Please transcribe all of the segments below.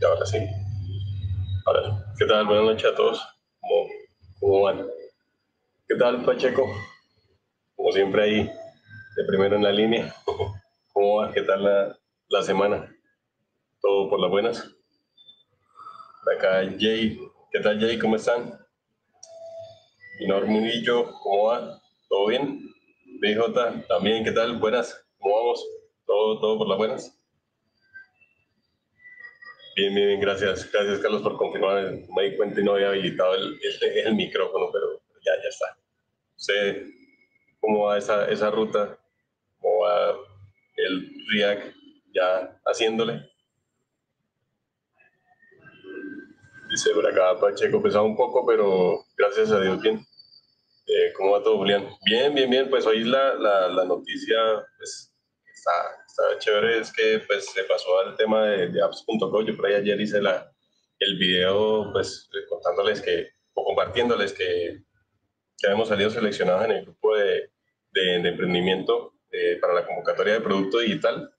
Y ahora sí. Ahora, ¿qué tal? Buenas noches a todos. ¿Cómo, cómo van? ¿Qué tal, Pacheco? Como siempre ahí, de primero en la línea. ¿Cómo va? ¿Qué tal la, la semana? ¿Todo por las buenas? acá Jay. ¿Qué tal, Jay? ¿Cómo están? Minor Murillo, ¿cómo va? ¿Todo bien? BJ, también, ¿qué tal? Buenas, ¿cómo vamos? ¿Todo, todo por las buenas? Bien, bien, gracias. Gracias, Carlos, por confirmar. Me di cuenta y no había habilitado el, el, micrófono, pero ya, ya está. Sé cómo va esa, esa ruta, cómo va el React ya haciéndole. Dice por acá Pacheco, pesado un poco, pero gracias a Dios bien. Eh, ¿Cómo va todo, Julián? Bien, bien, bien. Pues hoy la, la, la noticia pues, está, está, chévere, es que pues, se pasó al tema de, de apps.co. Yo por ahí ayer hice la, el video pues, contándoles que, o compartiéndoles que, que hemos salido seleccionados en el grupo de, de, emprendimiento eh, para la convocatoria de producto digital.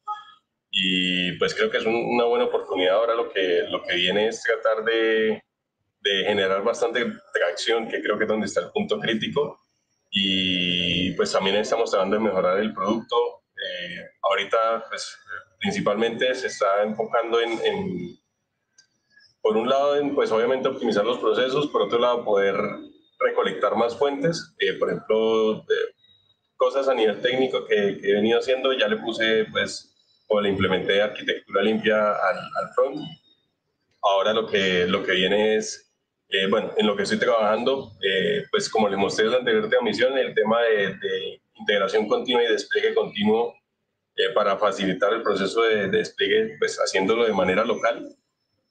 Y pues creo que es una buena oportunidad. Ahora lo que, lo que viene es tratar de, de generar bastante tracción, que creo que es donde está el punto crítico. Y pues también estamos tratando de mejorar el producto. Eh, ahorita, pues principalmente se está enfocando en, por un lado, en pues obviamente optimizar los procesos, por otro lado, poder recolectar más fuentes. Eh, por ejemplo, cosas a nivel técnico que, he venido haciendo, ya le puse, pues, o le implementé arquitectura limpia al, al front. Ahora lo que, lo que viene es eh, bueno, en lo que estoy trabajando, eh, pues como les mostré en la anterior transmisión, el tema de, integración continua y despliegue continuo eh, para facilitar el proceso de, despliegue, pues haciéndolo de manera local.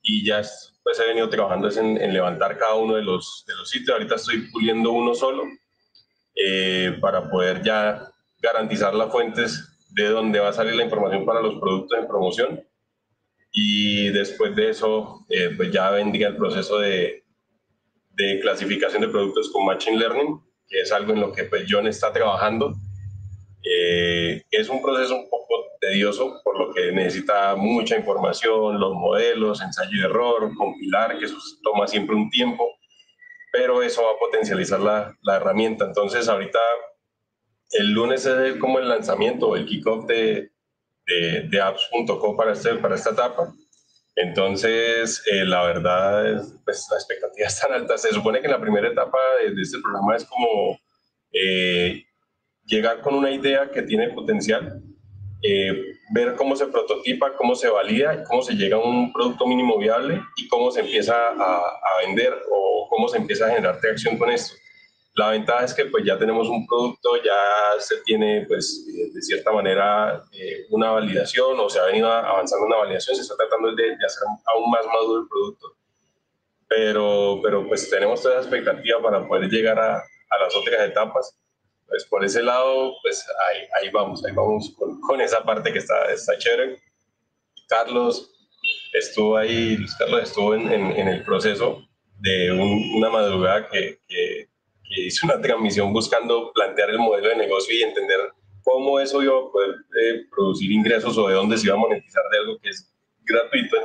Y ya pues he venido trabajando en, en, levantar cada uno de los, de los sitios. Ahorita estoy puliendo uno solo para poder ya garantizar las fuentes de donde va a salir la información para los productos en promoción. Y después de eso, pues ya vendría el proceso de, de clasificación de productos con Machine Learning, que es algo en lo que pues, John está trabajando. Eh, es un proceso un poco tedioso, por lo que necesita mucha información, los modelos, ensayo y error, compilar, que eso toma siempre un tiempo, pero eso va a potencializar la, la herramienta. Entonces, ahorita el lunes es como el lanzamiento, el kickoff de, de, de apps.co para, este, para esta etapa. Entonces, eh, la verdad, es, pues las expectativas están altas. Se supone que la primera etapa de, este programa es como eh, llegar con una idea que tiene potencial, eh, ver cómo se prototipa, cómo se valida, cómo se llega a un producto mínimo viable y cómo se empieza a, a vender o cómo se empieza a generar reacción con esto. La ventaja es que pues ya tenemos un producto, ya se tiene pues eh, de cierta manera eh, una validación o se ha venido avanzando una validación, se está tratando de, hacer aún más maduro el producto. Pero, pero pues tenemos toda esa expectativa para poder llegar a, a las otras etapas. Pues por ese lado, pues ahí, ahí vamos, ahí vamos con, con, esa parte que está, está chévere. Carlos estuvo ahí, Luis Carlos estuvo en, en, en el proceso de un, una madrugada que, que que hice una transmisión buscando plantear el modelo de negocio y entender cómo eso iba a poder eh, producir ingresos o de dónde se iba a monetizar de algo que es gratuito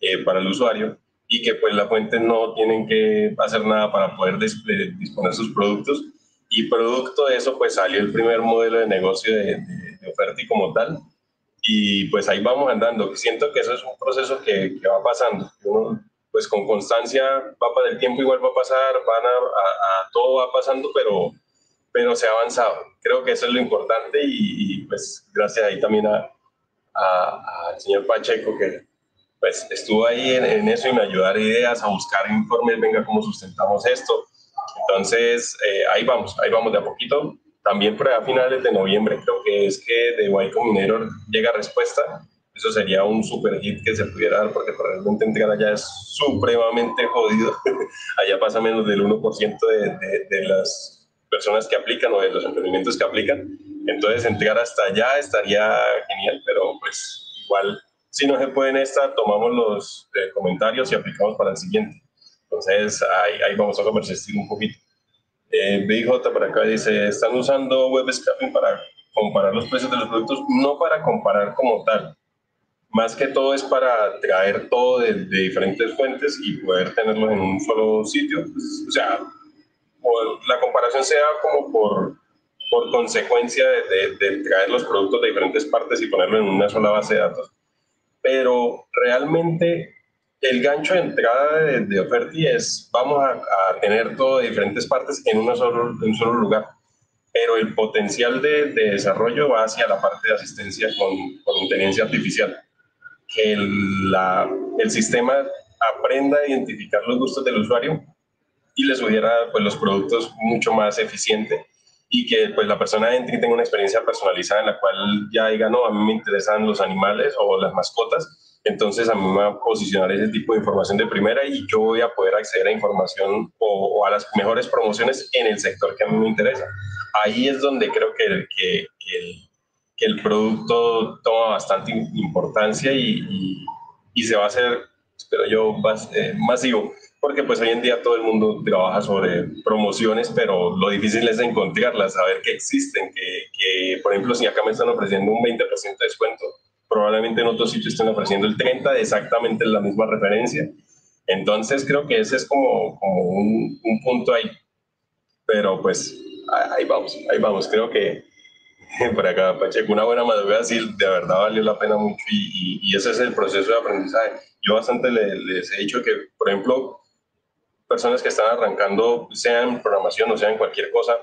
eh, para el usuario y que pues las fuentes no tienen que hacer nada para poder disponer sus productos y producto de eso pues salió el primer modelo de negocio de, de, oferta y como tal y pues ahí vamos andando. Siento que eso es un proceso que, que va pasando. Uno pues con constancia va para el tiempo igual va a pasar, van a, todo va pasando, pero, pero se ha avanzado. Creo que eso es lo importante y, pues gracias ahí también al señor Pacheco que pues estuvo ahí en, eso y me ayudó a dar ideas, a buscar informes, venga, cómo sustentamos esto. Entonces, eh, ahí vamos, ahí vamos de a poquito. También para finales de noviembre creo que es que de Y Combinator llega respuesta eso sería un super hit que se pudiera dar porque realmente entregar allá es supremamente jodido. allá pasa menos del 1% de, de, de, las personas que aplican o de los emprendimientos que aplican. Entonces entregar hasta allá estaría genial, pero pues igual si no se puede en esta, tomamos los eh, comentarios y aplicamos para el siguiente. Entonces ahí, ahí vamos a conversar un poquito. Eh, BJ por acá dice, ¿están usando web scraping para comparar los precios de los productos? No para comparar como tal, más que todo es para traer todo de, diferentes fuentes y poder tenerlo en un solo sitio. Pues, o sea, la comparación sea como por, por consecuencia de, de, traer los productos de diferentes partes y ponerlo en una sola base de datos. Pero realmente el gancho de entrada de, de Oferti es, vamos a, tener todo de diferentes partes en, una solo, en un solo lugar, pero el potencial de, de, desarrollo va hacia la parte de asistencia con, con inteligencia artificial. Que el, sistema aprenda a identificar los gustos del usuario y le subiera pues, los productos mucho más eficiente y que pues, la persona entre y tenga una experiencia personalizada en la cual ya diga, no, a mí me interesan los animales o las mascotas, entonces a mí me va a posicionar ese tipo de información de primera y yo voy a poder acceder a información o, a las mejores promociones en el sector que a mí me interesa. Ahí es donde creo que, que, el, que el, producto toma bastante importancia y, y, se va a hacer, espero yo, más, eh, masivo, porque pues hoy en día todo el mundo trabaja sobre promociones, pero lo difícil es encontrarlas, saber que existen, que, que por ejemplo si acá me están ofreciendo un 20% de descuento, probablemente en otros sitios estén ofreciendo el 30 de exactamente la misma referencia. Entonces creo que ese es como, como un, un, punto ahí. Pero pues ahí vamos, ahí vamos. Creo que por acá, Pacheco, una buena madrugada sí, de verdad valió la pena mucho y, y, ese es el proceso de aprendizaje. Yo bastante les, les he dicho que, por ejemplo, personas que están arrancando, sea en programación o sea en cualquier cosa,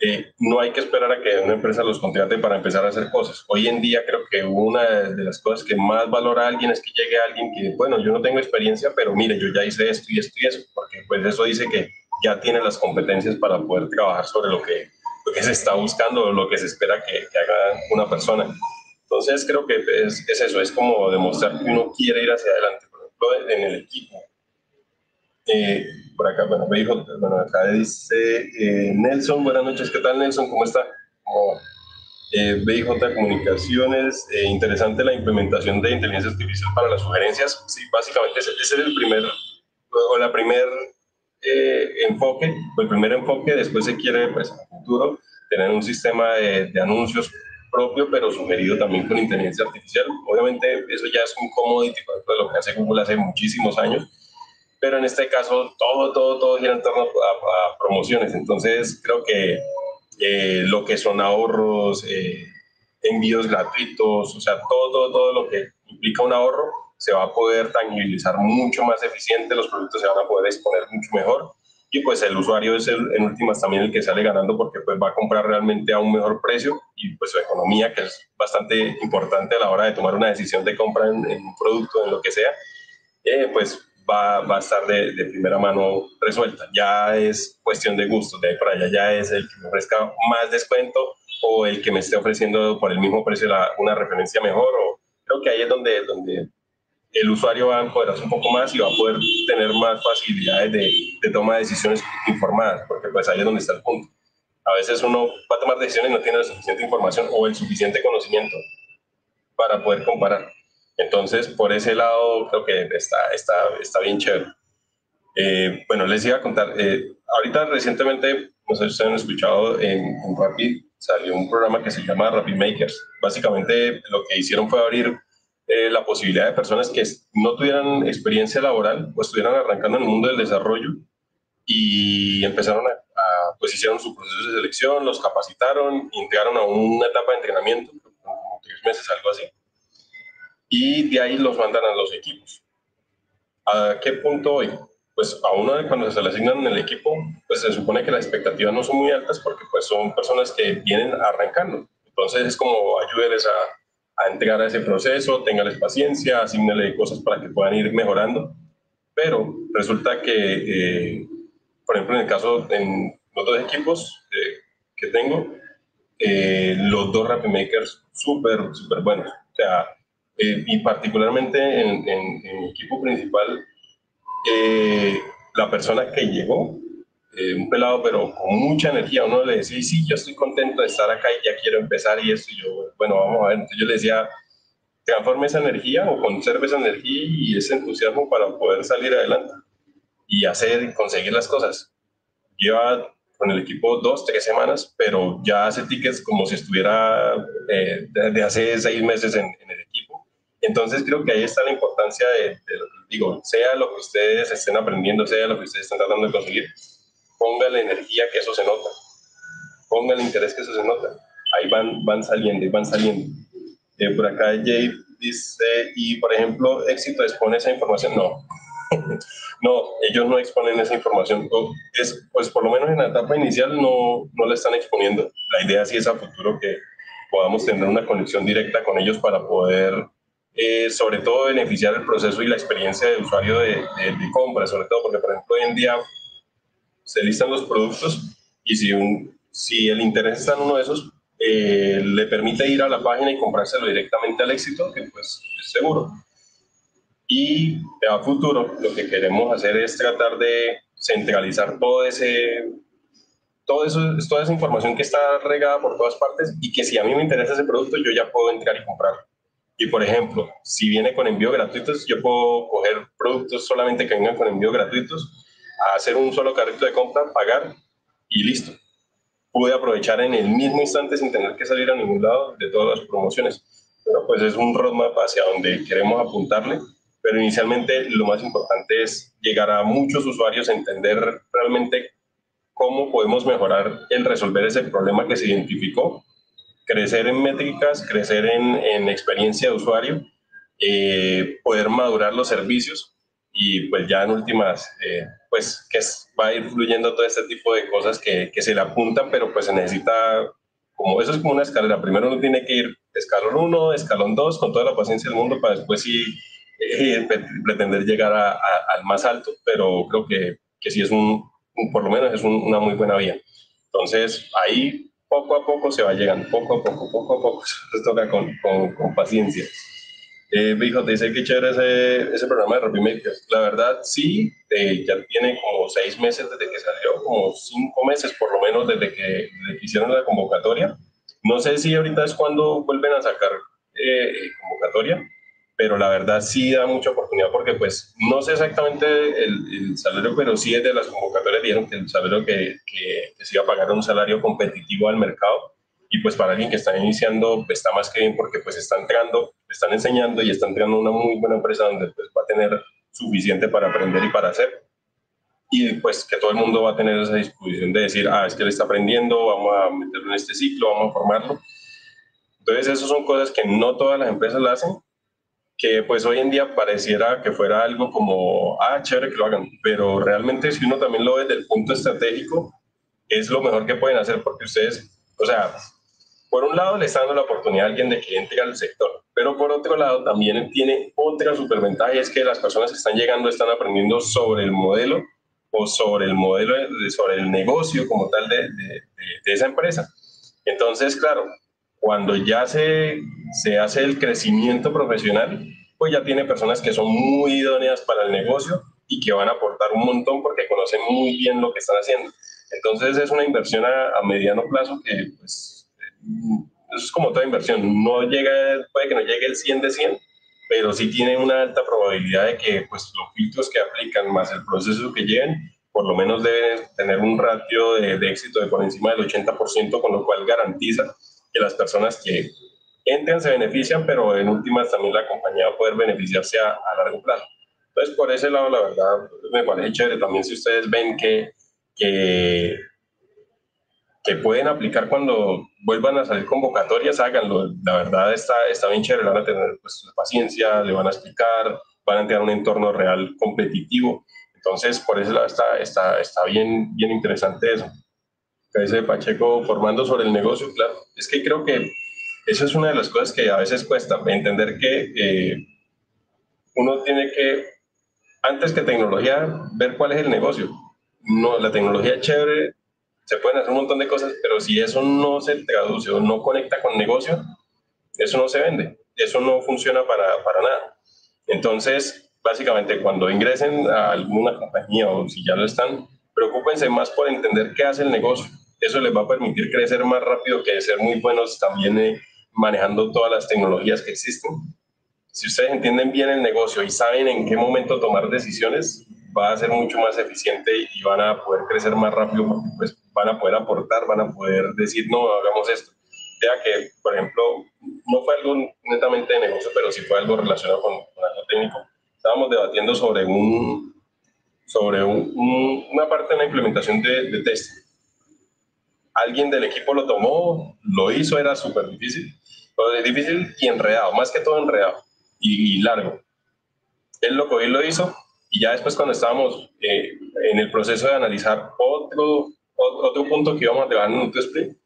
eh, no hay que esperar a que una empresa los contrate para empezar a hacer cosas. Hoy en día creo que una de las cosas que más valora a alguien es que llegue alguien que, bueno, yo no tengo experiencia, pero mire, yo ya hice esto y esto y eso, porque pues eso dice que ya tiene las competencias para poder trabajar sobre lo que, lo que se está buscando lo que se espera que, haga una persona. Entonces creo que es, es, eso, es como demostrar que uno quiere ir hacia adelante. Por ejemplo, en el equipo, eh, por acá, bueno, bueno, acá dice eh, Nelson, buenas noches, ¿qué tal Nelson? ¿Cómo está? Como, eh, BIJ Comunicaciones, eh, interesante la implementación de inteligencia artificial para las sugerencias. Sí, básicamente ese, es el primer, o la primer enfoque, el primer enfoque, después se quiere, pues, el futuro, tener un sistema de, de anuncios propio, pero sugerido también con inteligencia artificial. Obviamente eso ya es un commodity, de lo que hace Google hace muchísimos años, pero en este caso todo, todo, todo gira en torno a, promociones. Entonces creo que eh, lo que son ahorros, eh, envíos gratuitos, o sea, todo, todo, todo lo que implica un ahorro se va a poder tangibilizar mucho más eficiente, los productos se van a poder exponer mucho mejor y pues el usuario es el, en últimas también el que sale ganando porque pues va a comprar realmente a un mejor precio y pues su economía que es bastante importante a la hora de tomar una decisión de compra en, un producto, en lo que sea, eh, pues va, va a estar de, de, primera mano resuelta. Ya es cuestión de gusto, de ahí para allá ya es el que me ofrezca más descuento o el que me esté ofreciendo por el mismo precio la, una referencia mejor. O, creo que ahí es donde, donde el usuario va a empoderarse un poco más y va a poder tener más facilidades de, de toma de decisiones informadas, porque pues ahí es donde está el punto. A veces uno va a tomar decisiones y no tiene la suficiente información o el suficiente conocimiento para poder comparar. Entonces, por ese lado, creo que está, está, está bien chévere. Eh, bueno, les iba a contar, eh, ahorita recientemente, no sé si ustedes han escuchado, en, en, Rapid salió un programa que se llama Rapid Makers. Básicamente lo que hicieron fue abrir eh, la posibilidad de personas que no tuvieran experiencia laboral o estuvieran arrancando en el mundo del desarrollo y empezaron a, a pues hicieron su proceso de selección, los capacitaron, integraron a una etapa de entrenamiento, como tres meses, algo así y de ahí los mandan a los equipos. ¿A qué punto hoy? Pues a uno cuando se le asignan en el equipo, pues se supone que las expectativas no son muy altas porque pues son personas que vienen arrancando. Entonces es como ayúdenles a, a entregar a ese proceso, téngales paciencia, asignenle cosas para que puedan ir mejorando. Pero resulta que, eh, por ejemplo, en el caso, en los dos equipos eh, que tengo, eh, los dos Rapid Makers súper, súper buenos. O sea, y particularmente en, en, mi equipo principal, la persona que llegó, eh, un pelado pero con mucha energía, uno le decía, sí, yo estoy contento de estar acá y ya quiero empezar y esto, y yo, bueno, vamos a ver, entonces yo le decía, transforme esa energía o conserve esa energía y ese entusiasmo para poder salir adelante y hacer y conseguir las cosas. Lleva con el equipo dos, tres semanas, pero ya hace tickets como si estuviera desde hace seis meses en, en el equipo. Entonces creo que ahí está la importancia de, que digo, sea lo que ustedes estén aprendiendo, sea lo que ustedes estén tratando de conseguir, ponga la energía que eso se nota, ponga el interés que eso se nota. Ahí van, van saliendo, y van saliendo. Eh, por acá Jay dice, y por ejemplo, éxito expone esa información. No, no, ellos no exponen esa información. Es, pues por lo menos en la etapa inicial no, no la están exponiendo. La idea sí es a futuro que podamos tener una conexión directa con ellos para poder, eh, sobre todo, beneficiar el proceso y la experiencia de usuario de, de, compra, sobre todo porque, por ejemplo, hoy en día se listan los productos y si, un, si el interés está en uno de esos, eh, le permite ir a la página y comprárselo directamente al éxito, que pues es seguro. Y a futuro lo que queremos hacer es tratar de centralizar todo ese, todo eso, toda esa información que está regada por todas partes y que si a mí me interesa ese producto yo ya puedo entrar y comprarlo. Y por ejemplo, si viene con envío gratuitos, yo puedo coger productos solamente que vengan con envío gratuitos, hacer un solo carrito de compra, pagar y listo. Pude aprovechar en el mismo instante sin tener que salir a ningún lado de todas las promociones. Pero pues es un roadmap hacia donde queremos apuntarle pero inicialmente lo más importante es llegar a muchos usuarios, entender realmente cómo podemos mejorar el resolver ese problema que se identificó, crecer en métricas, crecer en, en experiencia de usuario, eh, poder madurar los servicios y pues ya en últimas, eh, pues que va a ir fluyendo todo este tipo de cosas que, se le apuntan, pero pues se necesita, como eso es como una escalera, primero uno tiene que ir escalón 1, escalón 2, con toda la paciencia del mundo para después sí eh, pretender llegar al más alto, pero creo que, que sí es un, por lo menos es una muy buena vía. Entonces, ahí poco a poco se va llegando, poco a poco, poco a poco, se toca con, con, paciencia. Eh, hijo, te dice que chévere ese, ese programa de Makers. La verdad, sí, eh, ya tiene como seis meses desde que salió, como cinco meses por lo menos desde que, hicieron la convocatoria. No sé si ahorita es cuando vuelven a sacar eh, convocatoria, pero la verdad sí da mucha oportunidad porque pues no sé exactamente el, salario, pero sí es de las convocatorias dijeron que el salario que, que, se iba a pagar un salario competitivo al mercado y pues para alguien que está iniciando pues, está más que bien porque pues está entrando, están enseñando y está entrando una muy buena empresa donde pues va a tener suficiente para aprender y para hacer y pues que todo el mundo va a tener esa disposición de decir, ah, es que él está aprendiendo, vamos a meterlo en este ciclo, vamos a formarlo. Entonces, esas son cosas que no todas las empresas lo hacen que pues hoy en día pareciera que fuera algo como, ah, chévere que lo hagan, pero realmente si uno también lo ve desde el punto estratégico, es lo mejor que pueden hacer porque ustedes, o sea, por un lado le están dando la oportunidad a alguien de que entre al sector, pero por otro lado también tiene otra superventaja es que las personas que están llegando están aprendiendo sobre el modelo o sobre el modelo, sobre el negocio como tal de, de, de esa empresa. Entonces, claro, cuando ya se, se hace el crecimiento profesional, pues ya tiene personas que son muy idóneas para el negocio y que van a aportar un montón porque conocen muy bien lo que están haciendo. Entonces es una inversión a, mediano plazo que pues es como toda inversión, no llega, puede que no llegue el 100 de 100, pero sí tiene una alta probabilidad de que pues los filtros que aplican más el proceso que lleven, por lo menos deben tener un ratio de, de éxito de por encima del 80%, con lo cual garantiza que las personas que entran se benefician, pero en últimas también la compañía va a poder beneficiarse a, largo plazo. Entonces, por ese lado, la verdad, me parece chévere. También si ustedes ven que, que, que pueden aplicar cuando vuelvan a salir convocatorias, háganlo. La verdad está, está bien chévere, van a tener pues, paciencia, le van a explicar, van a tener un entorno real competitivo. Entonces, por lado está, está, está bien, bien interesante eso dice Pacheco formando sobre el negocio, claro. Es que creo que eso es una de las cosas que a veces cuesta, entender que eh, uno tiene que, antes que tecnología, ver cuál es el negocio. No, la tecnología es chévere, se pueden hacer un montón de cosas, pero si eso no se traduce o no conecta con negocio, eso no se vende, eso no funciona para, para nada. Entonces, básicamente, cuando ingresen a alguna compañía o si ya lo están, preocúpense más por entender qué hace el negocio eso les va a permitir crecer más rápido que ser muy buenos también eh, manejando todas las tecnologías que existen. Si ustedes entienden bien el negocio y saben en qué momento tomar decisiones, va a ser mucho más eficiente y van a poder crecer más rápido porque pues, van a poder aportar, van a poder decir, no, hagamos esto. era que, por ejemplo, no fue algo netamente de negocio, pero sí fue algo relacionado con, algo técnico. Estábamos debatiendo sobre, un, sobre una parte de la implementación de, de. Alguien del equipo lo tomó, lo hizo, era súper difícil. Pero difícil y enredado, más que todo enredado y, largo. Él lo cogió y lo hizo, y ya después cuando estábamos eh, en el proceso de analizar otro, otro punto que íbamos a llevar en sprint,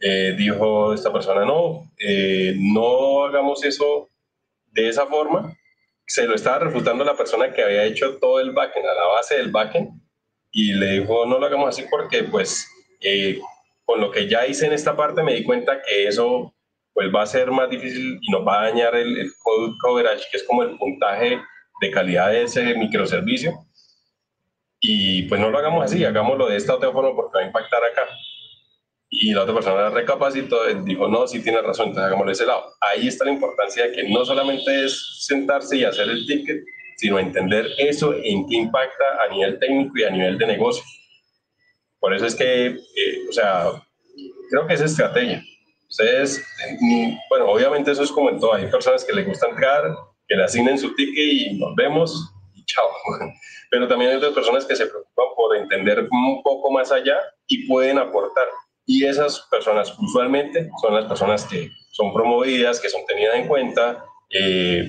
eh, dijo esta persona, no, eh, no hagamos eso de esa forma. Se lo estaba refutando la persona que había hecho todo el backend, a la base del backend, y le dijo, no lo hagamos así porque pues eh, con lo que ya hice en esta parte me di cuenta que eso pues va a ser más difícil y nos va a dañar el, el code coverage, que es como el puntaje de calidad de ese microservicio. Y pues no lo hagamos así, hagámoslo de esta otra forma porque va a impactar acá y la otra persona recapacitó, dijo, no, sí tiene razón, entonces hagámoslo de ese lado. Ahí está la importancia de que no solamente es sentarse y hacer el ticket, sino entender eso en qué impacta a nivel técnico y a nivel de negocio. Por eso es que, eh, o sea, creo que es estrategia. Ustedes, bueno, obviamente eso es como en todo, hay personas que les gusta entrar, que le asignen su ticket y nos vemos y chao. Pero también hay otras personas que se preocupan por entender un poco más allá y pueden aportar. Y esas personas usualmente son las personas que son promovidas, que son tenidas en cuenta, eh,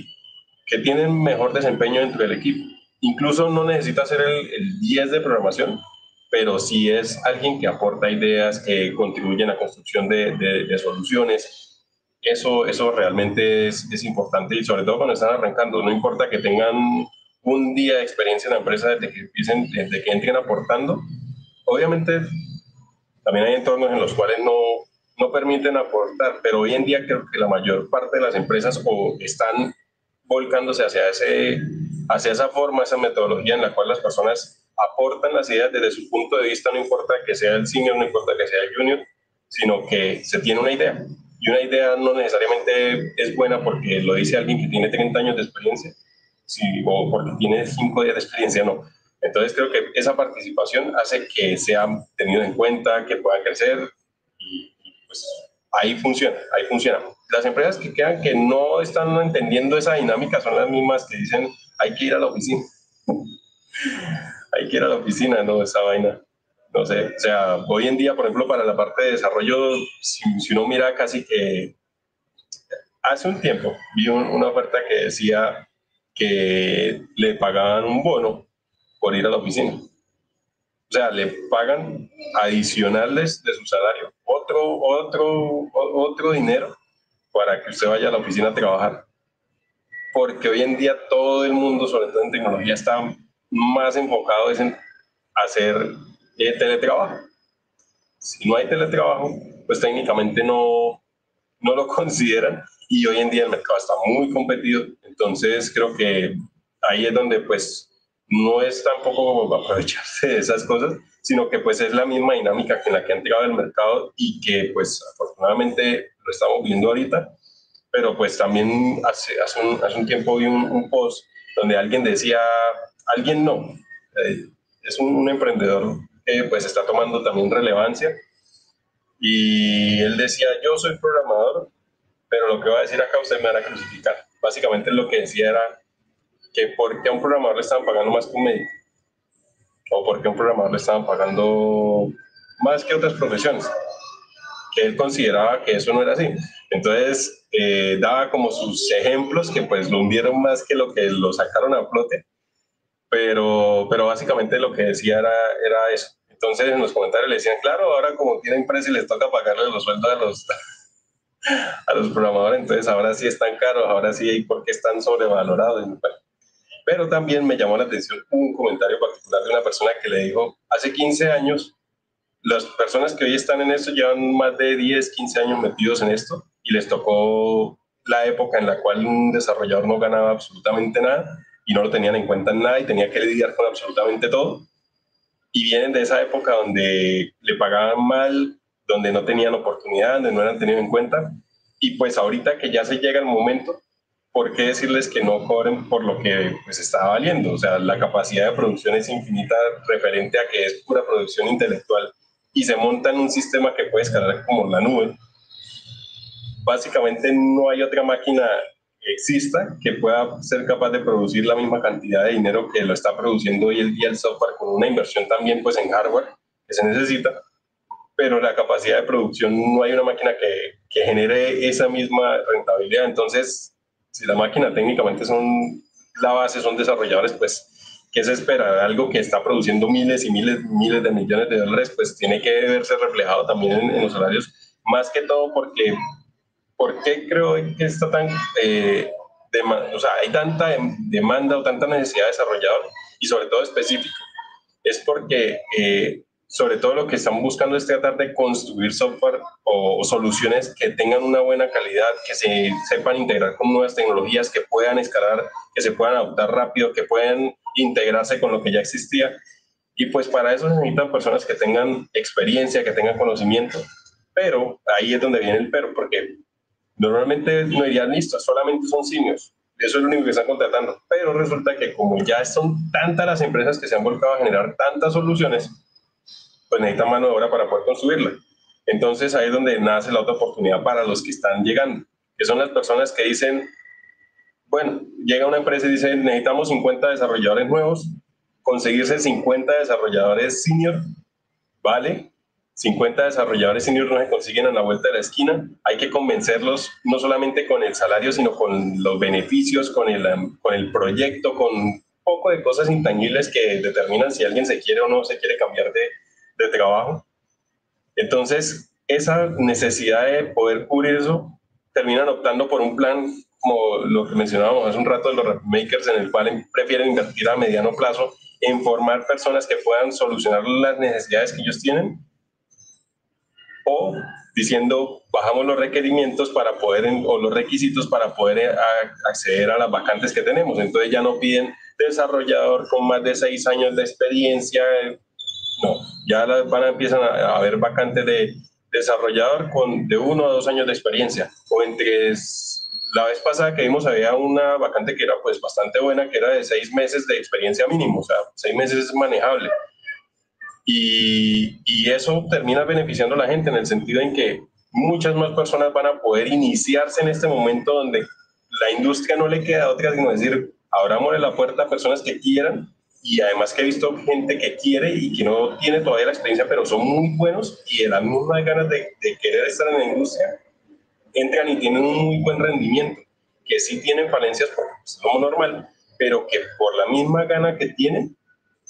que tienen mejor desempeño dentro del equipo. Incluso no necesita ser el, el 10 de programación, pero sí es alguien que aporta ideas, que contribuye a la construcción de, de, soluciones. Eso, eso realmente es, es, importante y sobre todo cuando están arrancando. No importa que tengan un día de experiencia en la empresa desde que empiecen, desde que entren aportando. Obviamente también hay entornos en los cuales no, no permiten aportar, pero hoy en día creo que la mayor parte de las empresas o están volcándose hacia, ese, hacia esa forma, esa metodología en la cual las personas aportan las ideas desde su punto de vista, no importa que sea el senior, no importa que sea el junior, sino que se tiene una idea. Y una idea no necesariamente es buena porque lo dice alguien que tiene 30 años de experiencia, sí, o porque tiene 5 días de experiencia, no. Entonces creo que esa participación hace que sea tenido en cuenta, que puedan crecer y, pues ahí funciona, ahí funciona. Las empresas que quedan que no están entendiendo esa dinámica son las mismas que dicen hay que ir a la oficina. hay que ir a la oficina, no esa vaina. No sé, o sea, hoy en día, por ejemplo, para la parte de desarrollo, si, si uno mira casi que hace un tiempo vi una oferta que decía que le pagaban un bono por ir a la oficina. O sea, le pagan adicionales de su salario, otro, otro, otro dinero para que usted vaya a la oficina a trabajar. Porque hoy en día todo el mundo, sobre todo en tecnología, está más enfocado en hacer eh, teletrabajo. Si no hay teletrabajo, pues técnicamente no, no lo consideran y hoy en día el mercado está muy competido. Entonces creo que ahí es donde pues no es tampoco aprovecharse de esas cosas, sino que pues es la misma dinámica en la que ha entrado el mercado y que pues afortunadamente lo estamos viendo ahorita, pero pues también hace, hace, un, hace un tiempo vi un, post donde alguien decía, alguien no, eh, es un, emprendedor que pues está tomando también relevancia. Y él decía, yo soy programador, pero lo que va a decir acá usted me van a crucificar. Básicamente lo que decía era, que por qué a un programador le estaban pagando más que un médico, o por qué a un programador le estaban pagando más que otras profesiones, que él consideraba que eso no era así. Entonces, eh, daba como sus ejemplos que pues lo hundieron más que lo que lo sacaron a flote, pero, pero básicamente lo que decía era, era eso. Entonces en los comentarios le decían, claro, ahora como tienen empresa y les toca pagarle los sueldos a los, a los programadores, entonces ahora sí están caros, ahora sí, ¿y por qué están sobrevalorados? Pero también me llamó la atención un comentario particular de una persona que le dijo, hace 15 años, las personas que hoy están en esto llevan más de 10, 15 años metidos en esto y les tocó la época en la cual un desarrollador no ganaba absolutamente nada y no lo tenían en cuenta en nada y tenía que lidiar con absolutamente todo. Y vienen de esa época donde le pagaban mal, donde no tenían oportunidad, donde no eran tenidos en cuenta. Y pues ahorita que ya se llega el momento, ¿por qué decirles que no cobren por lo que pues está valiendo? O sea, la capacidad de producción es infinita referente a que es pura producción intelectual y se monta en un sistema que puede escalar como la nube. básicamente no hay otra máquina que exista que pueda ser capaz de producir la misma cantidad de dinero que lo está produciendo hoy el día el software con una inversión también pues en hardware que se necesita, pero la capacidad de producción no hay una máquina que, que genere esa misma rentabilidad. Entonces, si la máquina técnicamente son la base, son desarrolladores, pues ¿qué se espera? Algo que está produciendo miles y miles, miles de millones de dólares, pues tiene que verse reflejado también en, los salarios, más que todo porque, ¿por qué creo que está tan, eh, o sea, hay tanta demanda o tanta necesidad de desarrollador y sobre todo específico? Es porque eh, sobre todo lo que están buscando es tratar de construir software o, soluciones que tengan una buena calidad, que se sepan integrar con nuevas tecnologías, que puedan escalar, que se puedan adaptar rápido, que puedan integrarse con lo que ya existía. Y pues para eso se necesitan personas que tengan experiencia, que tengan conocimiento. Pero ahí es donde viene el pero, porque normalmente no irían listos, solamente son simios. Eso es lo único que están contratando. Pero resulta que como ya son tantas las empresas que se han volcado a generar tantas soluciones, pues necesita mano de obra para poder construirla. Entonces ahí es donde nace la otra oportunidad para los que están llegando, que son las personas que dicen, bueno, llega una empresa y dice, necesitamos 50 desarrolladores nuevos, conseguirse 50 desarrolladores senior, ¿vale? 50 desarrolladores senior no se consiguen a la vuelta de la esquina, hay que convencerlos no solamente con el salario, sino con los beneficios, con el, con el proyecto, con un poco de cosas intangibles que determinan si alguien se quiere o no se quiere cambiar de, de trabajo. Entonces, esa necesidad de poder cubrir eso, terminan optando por un plan como lo que mencionábamos hace un rato de los makers, en el cual prefieren invertir a mediano plazo en formar personas que puedan solucionar las necesidades que ellos tienen, o diciendo bajamos los requerimientos para poder, o los requisitos para poder eh, acceder a las vacantes que tenemos. Entonces ya no piden desarrollador con más de seis años de experiencia, no, ya van a, empiezan a, haber vacantes de desarrollador con de uno a dos años de experiencia. O entre la vez pasada que vimos había una vacante que era pues bastante buena, que era de seis meses de experiencia mínimo, o sea, seis meses es manejable. Y, y eso termina beneficiando a la gente en el sentido en que muchas más personas van a poder iniciarse en este momento donde la industria no le queda otra sino decir, abramos la puerta a personas que quieran y además que he visto gente que quiere y que no tiene todavía la experiencia, pero son muy buenos y de las mismas ganas de, querer estar en la industria, entran y tienen un muy buen rendimiento, que sí tienen falencias porque es como normal, pero que por la misma gana que tienen,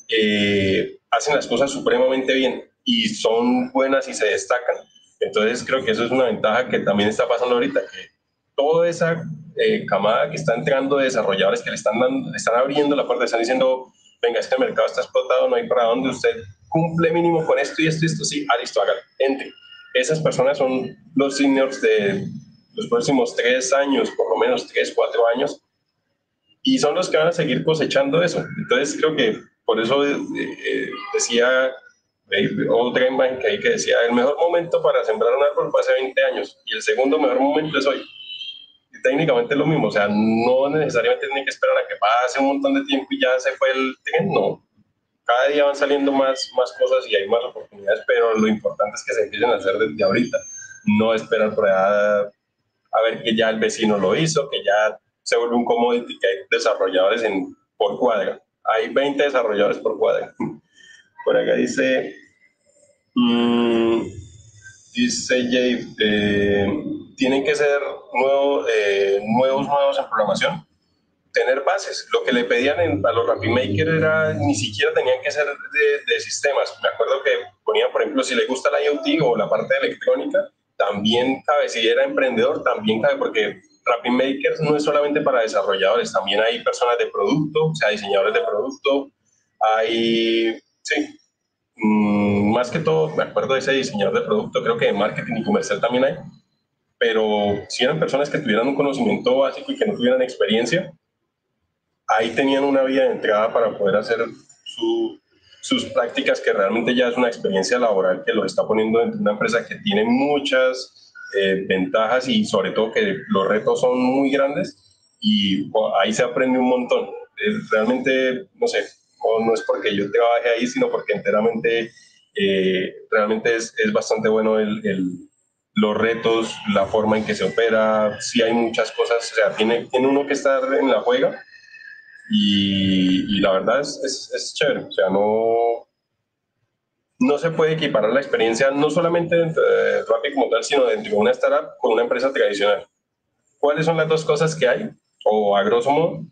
eh, hacen las cosas supremamente bien y son buenas y se destacan. Entonces creo que eso es una ventaja que también está pasando ahorita, que toda esa eh, camada que está entrando de desarrolladores que le están, dando, le están abriendo la puerta, están diciendo, venga, este mercado está explotado, no hay para dónde, usted cumple mínimo con esto y esto y esto, sí, ah, listo, hágalo, entre. Esas personas son los seniors de los próximos tres años, por lo menos tres, cuatro años, y son los que van a seguir cosechando eso. Entonces creo que por eso eh, eh, decía otra imagen que hay que decía, el mejor momento para sembrar un árbol fue hace 20 años y el segundo mejor momento es hoy técnicamente es lo mismo, o sea, no necesariamente tiene que esperar a que pase un montón de tiempo y ya se fue el tren, no. Cada día van saliendo más, más cosas y hay más oportunidades, pero lo importante es que se empiecen a hacer desde ahorita, no esperar por allá a ver que ya el vecino lo hizo, que ya se vuelve un commodity, que hay desarrolladores en, por cuadra. Hay 20 desarrolladores por cuadra. Por acá dice... Mmm, dice Jay, eh, tienen que ser nuevo, eh, nuevos, nuevos en programación, tener bases. Lo que le pedían a los Maker era, ni siquiera tenían que ser de, sistemas. Me acuerdo que ponían, por ejemplo, si le gusta la IoT o la parte de electrónica, también cabe, si era emprendedor, también cabe, porque Makers no es solamente para desarrolladores, también hay personas de producto, o sea, diseñadores de producto, hay, sí, Mm, más que todo, me acuerdo de ese diseñador de producto, creo que de marketing y comercial también hay, pero si eran personas que tuvieran un conocimiento básico y que no tuvieran experiencia, ahí tenían una vía de entrada para poder hacer sus prácticas, que realmente ya es una experiencia laboral que los está poniendo en una empresa que tiene muchas eh, ventajas y sobre todo que los retos son muy grandes y ahí se aprende un montón. realmente, no sé, no, es porque yo trabaje ahí, sino porque enteramente eh, realmente es, es, bastante bueno el, los retos, la forma en que se opera, si hay muchas cosas, o sea, tiene, tiene uno que estar en la juega y, la verdad es, es, es, chévere, o sea, no, no se puede equiparar la experiencia no solamente dentro de Rappi como tal, sino dentro de una startup con una empresa tradicional. ¿Cuáles son las dos cosas que hay? O a grosso modo,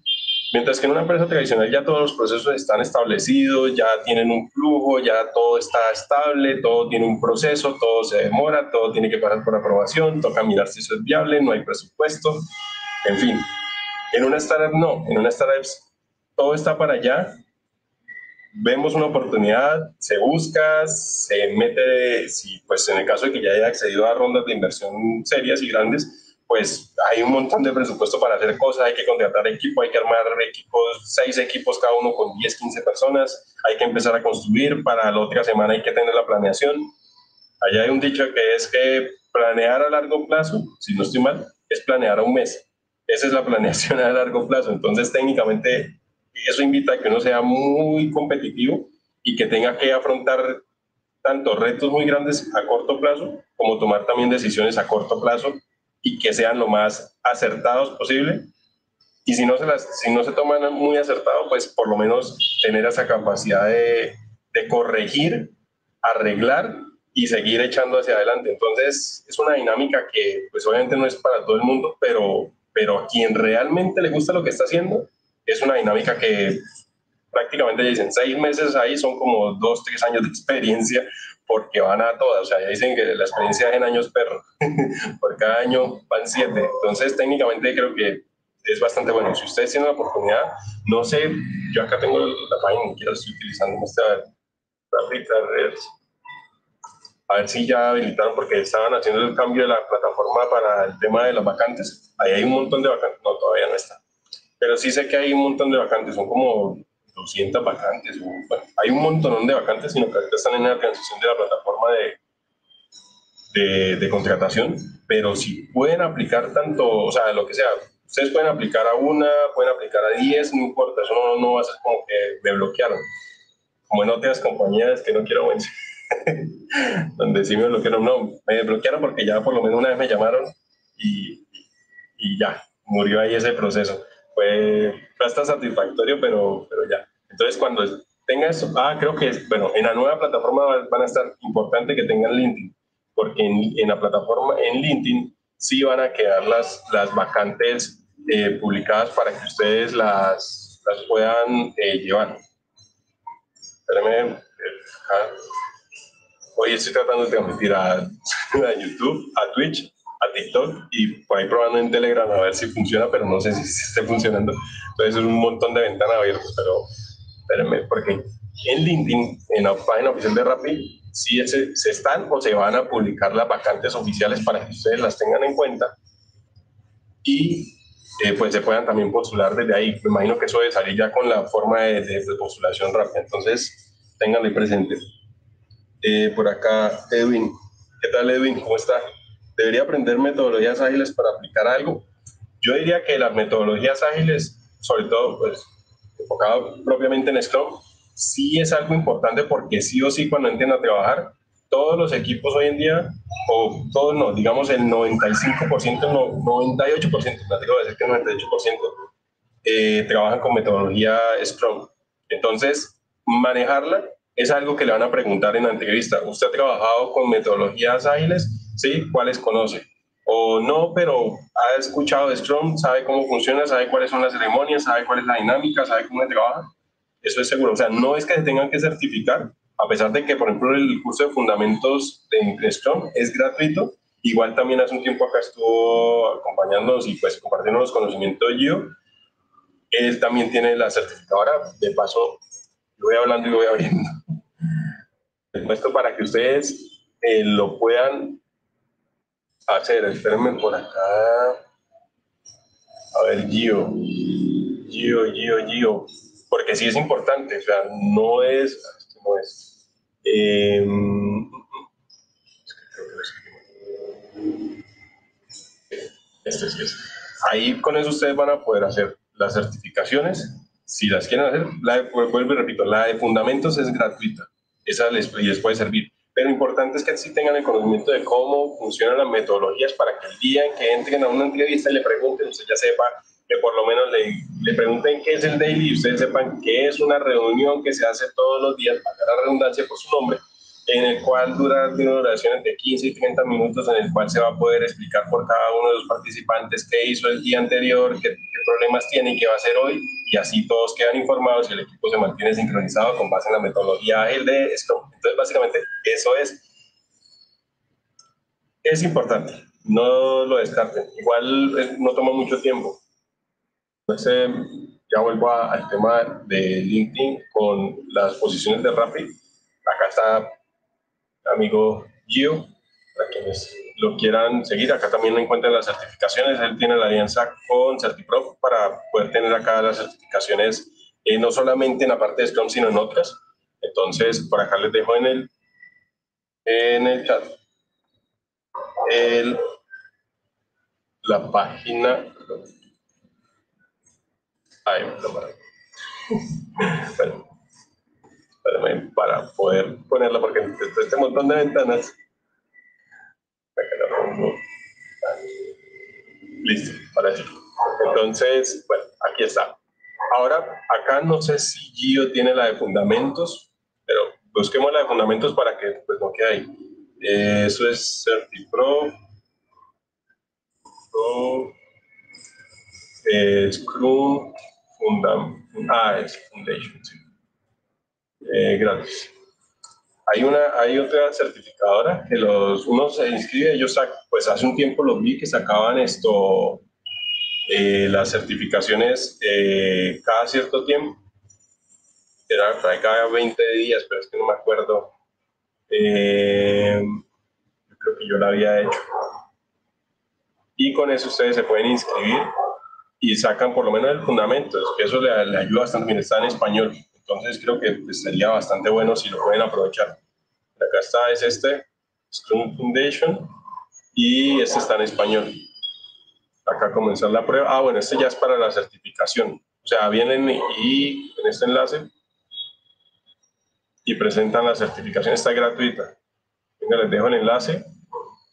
Mientras que en una empresa tradicional ya todos los procesos están establecidos, ya tienen un flujo, ya todo está estable, todo tiene un proceso, todo se demora, todo tiene que pasar por aprobación, toca mirar si eso es viable, no hay presupuesto, en fin. En una startup no, en una startup todo está para allá, vemos una oportunidad, se busca, se mete, si, pues en el caso de que ya haya accedido a rondas de inversión serias y grandes, pues hay un montón de presupuesto para hacer cosas, hay que contratar equipo, hay que armar equipos, seis equipos cada uno con 10, 15 personas, hay que empezar a construir, para la otra semana hay que tener la planeación. Allá hay un dicho que es que planear a largo plazo, si no estoy mal, es planear a un mes. Esa es la planeación a largo plazo. Entonces, técnicamente, eso invita a que uno sea muy competitivo y que tenga que afrontar tanto retos muy grandes a corto plazo como tomar también decisiones a corto plazo y que sean lo más acertados posible. Y si no se, las, si no se toman muy acertado, pues por lo menos tener esa capacidad de, de corregir, arreglar y seguir echando hacia adelante. Entonces, es una dinámica que, pues obviamente no es para todo el mundo, pero, pero a quien realmente le gusta lo que está haciendo, es una dinámica que prácticamente dicen seis meses ahí son como dos, tres años de experiencia porque van a todas, o sea, ya dicen que la experiencia en años perro, por cada año van siete, entonces técnicamente creo que es bastante bueno. Si ustedes tienen la oportunidad, no sé, yo acá tengo la página, quiero estoy utilizando a ver si ya habilitaron porque estaban haciendo el cambio de la plataforma para el tema de las vacantes. Ahí hay un montón de vacantes, no, todavía no está. Pero sí sé que hay un montón de vacantes, son como 200 vacantes, bueno, hay un montón de vacantes, sino que ahorita están en la transición de la plataforma de, de, de, contratación, pero si pueden aplicar tanto, o sea, lo que sea, ustedes pueden aplicar a una, pueden aplicar a 10, no importa, eso no, no va a ser como que me bloquearon, como en otras compañías que no quiero mencionar, donde sí me bloquearon, no, me bloquearon porque ya por lo menos una vez me llamaron y, y ya, murió ahí ese proceso fue bastante satisfactorio, pero, pero ya. Entonces, cuando tenga eso, ah, creo que, bueno, en la nueva plataforma van a estar importante que tengan LinkedIn, porque en, en la plataforma, en LinkedIn, sí van a quedar las, las vacantes eh, publicadas para que ustedes las, las puedan eh, llevar. Espérenme. Eh, ah. Hoy estoy tratando de transmitir a, a YouTube, a Twitch, a TikTok y por ahí probando en Telegram a ver si funciona, pero no sé si esté funcionando. Entonces es un montón de ventanas abiertas, pero espérenme, porque en LinkedIn, en la página oficial de Rappi, sí se, se están o se van a publicar las vacantes oficiales para que ustedes las tengan en cuenta y eh, pues se puedan también postular desde ahí. Me imagino que eso debe salir ya con la forma de, de, postulación rápida, entonces tenganlo presente. Eh, por acá, Edwin. ¿Qué tal, Edwin? ¿Cómo está? Debería aprender metodologías ágiles para aplicar algo. Yo diría que las metodologías ágiles, sobre todo pues, enfocado propiamente en Scrum, sí es algo importante porque sí o sí cuando entren a trabajar, todos los equipos hoy en día, o todos no, digamos el 95%, no, 98%, no digo decir que el 98%, eh, trabajan con metodología Scrum. Entonces, manejarla es algo que le van a preguntar en la entrevista. ¿Usted ha trabajado con metodologías ágiles? ¿Sí? ¿Cuáles conoce? O no, pero ha escuchado de Scrum, sabe cómo funciona, sabe cuáles son las ceremonias, sabe cuál es la dinámica, sabe cómo se trabaja. Eso es seguro. O sea, no es que se tengan que certificar, a pesar de que, por ejemplo, el curso de fundamentos de Scrum es gratuito. Igual también hace un tiempo acá estuvo acompañándonos y pues compartiendo los conocimientos de Gio. Él también tiene la certificadora. De paso, yo voy hablando y voy abriendo. Esto para que ustedes eh, lo puedan hacer, espérenme por acá. A ver, Gio. Gio, Gio, Gio. Porque sí es importante, o sea, no es. No es. Eh, este es. Ahí con eso ustedes van a poder hacer las certificaciones. Si las quieren hacer, la vuelvo y repito, la de fundamentos es gratuita. Esa les, les puede servir pero importante es que sí tengan el conocimiento de cómo funcionan las metodologías para que el día que entren a una entrevista y le pregunten, usted ya sepa que por lo menos le, le pregunten qué es el daily y ustedes sepan que es una reunión que se hace todos los días, para la redundancia por su nombre, en el cual dura una duración de 15 y 30 minutos, en el cual se va a poder explicar por cada uno de los participantes qué hizo el día anterior, qué, problemas tiene y qué va a hacer hoy, y así todos quedan informados y el equipo se mantiene sincronizado con base en la metodología ágil de Scrum. Entonces, básicamente, eso es, es importante, no lo descarten. Igual eh, no toma mucho tiempo. Entonces, ya vuelvo al tema de LinkedIn con las posiciones de Rapid. Acá está amigo Gio, para quienes lo quieran seguir. Acá también encuentran las certificaciones. Él tiene la alianza con CertiPro para poder tener acá las certificaciones, eh, no solamente en la parte de Scrum, sino en otras. Entonces, por acá les dejo en el, en el chat el, la página. Ahí, bueno, para poder ponerla, porque este montón de ventanas. Listo, para eso. Entonces, bueno, aquí está. Ahora, acá no sé si Gio tiene la de fundamentos, pero busquemos la de fundamentos para que pues, no quede ahí. eso es CertiPro. Pro, eh, Scrum, Fundam, ah, es Foundation, sí eh, gratis. Hay, una, hay otra certificadora que los, uno se inscribe, ellos pues hace un tiempo los vi que sacaban esto, eh, las certificaciones eh, cada cierto tiempo. Era cada 20 días, pero es que no me acuerdo. Eh, yo creo que yo la había hecho. Y con eso ustedes se pueden inscribir y sacan por lo menos el fundamento, eso le, le ayuda bastante bien, está en español. Entonces creo que pues, sería bastante bueno si lo pueden aprovechar. Acá está, es este, Scrum Foundation, y este está en español. Acá comenzar la prueba. Ah, bueno, este ya es para la certificación. O sea, vienen y en este enlace y presentan la certificación, está gratuita. Venga, les dejo el enlace.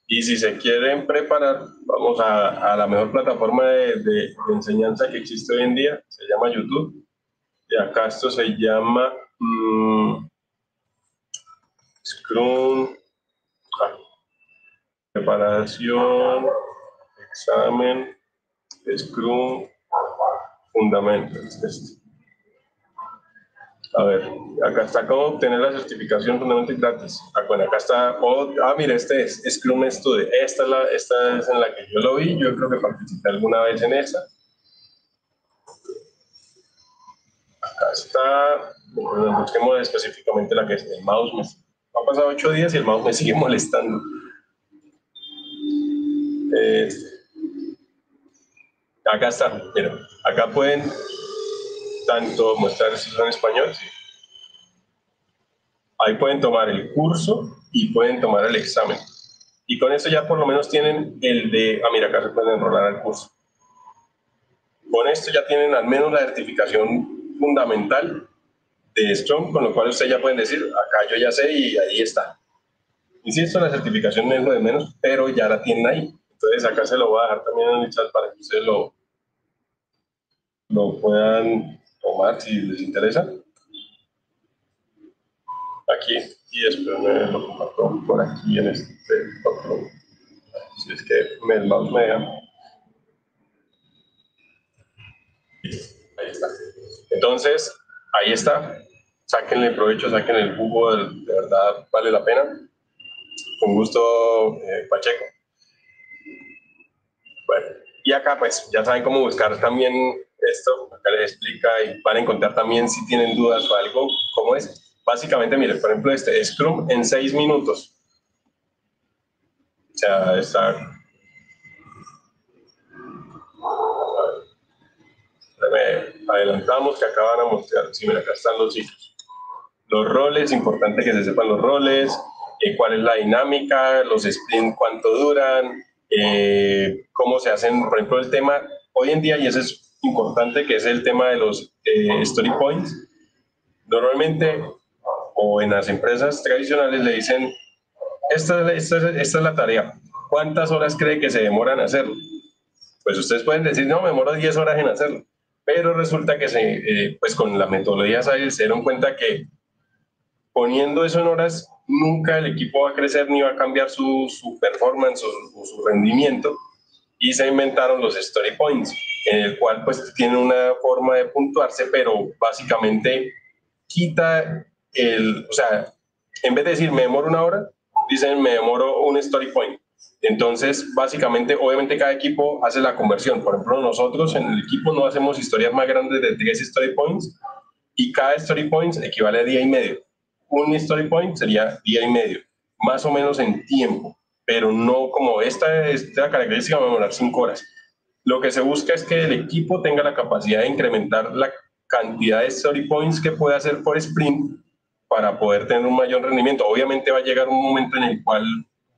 Y si se quieren preparar, vamos a, a la mejor plataforma de, de, de enseñanza que existe hoy en día, se llama YouTube y acá esto se llama mm, Scrum, preparación, examen, Scrum, fundamentos. Este. A ver, acá está cómo obtener la certificación fundamental gratis. Ah, bueno, acá está, oh, ah, mira, este es Scrum Studio. Esta es, la, esta es en la que yo lo vi, yo creo que participé alguna vez en esa. Acá está, busquemos específicamente la que es el mouse. Me, han pasado ocho días y el mouse me sigue molestando. Este. acá está, mira, acá pueden tanto mostrar si son español, ahí pueden tomar el curso y pueden tomar el examen. Y con eso ya por lo menos tienen el de, ah, mira, acá se pueden enrolar al curso. Con esto ya tienen al menos la certificación fundamental de Strong, con lo cual ustedes ya pueden decir, acá yo ya sé y ahí está. Insisto, la certificación es lo de menos, pero ya la tienen ahí. Entonces acá se lo voy a dejar también en el chat para que ustedes lo, lo puedan tomar si les interesa. Aquí, y después me lo comparto por aquí en este otro. Si es que me, el mouse me deja. Ahí está. Entonces, ahí está. Sáquenle provecho, sáquenle el jugo, de, verdad vale la pena. Con gusto, eh, Pacheco. Bueno, y acá pues ya saben cómo buscar también esto, acá les explica y van a encontrar también si tienen dudas o algo, cómo es. Básicamente, miren, por ejemplo, este Scrum en seis minutos. O sea, está adelantamos que acaban a mostrar, sí, mira, acá están los sitios. Los roles, importante que se sepan los roles, eh, cuál es la dinámica, los sprints, cuánto duran, eh, cómo se hacen, por ejemplo, el tema, hoy en día, y eso es importante, que es el tema de los eh, story points. Normalmente, o en las empresas tradicionales le dicen esta, esta, esta es la tarea. ¿Cuántas horas cree que se demoran hacerlo? Pues ustedes pueden decir, no, me demoro 10 horas en hacerlo. Pero resulta que se, eh, pues con la metodología se dieron cuenta que poniendo eso en horas, nunca el equipo va a crecer ni va a cambiar su, su performance o, su rendimiento. Y se inventaron los story points, en el cual pues tiene una forma de puntuarse, pero básicamente quita el, o sea, en vez de decir me demoro una hora, dicen me demoro un story point. Entonces, básicamente, obviamente cada equipo hace la conversión. Por ejemplo, nosotros en el equipo no hacemos historias más grandes de 10 story points y cada story point equivale a día y medio un story point sería día y medio, más o menos en tiempo, pero no como esta, esta característica va a demorar cinco horas. Lo que se busca es que el equipo tenga la capacidad de incrementar la cantidad de story points que puede hacer por sprint para poder tener un mayor rendimiento. Obviamente va a llegar un momento en el cual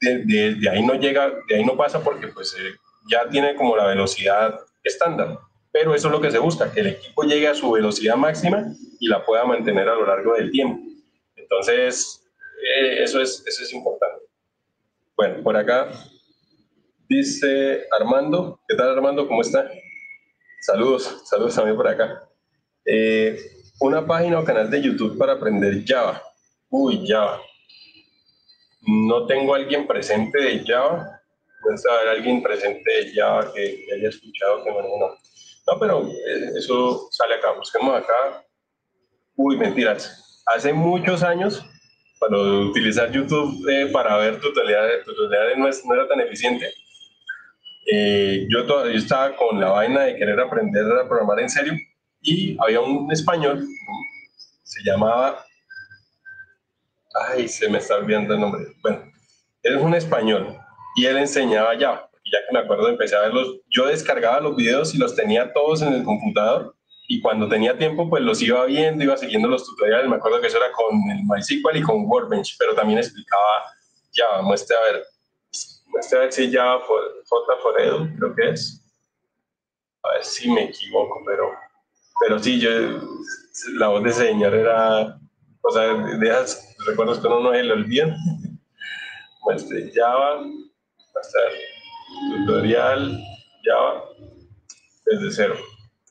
de, ahí no llega, de ahí no pasa porque pues eh, ya tiene como la velocidad estándar. Pero eso es lo que se busca, que el equipo llegue a su velocidad máxima y la pueda mantener a lo largo del tiempo. Entonces, eh, eso, es, eso es importante. Bueno, por acá dice Armando. ¿Qué tal Armando? ¿Cómo está? Saludos, saludos también por acá. Eh, una página o canal de YouTube para aprender Java. Uy, Java. No tengo alguien presente de Java. No sé haber alguien presente de Java que, haya escuchado que no. No, pero eh, eso sale acá. Busquemos acá. Uy, mentiras hace muchos años, cuando utilizar YouTube eh, para ver tutoriales, tutoriales no, era tan eficiente, eh, yo todavía estaba con la vaina de querer aprender a programar en serio y había un español, se llamaba, ay, se me está olvidando el nombre, bueno, él es un español y él enseñaba Java, ya que me acuerdo empecé a verlos, yo descargaba los videos y los tenía todos en el computador. Y cuando tenía tiempo pues los iba viendo, iba siguiendo los tutoriales, me acuerdo que eso era con el MySQL y con Workbench, pero también explicaba Java, muestre a ver, muestre a ver si Java for, J for Edu, creo que es, a ver si me equivoco, pero, pero sí, yo, la voz de ese señor era, o sea, de esas recuerdos que uno no se le olvidan, muestre Java, muestre tutorial Java desde cero,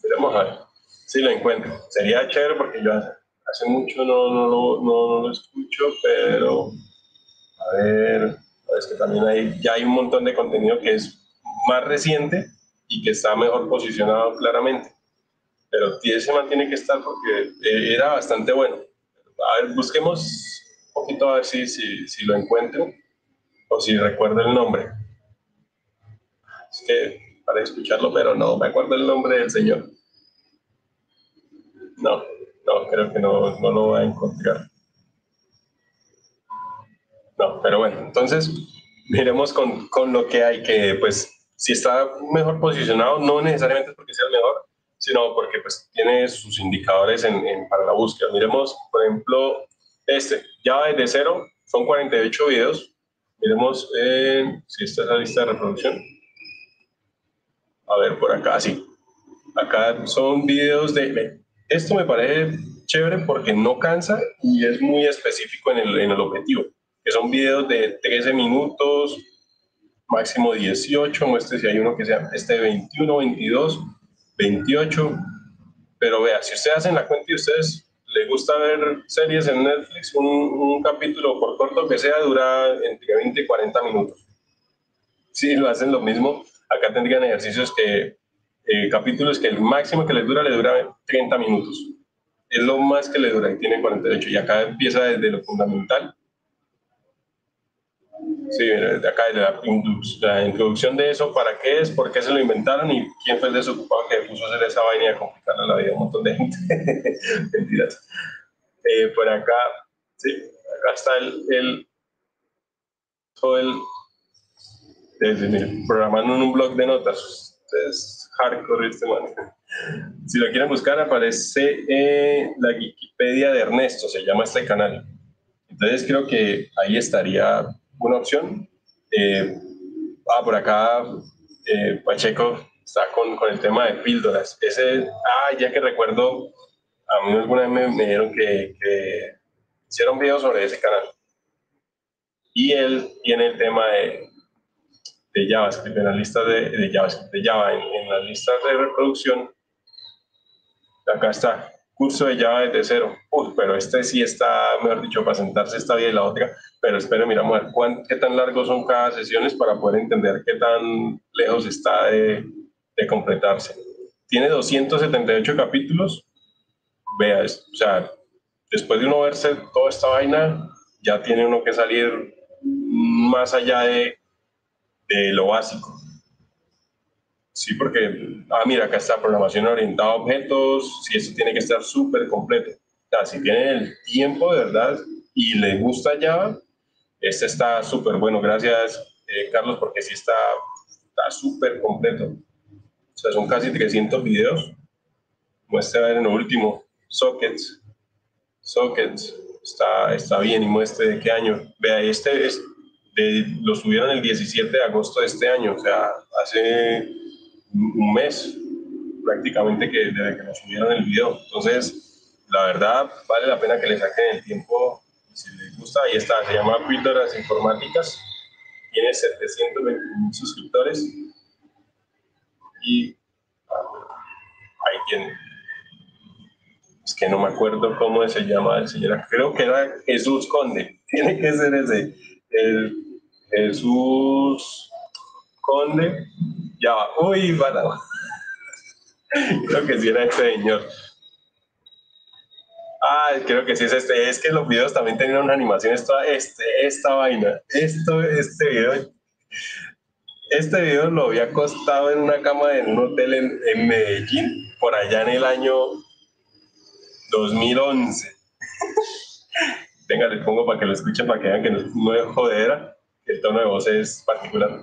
veremos a ver Sí, lo encuentro. Sería chévere porque yo hace mucho no, no, no, no lo escucho, pero a ver, es que también hay, ya hay un montón de contenido que es más reciente y que está mejor posicionado claramente. Pero ese mantiene que estar porque eh, era bastante bueno. A ver, busquemos poquito a ver si, si, si lo encuentro o si recuerdo el nombre. Es que para escucharlo, pero no me acuerdo el nombre del señor. No, no, creo que no, no lo va a encontrar. No, pero bueno, entonces miremos con, con, lo que hay, que pues si está mejor posicionado, no necesariamente porque sea el mejor, sino porque pues tiene sus indicadores en, para la búsqueda. Miremos, por ejemplo, este, ya desde cero, son 48 videos. Miremos si esta es la lista de reproducción. A ver, por acá, sí. Acá son videos de esto me parece chévere porque no cansa y es muy específico en el, en el objetivo, son videos de 13 minutos, máximo 18, muestre si hay uno que sea este 21, 22, 28, pero vea, si ustedes hacen la cuenta y ustedes les gusta ver series en Netflix, un, un, capítulo por corto que sea dura entre 20 y 40 minutos. Si lo hacen lo mismo, acá tendrían ejercicios que eh, capítulos que el máximo que les dura le dura 30 minutos. Es lo más que le dura y tiene 48. Y acá empieza desde lo fundamental. Sí, desde acá, desde la, introducción de eso, para qué es, por qué se lo inventaron y quién fue el desocupado que puso a hacer esa vaina y a complicarle la vida a un montón de gente. Mentiras. Eh, por acá, sí, acá está el, el el, el, programando en un blog de notas. Entonces, hardcore este Si lo quieren buscar, aparece en la Wikipedia de Ernesto, se llama este canal. Entonces creo que ahí estaría una opción. Eh, ah, por acá eh, Pacheco está con, con, el tema de píldoras. Ese, ah, ya que recuerdo, a mí alguna vez me, me dijeron que, que hicieron videos sobre ese canal. y él tiene el tema de, de JavaScript, en las listas de, de JavaScript, de Java, en, las listas de reproducción. Acá está, curso de Java desde cero. Uy, pero este sí está, mejor dicho, para sentarse esta vida y la otra. Pero espere, mira, a ver qué tan largos son cada sesiones para poder entender qué tan lejos está de, de completarse. Tiene 278 capítulos. Vea, o sea, después de uno verse toda esta vaina, ya tiene uno que salir más allá de, de lo básico. Sí, porque, ah, mira, acá está programación orientada a objetos, si eso tiene que estar súper completo. O sea, si tienen el tiempo de verdad y les gusta Java, este está súper bueno. Gracias, eh, Carlos, porque sí está súper completo. O sea, son casi 300 videos. Muestra a ver en último, sockets. Sockets, está, está bien y muestre de qué año. Vea, este es, lo subieron el 17 de agosto de este año, o sea, hace un mes prácticamente que desde que nos subieron el video. Entonces, la verdad, vale la pena que le saquen el tiempo. Si les gusta, ahí está, se llama Píldoras Informáticas. Tiene 720 suscriptores. Y ahí tiene. Es que no me acuerdo cómo se llama el señor. Creo que era Jesús Conde. Tiene que ser ese. Jesús Conde. Ya va. Uy, para. Creo que sí era este señor. Ah, creo que sí es este. Es que los videos también tenían una animación. Esta, este, esta vaina. Esto, este video. Este video lo había acostado en una cama en un hotel en, Medellín, por allá en el año 2011. Venga, les pongo para que lo escuchen, para que vean que no, no es jodera el tono de voz es particular.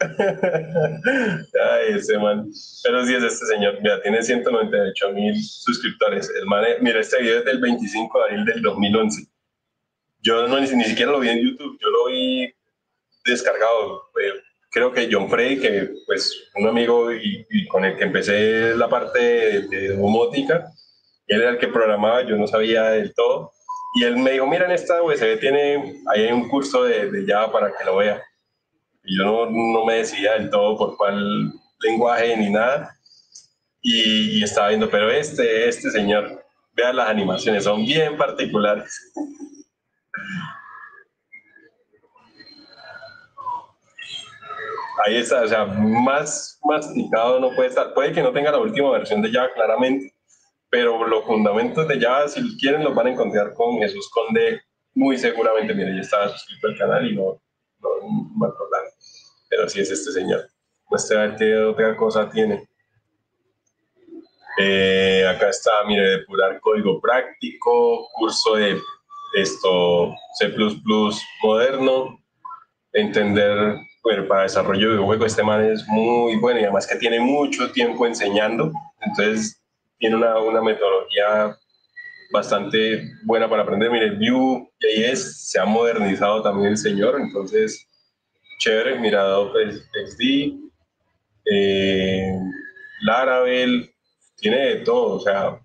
Ay, ese man. Pero sí es este señor. Mira, tiene 198 mil suscriptores. El man, mira, este video es del 25 de abril del 2011. Yo no, ni, ni, siquiera lo vi en YouTube, yo lo vi descargado. Eh, creo que John Frey, que pues un amigo y, con el que empecé la parte de, domótica, él era el que programaba, yo no sabía del todo, y él me dijo, mira, en esta USB tiene, ahí hay un curso de, de Java para que lo vea. Y yo no, no, me decía del todo por cuál lenguaje ni nada, y, estaba viendo, pero este, este señor, vea las animaciones, son bien particulares. ahí está, o sea, más masticado no puede estar. Puede que no tenga la última versión de Java claramente, pero los fundamentos de Java, si quieren, los van a encontrar con Jesús Conde muy seguramente. Mire, ya estaba suscrito al canal y no, no, me acordaba. Pero sí es este señor. Muestra a ver qué otra cosa tiene. Eh, acá está, mire, depurar código práctico, curso de esto C++ moderno, entender para desarrollo de juego este man es muy bueno y además que tiene mucho tiempo enseñando, entonces tiene una, una metodología bastante buena para aprender. Mire, Vue.js se ha modernizado también el señor, entonces chévere, mira, XD, eh, Laravel, tiene de todo, o sea,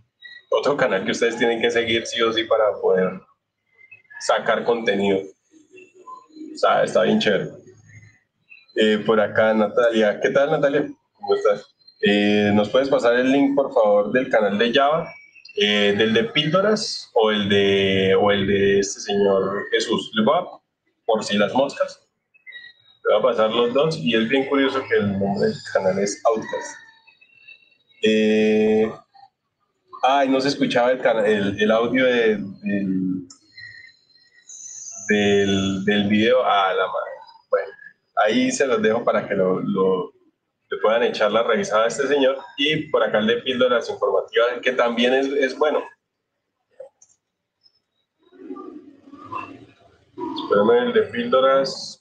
otro canal que ustedes tienen que seguir sí o sí para poder sacar contenido. O sea, está bien chévere. Eh, por acá, Natalia. ¿Qué tal, Natalia? ¿Cómo estás? Eh, ¿Nos puedes pasar el link, por favor, del canal de Java? Eh, ¿Del de píldoras o el de, o el de este señor Jesús? Le por si las moscas. Le voy a pasar los dos y es bien curioso que el nombre del canal es Outcast. ay, no se escuchaba el, audio del, del, video. a la madre ahí se los dejo para que lo, le puedan echar la revisada a este señor. Y por acá el de píldoras informativas, que también es, es bueno. Espérame, el de píldoras,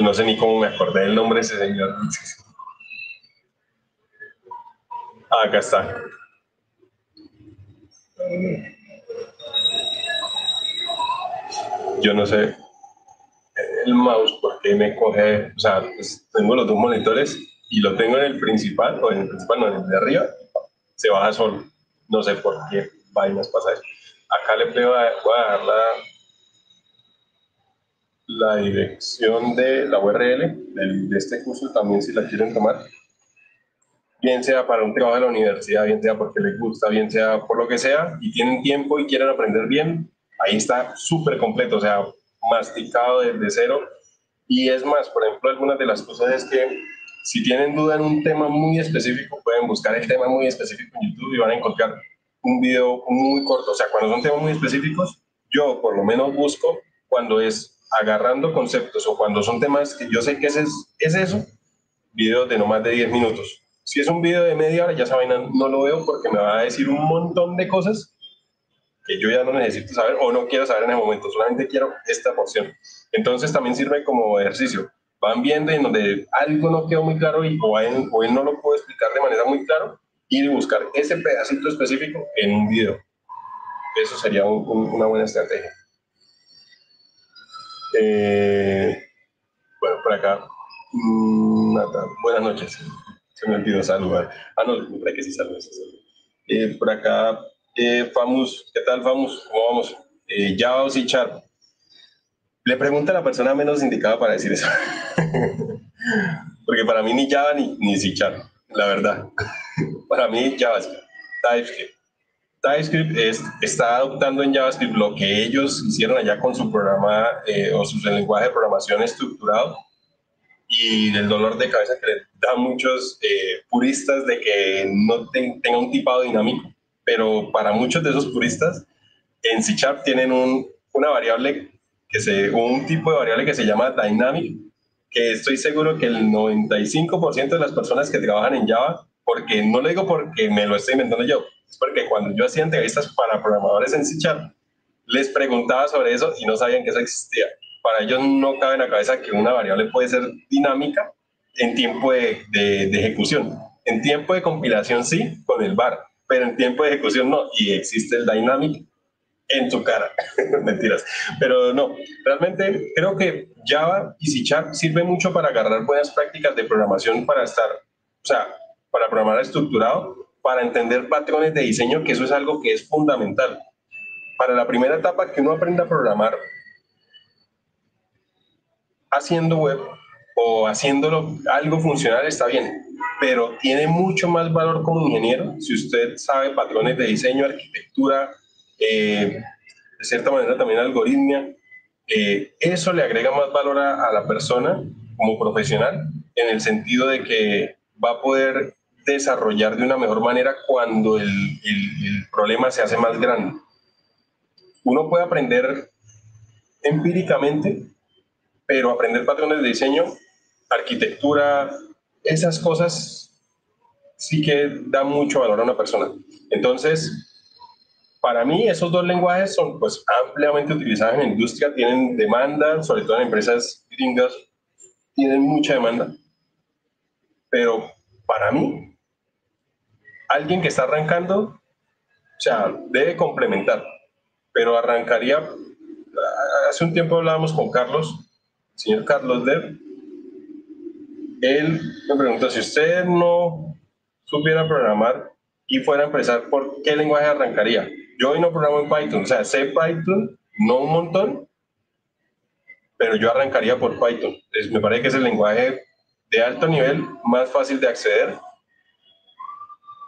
no sé ni cómo me acordé del nombre de ese señor. Ah, acá está. Yo no sé el mouse porque me coge, o sea, pues, tengo los dos monitores y lo tengo en el principal, o en el principal, no, en el de arriba, se baja solo. No sé por qué vainas pasa eso. Acá le voy a, voy dar la, la dirección de la URL de este curso también si la quieren tomar. Bien sea para un trabajo de la universidad, bien sea porque les gusta, bien sea por lo que sea, y tienen tiempo y quieren aprender bien, ahí está súper completo, o sea, masticado desde cero. Y es más, por ejemplo, algunas de las cosas es que si tienen duda en un tema muy específico, pueden buscar el tema muy específico en YouTube y van a encontrar un video muy corto. O sea, cuando son temas muy específicos, yo por lo menos busco cuando es agarrando conceptos o cuando son temas que yo sé que es, es eso, videos de no más de 10 minutos. Si es un video de media hora, ya saben, no lo veo porque me va a decir un montón de cosas que yo ya no necesito saber o no quiero saber en el momento, solamente quiero esta porción. Entonces también sirve como ejercicio. Van viendo en donde algo no quedó muy claro y o, él, o él no lo puedo explicar de manera muy clara, y buscar ese pedacito específico en un video. Eso sería una buena estrategia. Eh, bueno, por acá. Mm, buenas noches. Se me olvidó saludar. Ah, no, me que sí saludos. Eh, por acá, eh, ¿qué tal, Famus? ¿Cómo vamos? Eh, Java o C Le pregunta a la persona menos indicada para decir eso. Porque para mí ni Java ni, ni C la verdad. para mí, JavaScript, TypeScript. TypeScript está adoptando en JavaScript lo que ellos hicieron allá con su programa eh, o su lenguaje de programación estructurado y del dolor de cabeza que le da muchos eh, puristas de que no tenga un tipado dinámico. Pero para muchos de esos puristas, en C tienen un, una variable que se, un tipo de variable que se llama dynamic, que estoy seguro que el 95% de las personas que trabajan en Java, porque no lo digo porque me lo estoy inventando yo, porque cuando yo hacía entrevistas para programadores en C les preguntaba sobre eso y no sabían que eso existía. Para ellos no cabe en la cabeza que una variable puede ser dinámica en tiempo de, de, ejecución. En tiempo de compilación sí, con el bar, pero en tiempo de ejecución no. Y existe el dynamic en tu cara. Mentiras. Pero no, realmente creo que Java y C sirve mucho para agarrar buenas prácticas de programación para estar, o sea, para programar estructurado, para entender patrones de diseño, que eso es algo que es fundamental. Para la primera etapa que uno aprenda a programar haciendo web o haciéndolo algo funcional está bien, pero tiene mucho más valor como ingeniero si usted sabe patrones de diseño, arquitectura, eh, de cierta manera también algoritmia. Eh, eso le agrega más valor a la persona como profesional en el sentido de que va a poder desarrollar de una mejor manera cuando el, el, problema se hace más grande. Uno puede aprender empíricamente, pero aprender patrones de diseño, arquitectura, esas cosas sí que da mucho valor a una persona. Entonces, para mí esos dos lenguajes son pues ampliamente utilizados en la industria, tienen demanda, sobre todo en empresas gringas, tienen mucha demanda. Pero para mí, alguien que está arrancando, o sea, debe complementar, pero arrancaría, hace un tiempo hablábamos con Carlos, el señor Carlos Dev, él me preguntó, si usted no supiera programar y fuera a empezar, ¿por qué lenguaje arrancaría? Yo hoy no programo en Python, o sea, sé Python, no un montón, pero yo arrancaría por Python. me parece que es el lenguaje de alto nivel, más fácil de acceder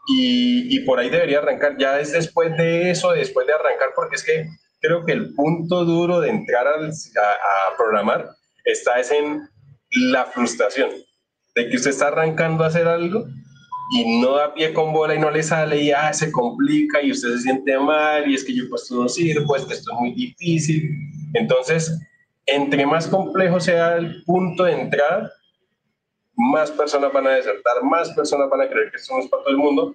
y, por ahí debería arrancar. Ya es después de eso, después de arrancar, porque es que creo que el punto duro de entrar a, programar está es en la frustración de que usted está arrancando a hacer algo y no da pie con bola y no le sale y ah, se complica y usted se siente mal y es que yo pues no sirvo, es que esto es muy difícil. Entonces, entre más complejo sea el punto de entrada, más personas van a desertar, más personas van a creer que esto no es para todo el mundo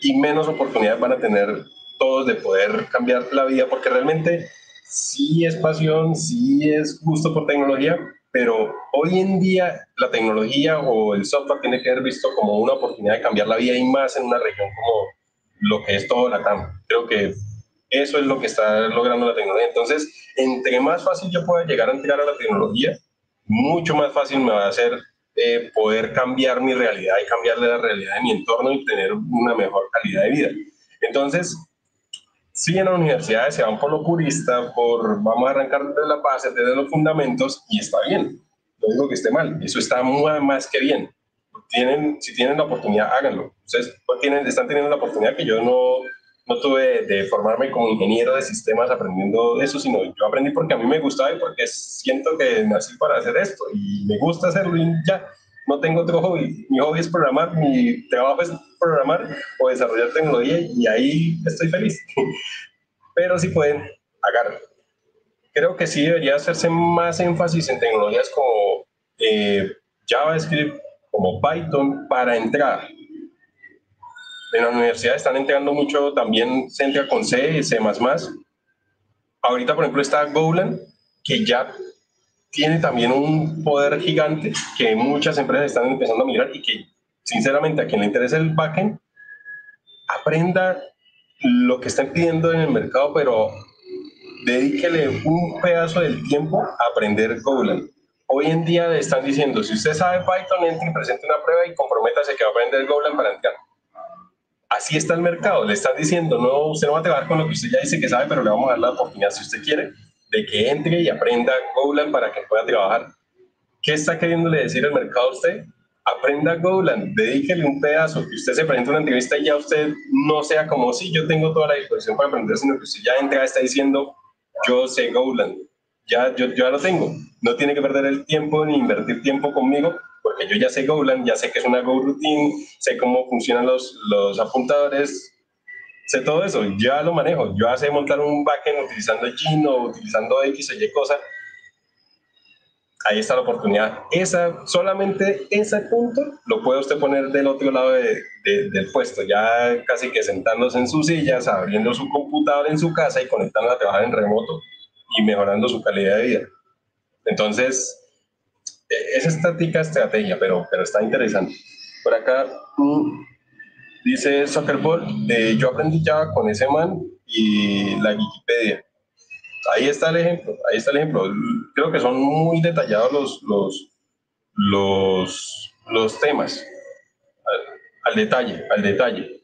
y menos oportunidades van a tener todos de poder cambiar la vida, porque realmente sí es pasión, sí es gusto por tecnología, pero hoy en día la tecnología o el software tiene que ser visto como una oportunidad de cambiar la vida y más en una región como lo que es todo la TAM. Creo que eso es lo que está logrando la tecnología. Entonces, entre más fácil yo pueda llegar a entrar a la tecnología, mucho más fácil me va a hacer eh, poder cambiar mi realidad y cambiarle la realidad de mi entorno y tener una mejor calidad de vida. Entonces, sí en las universidades se van por lo purista, por vamos a arrancar desde la base, desde los fundamentos, y está bien. No digo que esté mal, eso está muy más que bien. Tienen, si tienen la oportunidad, háganlo. Ustedes pues, tienen, están teniendo la oportunidad que yo no, no tuve de formarme como ingeniero de sistemas aprendiendo eso, sino yo aprendí porque a mí me gustaba y porque siento que nací para hacer esto y me gusta hacerlo y ya. No tengo otro hobby. Mi hobby es programar, mi trabajo es programar o desarrollar tecnología y ahí estoy feliz. Pero si pueden, agarren. Creo que sí debería hacerse más énfasis en tecnologías como eh, JavaScript, como Python para entrar en la universidad están entregando mucho, también se entra con C, y C++. Ahorita, por ejemplo, está Golang, que ya tiene también un poder gigante que muchas empresas están empezando a mirar y que, sinceramente, a quien le interesa el backend, aprenda lo que están pidiendo en el mercado, pero dedíquele un pedazo del tiempo a aprender Golang. Hoy en día le están diciendo, si usted sabe Python, entre y presente una prueba y comprométase que va a aprender Golang para entrar así está el mercado. Le están diciendo, no, usted no va a trabajar con lo que usted ya dice que sabe, pero le vamos a dar la oportunidad, si usted quiere, de que entre y aprenda Golang para que pueda trabajar. ¿Qué está queriéndole decir el mercado a usted? Aprenda Golang, dedíquele un pedazo, que usted se presente una entrevista y ya usted no sea como si yo tengo toda la disposición para aprender, sino que usted ya entra está diciendo, yo sé Golang, ya, yo, yo ya lo tengo. No tiene que perder el tiempo ni invertir tiempo conmigo, porque yo ya sé Golang, ya sé que es una Go routine, sé cómo funcionan los, los apuntadores, sé todo eso, ya lo manejo. Yo sé montar un backend utilizando Gino, utilizando X o Y cosa. Ahí está la oportunidad. Esa, solamente ese punto lo puede usted poner del otro lado de, del puesto, ya casi que sentándose en sus sillas, abriendo su computador en su casa y conectando a trabajar en remoto y mejorando su calidad de vida. Entonces, es estática estrategia, pero, pero está interesante. Por acá dice Zuckerberg, eh, yo aprendí Java con ese man y la Wikipedia. Ahí está el ejemplo, ahí está el ejemplo. Creo que son muy detallados los, los, los, los temas, al, detalle, al detalle.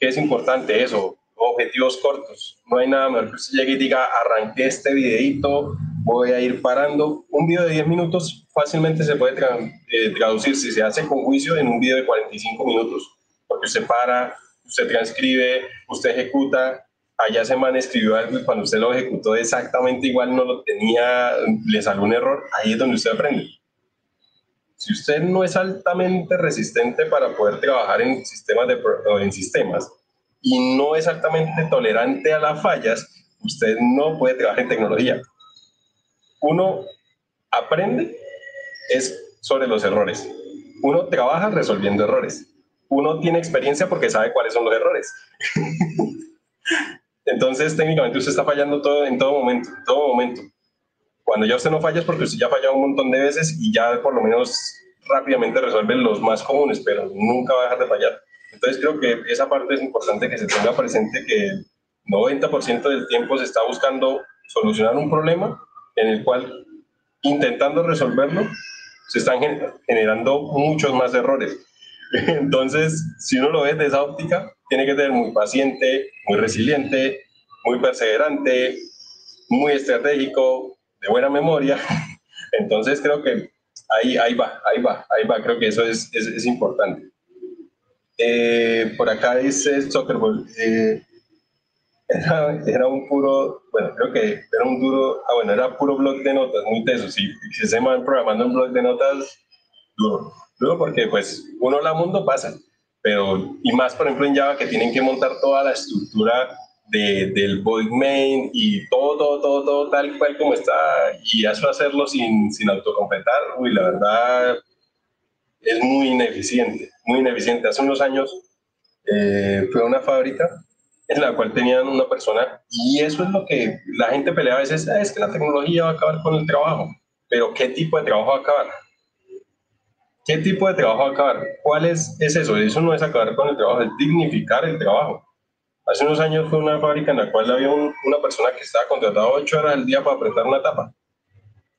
¿Qué es importante eso? Objetivos cortos. No hay nada mejor que usted llegue y diga, arranqué este videito, voy a ir parando. Un video de 10 minutos fácilmente se puede eh, traducir, si se hace con juicio, en un video de 45 minutos, porque usted para, usted transcribe, usted ejecuta, allá se man escribió algo y cuando usted lo ejecutó exactamente igual no lo tenía, le salió un error, ahí es donde usted aprende. Si usted no es altamente resistente para poder trabajar en sistemas, de, en sistemas y no es altamente tolerante a las fallas, usted no puede trabajar en tecnología uno aprende es sobre los errores. Uno trabaja resolviendo errores. Uno tiene experiencia porque sabe cuáles son los errores. Entonces, técnicamente usted está fallando todo en todo momento, en todo momento. Cuando ya usted no falla es porque usted ya ha fallado un montón de veces y ya por lo menos rápidamente resuelve los más comunes, pero nunca va a dejar de fallar. Entonces, creo que esa parte es importante que se tenga presente que 90% del tiempo se está buscando solucionar un problema en el cual intentando resolverlo se están generando muchos más errores. Entonces, si uno lo ve desde esa óptica, tiene que ser muy paciente, muy resiliente, muy perseverante, muy estratégico, de buena memoria. Entonces, creo que ahí, ahí va, ahí va, ahí va. Creo que eso es, es, importante. Eh, por acá dice Zuckerberg, eh, era, era, un puro, bueno, creo que era un duro, ah, bueno, era puro blog de notas, muy teso. Si, si se van programando un blog de notas, duro. Duro porque, pues, uno la mundo pasa, pero, y más, por ejemplo, en Java, que tienen que montar toda la estructura de, del void main y todo, todo, todo, todo tal cual como está, y eso hacerlo sin, sin autocompletar, uy, la verdad es muy ineficiente, muy ineficiente. Hace unos años eh, fue una fábrica en la cual tenían una persona y eso es lo que la gente pelea a veces, ah, es que la tecnología va a acabar con el trabajo, pero ¿qué tipo de trabajo va a acabar? ¿Qué tipo de trabajo va a acabar? ¿Cuál es, es eso? Eso no es acabar con el trabajo, es dignificar el trabajo. Hace unos años fue una fábrica en la cual había una persona que estaba contratada ocho horas al día para apretar una tapa.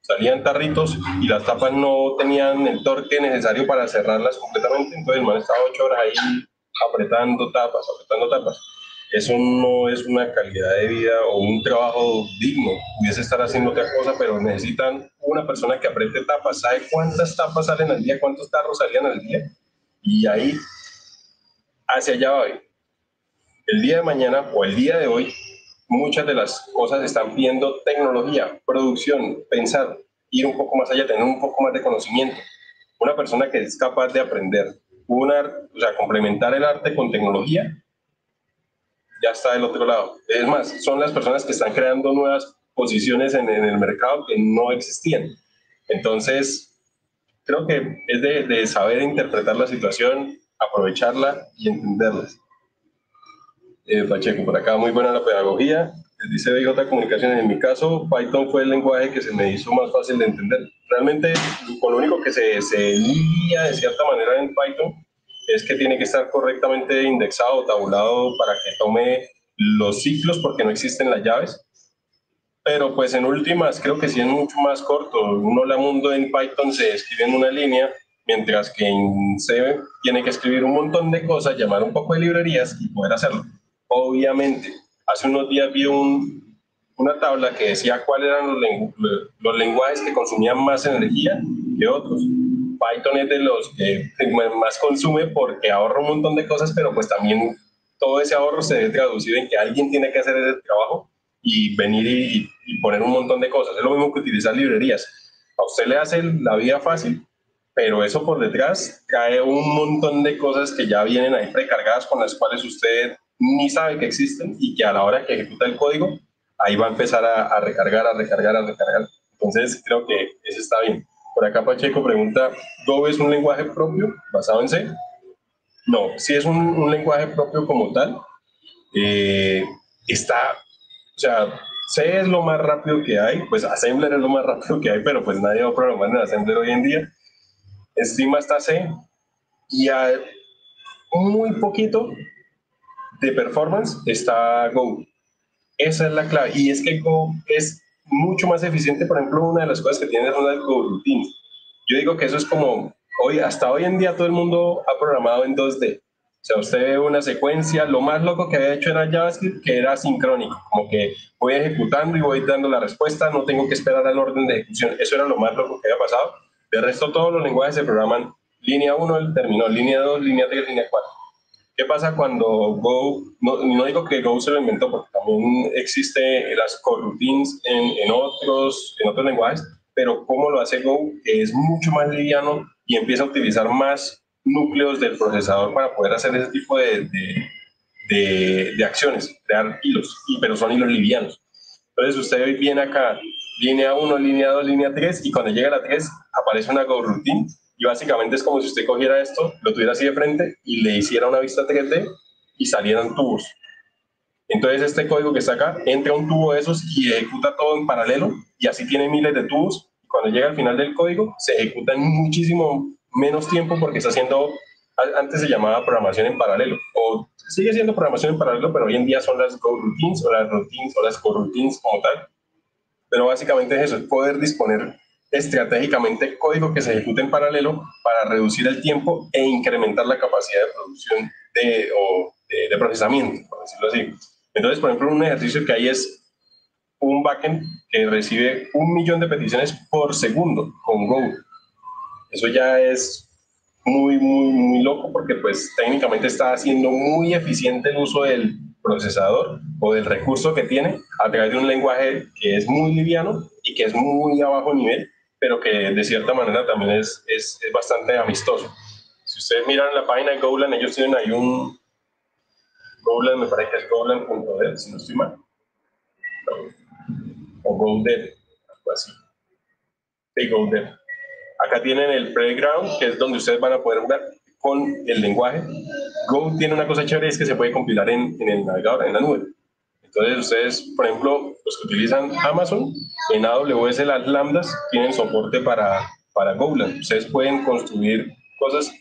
salían tarritos y las tapas no tenían el torque necesario para cerrarlas completamente, entonces el man estaba ocho horas ahí apretando tapas, apretando tapas. Eso no es una calidad de vida o un trabajo digno. Pudiese estar haciendo otra cosa, pero necesitan una persona que apriete tapas. ¿Sabe cuántas tapas salen al día? ¿Cuántos tarros salían al día? Y ahí, hacia allá va. El día de mañana o el día de hoy, muchas de las cosas están viendo tecnología, producción, pensar, ir un poco más allá, tener un poco más de conocimiento. Una persona que es capaz de aprender, una, o sea, complementar el arte con tecnología, ya está del otro lado. Es más, son las personas que están creando nuevas posiciones en, el mercado que no existían. Entonces, creo que es de, de saber interpretar la situación, aprovecharla y entenderla. Eh, Pacheco, por acá, muy buena la pedagogía. Dice BJ Comunicaciones, en mi caso, Python fue el lenguaje que se me hizo más fácil de entender. Realmente, con lo único que se, se de cierta manera en Python es que tiene que estar correctamente indexado tabulado para que tome los ciclos porque no existen las llaves. Pero pues en últimas creo que sí es mucho más corto. Uno la mundo en Python se escribe en una línea, mientras que en C tiene que escribir un montón de cosas, llamar un poco de librerías y poder hacerlo. Obviamente, hace unos días vi un, una tabla que decía cuáles eran los, los, lenguajes que consumían más energía que otros. Python es de los que más consume porque ahorra un montón de cosas, pero pues también todo ese ahorro se debe traducir en que alguien tiene que hacer ese trabajo y venir y, y poner un montón de cosas. Es lo mismo que utilizar librerías. A usted le hace la vida fácil, pero eso por detrás cae un montón de cosas que ya vienen ahí precargadas con las cuales usted ni sabe que existen y que a la hora que ejecuta el código, ahí va a empezar a, recargar, a recargar, a recargar. Entonces creo que eso está bien. Por acá Pacheco pregunta, ¿Go es un lenguaje propio basado en C? No, sí es un, lenguaje propio como tal. Eh, está, o sea, C es lo más rápido que hay, pues Assembler es lo más rápido que hay, pero pues nadie va a programar en Assembler hoy en día. Encima está C y a muy poquito de performance está Go. Esa es la clave. Y es que Go es mucho más eficiente. Por ejemplo, una de las cosas que tiene es una Go Routine. Yo digo que eso es como, hoy, hasta hoy en día todo el mundo ha programado en 2D. O sea, usted ve una secuencia, lo más loco que había hecho era JavaScript, que era sincrónico, como que voy ejecutando y voy dando la respuesta, no tengo que esperar al orden de ejecución. Eso era lo más loco que había pasado. De resto, todos los lenguajes se programan línea 1, terminó, línea 2, línea 3, línea 4. ¿Qué pasa cuando Go, no, no, digo que Go se lo inventó, porque también existe las coroutines en, en, otros, en otros lenguajes, pero cómo lo hace Go, que es mucho más liviano y empieza a utilizar más núcleos del procesador para poder hacer ese tipo de, de, de, acciones, crear hilos, pero son hilos livianos. Entonces usted viene acá, línea 1, línea 2, línea 3, y cuando llega a la 3 aparece una Go routine y básicamente es como si usted cogiera esto, lo tuviera así de frente y le hiciera una vista 3D y salieran tubos. Entonces este código que está acá entra a un tubo de esos y ejecuta todo en paralelo y así tiene miles de tubos. Y cuando llega al final del código se ejecuta en muchísimo menos tiempo porque está haciendo, antes se llamaba programación en paralelo o sigue siendo programación en paralelo, pero hoy en día son las Go routines o las routines o las coroutines como tal. Pero básicamente es eso, es poder disponer estratégicamente código que se ejecute en paralelo para reducir el tiempo e incrementar la capacidad de producción de, o de, procesamiento, por decirlo así. Entonces, por ejemplo, un ejercicio que hay es un backend que recibe un millón de peticiones por segundo con Go. Eso ya es muy, muy, muy loco porque pues técnicamente está haciendo muy eficiente el uso del procesador o del recurso que tiene a través de un lenguaje que es muy liviano y que es muy a bajo nivel pero que de cierta manera también es, es, es bastante amistoso. Si ustedes miran la página de Golan, ellos tienen ahí un... Golan, me parece que es Golan.dev, si no estoy mal. O GoDev, algo así. Sí, GoDev. Acá tienen el playground, que es donde ustedes van a poder jugar con el lenguaje. Go tiene una cosa chévere, es que se puede compilar en, en el navegador, en la nube. Entonces ustedes, por ejemplo, los que utilizan Amazon, en AWS las lambdas tienen soporte para, para Golang. Ustedes pueden construir cosas que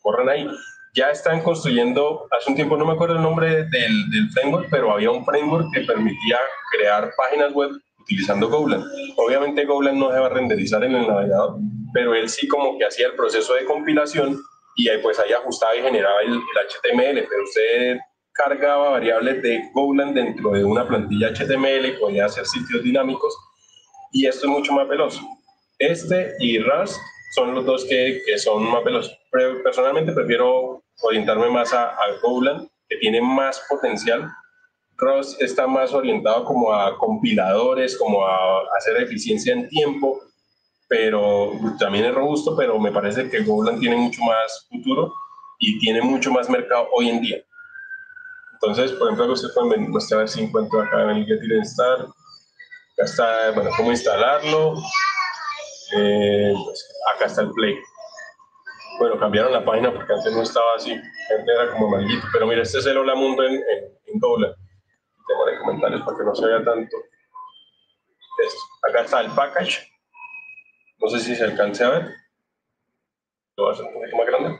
corran ahí. Ya están construyendo, hace un tiempo no me acuerdo el nombre del, del framework, pero había un framework que permitía crear páginas web utilizando Golang. Obviamente Golang no se va a renderizar en el navegador, pero él sí como que hacía el proceso de compilación y pues ahí ajustaba y generaba el, HTML, pero usted cargaba variables de Golang dentro de una plantilla HTML y podía hacer sitios dinámicos y esto es mucho más veloz. Este y Rust son los dos que, que son más veloces. Personalmente prefiero orientarme más a, a Golang, que tiene más potencial. Rust está más orientado como a compiladores, como a hacer eficiencia en tiempo, pero también es robusto, pero me parece que Golang tiene mucho más futuro y tiene mucho más mercado hoy en día. Entonces, por ejemplo, usted puede mostrar si encuentro acá en el Get Start. Acá está, bueno, cómo instalarlo. Eh, pues, acá está el Play. Bueno, cambiaron la página porque antes no estaba así. Antes era como maldito. Pero mira, este es el Hola Mundo en, en, en Golang. Tengo en comentarios para que no se vea tanto. Esto. Acá está el package no sé si se alcance a ver. Lo voy a hacer un poquito más grande.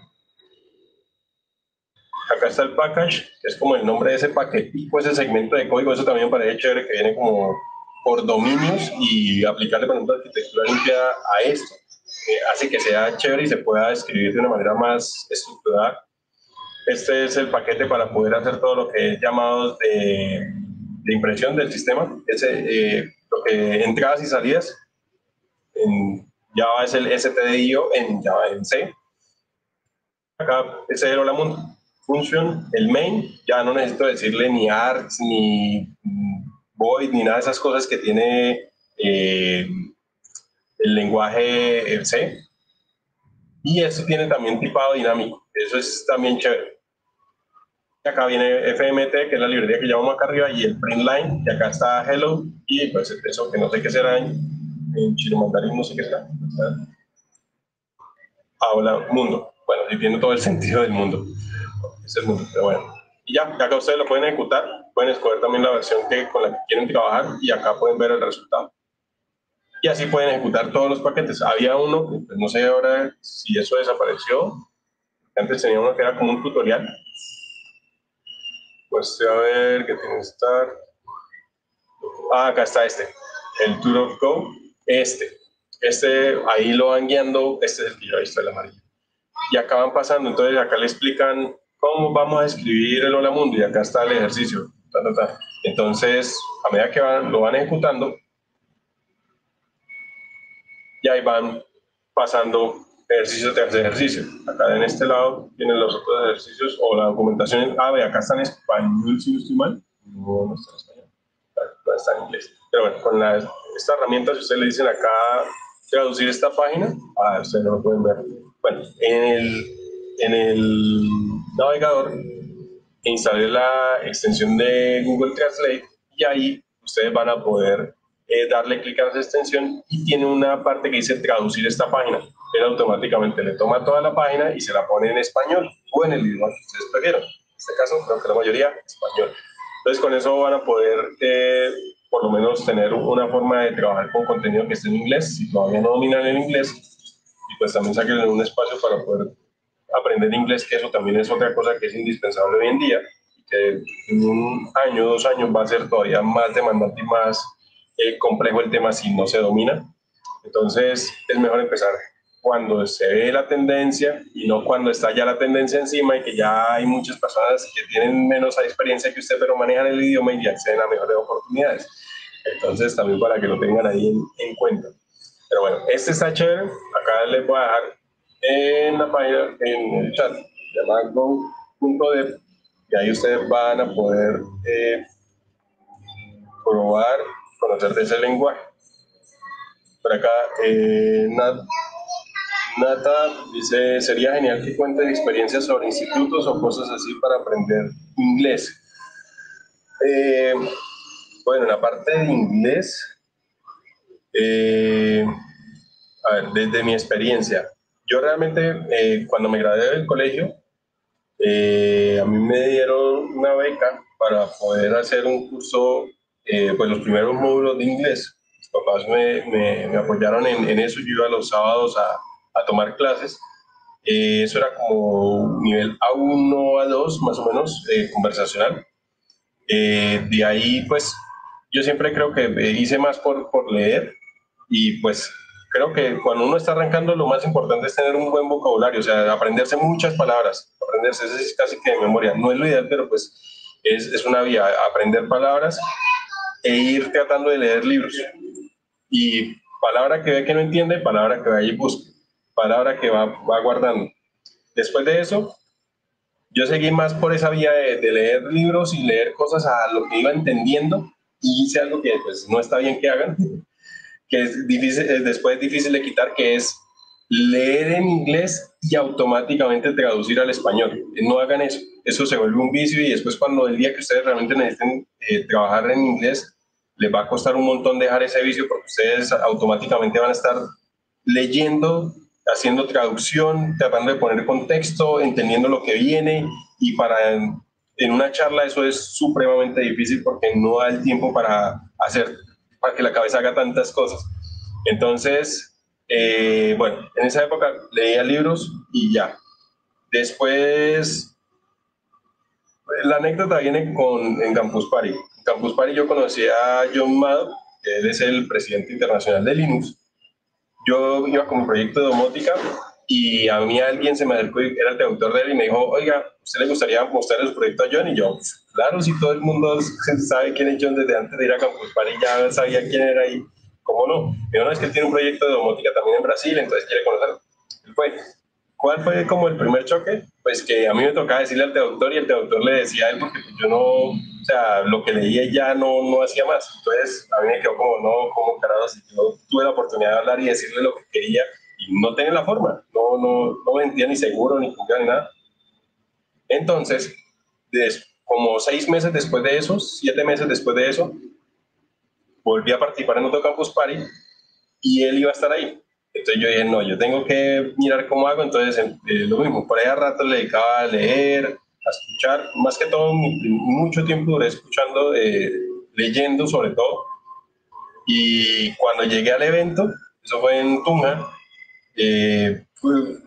Acá está el package, que es como el nombre de ese paquetico, ese segmento de código. Eso también parece chévere que viene como por dominios y aplicarle, por ejemplo, arquitectura limpia a esto. Eh, hace que sea chévere y se pueda escribir de una manera más estructurada. Este es el paquete para poder hacer todo lo que es llamados de, de impresión del sistema. Ese, eh, lo que entradas y salidas en Java es el stdio en Java en C. Acá es el hola mundo. Function, el main, ya no necesito decirle ni arts, ni void, ni nada de esas cosas que tiene eh, el lenguaje C. Y esto tiene también tipado dinámico. Eso es también chévere. Acá viene FMT, que es la librería que llamamos acá arriba, y el print line, y acá está hello, y pues eso que no sé qué será en chino mandarín, no sé qué está. Habla mundo. Bueno, y tiene todo el sentido del mundo. Es el mundo, pero bueno. Y ya, acá ustedes lo pueden ejecutar, pueden escoger también la versión que, con la que quieren trabajar y acá pueden ver el resultado. Y así pueden ejecutar todos los paquetes. Había uno, pues, no sé ahora si eso desapareció. Antes tenía uno que era como un tutorial. Pues a ver, ¿qué tiene que estar? Ah, acá está este, el Tour of Go este, este, ahí lo van guiando, este es el que yo he visto, el amarillo. Y acá van pasando, entonces acá le explican cómo vamos a escribir el Hola Mundo y acá está el ejercicio. Entonces, a medida que van, lo van ejecutando, y ahí van pasando ejercicio tras ejercicio. Acá en este lado tienen los otros ejercicios o la documentación. Ah, ve, acá está en español, si no estoy mal. No, no está en español. está en inglés. Pero bueno, con la esta herramienta, si ustedes le dicen acá traducir esta página, ah, ustedes no lo pueden ver. Bueno, en el, en el navegador instalé la extensión de Google Translate y ahí ustedes van a poder eh, darle clic a esa extensión y tiene una parte que dice traducir esta página. Él automáticamente le toma toda la página y se la pone en español o en el idioma que ustedes prefieran. En este caso, creo que la mayoría español. Entonces, con eso van a poder eh, por lo menos tener una forma de trabajar con contenido que esté en inglés, si todavía no dominan el inglés, y pues también saquen un espacio para poder aprender inglés, que eso también es otra cosa que es indispensable hoy en día, que en un año, dos años va a ser todavía más demandante y más eh, complejo el tema si no se domina. Entonces es mejor empezar cuando se ve la tendencia y no cuando está ya la tendencia encima y que ya hay muchas personas que tienen menos experiencia que usted, pero manejan el idioma y acceden a mejores oportunidades. Entonces, también para que lo tengan ahí en, cuenta. Pero bueno, este está chévere. Acá les voy a dejar en la página, en el chat, llamado go.dev, y ahí ustedes van a poder eh, probar, conocer de ese lenguaje. Por acá, eh, Nat, Nata dice, sería genial que cuenten experiencias sobre institutos o cosas así para aprender inglés. Eh, bueno, en la parte de inglés, eh, a ver, desde mi experiencia, yo realmente eh, cuando me gradué del colegio, eh, a mí me dieron una beca para poder hacer un curso, pues los primeros módulos de inglés. Mis papás me, me, apoyaron en, en, eso, yo iba los sábados a, a tomar clases. eso era como nivel A1, A2, más o menos, conversacional. de ahí, pues, yo siempre creo que hice más por, por leer y pues creo que cuando uno está arrancando lo más importante es tener un buen vocabulario, o sea, aprenderse muchas palabras, aprenderse, eso es casi que de memoria, no es lo ideal, pero pues es, es una vía, aprender palabras e ir tratando de leer libros. Y palabra que ve que no entiende, palabra que vaya y busque, palabra que va, va guardando. Después de eso, yo seguí más por esa vía de, de, leer libros y leer cosas a lo que iba entendiendo y hice algo que pues no está bien que hagan, que es es después difícil de quitar, que es leer en inglés y automáticamente traducir al español. No hagan eso, eso se vuelve un vicio y después cuando el día que ustedes realmente necesiten eh, trabajar en inglés, les va a costar un montón dejar ese vicio porque ustedes automáticamente van a estar leyendo, haciendo traducción, tratando de poner contexto, entendiendo lo que viene y para en una charla eso es supremamente difícil porque no da el tiempo para hacer para que la cabeza haga tantas cosas. Entonces, eh, bueno, en esa época leía libros y ya. Después, la anécdota viene con, en Campus Party. En Campus Party yo conocí a John Mado, que él es el presidente internacional de Linux. Yo iba con mi proyecto de domótica y a mí alguien se me acercó era el traductor de él y me dijo, oiga, ¿usted le gustaría mostrarle su proyecto a John? Y yo, claro, si todo el mundo sabe quién es John desde antes de ir a Campus Party, ya sabía quién era ahí, ¿cómo no? Pero no, es que él tiene un proyecto de domótica también en Brasil, entonces quiere conocerlo. Él fue. ¿Cuál fue como el primer choque? Pues que a mí me tocaba decirle al traductor y el traductor le decía a él porque yo no, o sea, lo que leía ya no, no hacía más. Entonces a mí me quedó como, no, como carajo, si yo tuve la oportunidad de hablar y decirle lo que quería y no tenía la forma, no, no, no vendía ni seguro, ni cumplía ni nada. Entonces, como seis meses después de eso, siete meses después de eso, volví a participar en otro Campus Party y él iba a estar ahí. Entonces yo dije, no, yo tengo que mirar cómo hago. Entonces, eh, lo mismo, por ahí a rato le dedicaba a leer, a escuchar. Más que todo, mucho tiempo duré escuchando, eh, leyendo sobre todo. Y cuando llegué al evento, eso fue en Tunja, eh,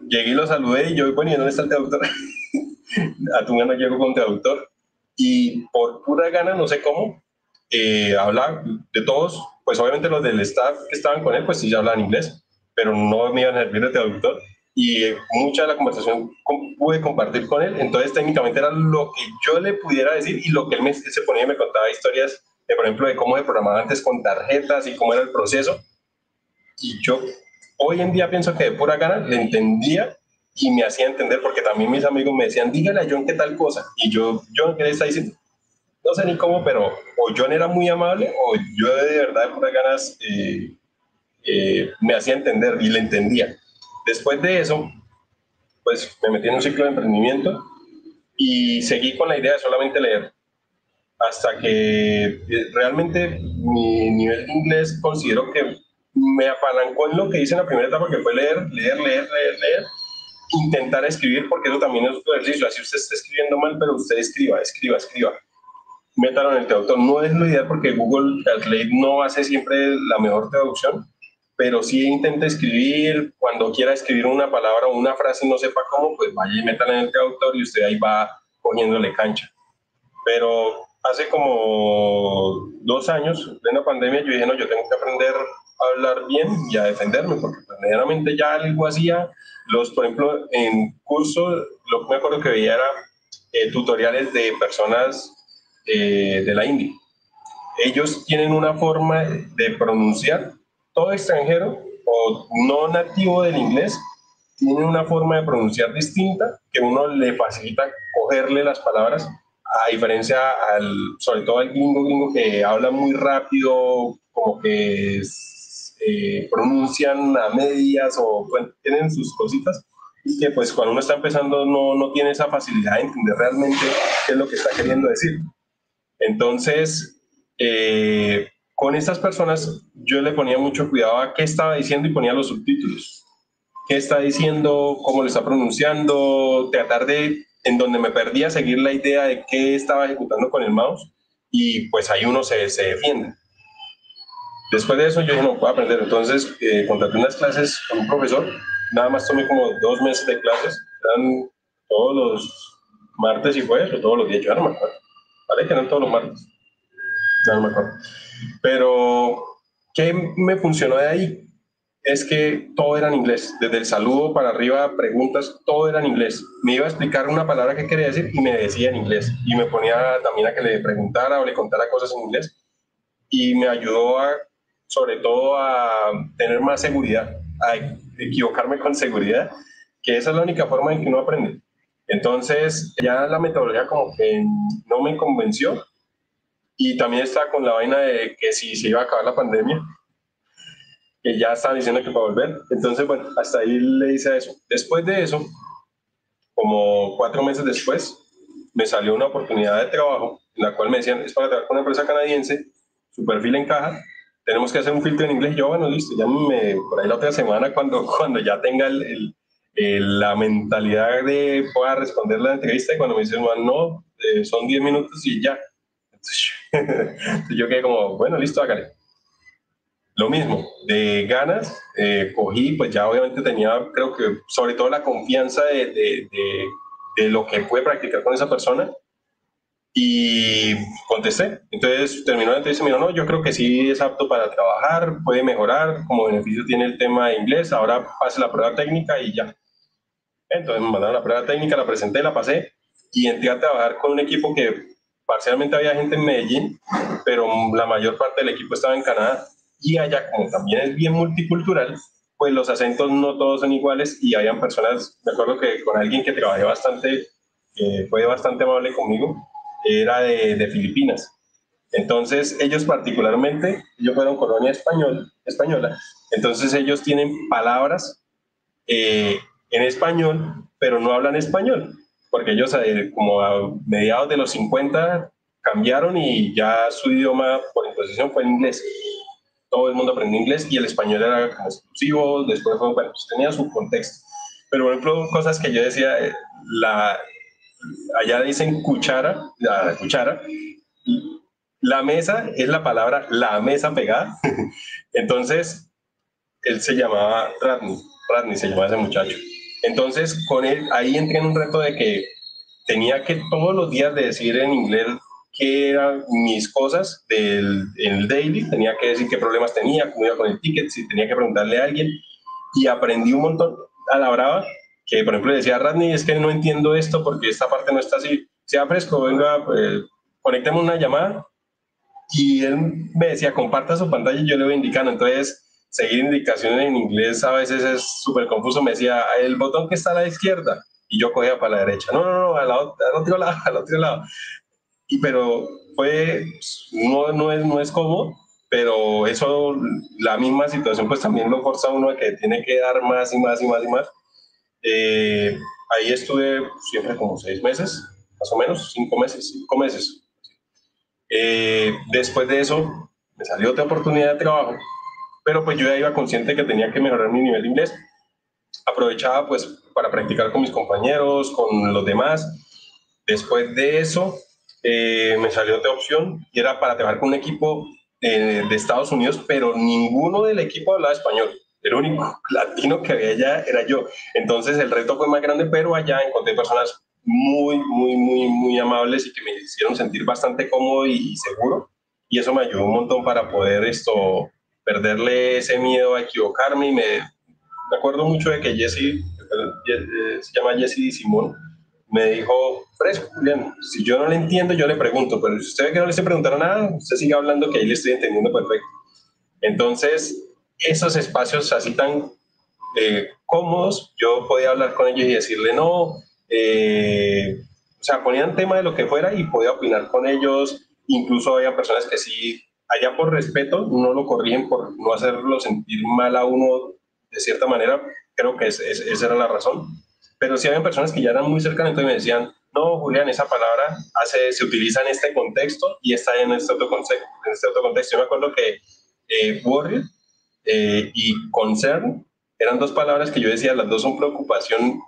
llegué y lo saludé y yo, bueno, ¿y dónde está el traductor? a Tunga no llego con traductor. Y por pura gana, no sé cómo, eh, habla de todos, pues obviamente los del staff que estaban con él, pues sí ya hablaban inglés, pero no me iban a servir de traductor. Y mucha de la conversación pude compartir con él, entonces técnicamente era lo que yo le pudiera decir y lo que él me, se ponía y me contaba historias, de, por ejemplo, de cómo se programaba antes con tarjetas y cómo era el proceso. Y yo hoy en día pienso que de pura gana le entendía y me hacía entender porque también mis amigos me decían, dígale a John qué tal cosa. Y yo, John, ¿qué le está diciendo? No sé ni cómo, pero o John era muy amable o yo de verdad de pura ganas eh, eh, me hacía entender y le entendía. Después de eso, pues me metí en un ciclo de emprendimiento y seguí con la idea de solamente leer. Hasta que eh, realmente mi nivel de inglés considero que me apalancó en lo que hice en la primera etapa, que fue leer, leer, leer, leer, leer, intentar escribir, porque eso también es un ejercicio. Así usted está escribiendo mal, pero usted escriba, escriba, escriba. Métalo en el traductor. No es lo ideal porque Google Translate no hace siempre la mejor traducción, pero sí intenta escribir. Cuando quiera escribir una palabra o una frase y no sepa cómo, pues vaya y métala en el traductor y usted ahí va poniéndole cancha. Pero hace como dos años, en la pandemia, yo dije, no, yo tengo que aprender hablar bien y a defenderme, porque pues, medianamente ya algo hacía. Los, por ejemplo, en curso, lo que me acuerdo que veía era eh, tutoriales de personas eh, de la India. Ellos tienen una forma de pronunciar, todo extranjero o no nativo del inglés, tiene una forma de pronunciar distinta que uno le facilita cogerle las palabras a diferencia al, sobre todo al gringo gringo que habla muy rápido, como que es, eh, pronuncian a medias o tienen sus cositas y que pues cuando uno está empezando no, no tiene esa facilidad de entender realmente qué es lo que está queriendo decir. Entonces, eh, con estas personas yo le ponía mucho cuidado a qué estaba diciendo y ponía los subtítulos. ¿Qué está diciendo? ¿Cómo lo está pronunciando? Tratar de, en donde me perdía, seguir la idea de qué estaba ejecutando con el mouse y pues ahí uno se, se defiende. Después de eso yo dije, no, puedo aprender. Entonces eh, contraté unas clases con un profesor. Nada más tomé como dos meses de clases. Eran todos los martes y jueves o todos los días. Yo arma, ¿vale? Que eran todos los martes. no me acuerdo. Pero, ¿qué me funcionó de ahí? Es que todo era en inglés, desde el saludo para arriba, preguntas, todo era en inglés. Me iba a explicar una palabra que quería decir y me decía en inglés. Y me ponía también a que le preguntara o le contara cosas en inglés. Y me ayudó a, sobre todo a tener más seguridad, a equivocarme con seguridad, que esa es la única forma en que uno aprende. Entonces, ya la metodología como que no me convenció y también está con la vaina de que si se iba a acabar la pandemia, que ya estaban diciendo que para volver. Entonces, bueno, hasta ahí le hice eso. Después de eso, como cuatro meses después, me salió una oportunidad de trabajo en la cual me decían, es para trabajar con una empresa canadiense, su perfil encaja, tenemos que hacer un filtro en inglés. Yo, bueno, listo, ya me, por ahí la otra semana, cuando, cuando ya tenga el, la mentalidad de pueda responder la entrevista, y cuando me dicen, no, eh, son 10 minutos y ya, yo quedé como, bueno, listo, hágale. Lo mismo, de ganas, eh, cogí, pues ya obviamente tenía, creo que sobre todo la confianza de, de, de, lo que puede practicar con esa persona y contesté. Entonces terminó la entrevista y me dijo, no, yo creo que sí es apto para trabajar, puede mejorar, como beneficio tiene el tema de inglés, ahora pase la prueba técnica y ya. Entonces me mandaron la prueba técnica, la presenté, la pasé y entré a trabajar con un equipo que parcialmente había gente en Medellín, pero la mayor parte del equipo estaba en Canadá. Y allá, como también es bien multicultural, pues los acentos no todos son iguales y habían personas, me acuerdo que con alguien que trabajé bastante, que fue bastante amable conmigo, era de, Filipinas. Entonces, ellos particularmente, ellos fueron colonia español, española, entonces ellos tienen palabras eh, en español, pero no hablan español porque ellos eh, como a mediados de los 50 cambiaron y ya su idioma por imposición fue el inglés. Todo el mundo aprendió inglés y el español era exclusivo, después fue, bueno, pues tenía su contexto. Pero por ejemplo, cosas que yo decía, eh, la, allá dicen cuchara, la cuchara, la mesa es la palabra la mesa pegada. Entonces, él se llamaba Radney, Radney se llamaba ese muchacho. Entonces, con él, ahí entré en un reto de que tenía que todos los días decir en inglés qué eran mis cosas del el daily, tenía que decir qué problemas tenía, cómo iba con el ticket, si tenía que preguntarle a alguien, y aprendí un montón a la brava, que por ejemplo decía Radney, es que no entiendo esto porque esta parte no está así, sea fresco, venga, pues, conectemos una llamada, y él me decía, comparta su pantalla y yo le voy indicando, entonces seguir indicaciones en inglés a veces es súper confuso. Me decía, el botón que está a la izquierda, y yo cogía para la derecha. No, no, no, al, otro lado, al otro lado. Y pero fue, no, no, es, no es cómodo, pero eso, la misma situación, pues también lo forza uno a que tiene que dar más y más y más y más. Eh, ahí estuve siempre como seis meses, más o menos, cinco meses, cinco meses. Eh, después de eso, me salió otra oportunidad de trabajo pero pues yo ya iba consciente que tenía que mejorar mi nivel de inglés. Aprovechaba pues para practicar con mis compañeros, con los demás. Después de eso, eh, me salió otra opción y era para trabajar con un equipo eh, de Estados Unidos, pero ninguno del equipo hablaba español. El único latino que había allá era yo. Entonces el reto fue más grande, pero allá encontré personas muy, muy, muy, muy amables y que me hicieron sentir bastante cómodo y, seguro. Y eso me ayudó un montón para poder esto perderle ese miedo a equivocarme y me, acuerdo mucho de que Jesse, eh, se llama Jesse Simón, me dijo, fresco, Julián, si yo no le entiendo, yo le pregunto, pero si usted ve que no le estoy preguntando nada, usted sigue hablando que ahí le estoy entendiendo perfecto. Entonces, esos espacios así tan eh, cómodos, yo podía hablar con ellos y decirle no, eh, o sea, ponían tema de lo que fuera y podía opinar con ellos, incluso había personas que sí allá por respeto no lo corrigen por no hacerlo sentir mal a uno de cierta manera, creo que es, esa era la razón. Pero sí había personas que ya eran muy cercanas, entonces me decían, no, Julián, esa palabra hace, se utiliza en este contexto y está en este otro, en este otro contexto. Yo me acuerdo que eh, worry eh, y concern eran dos palabras que yo decía, las dos son preocupación.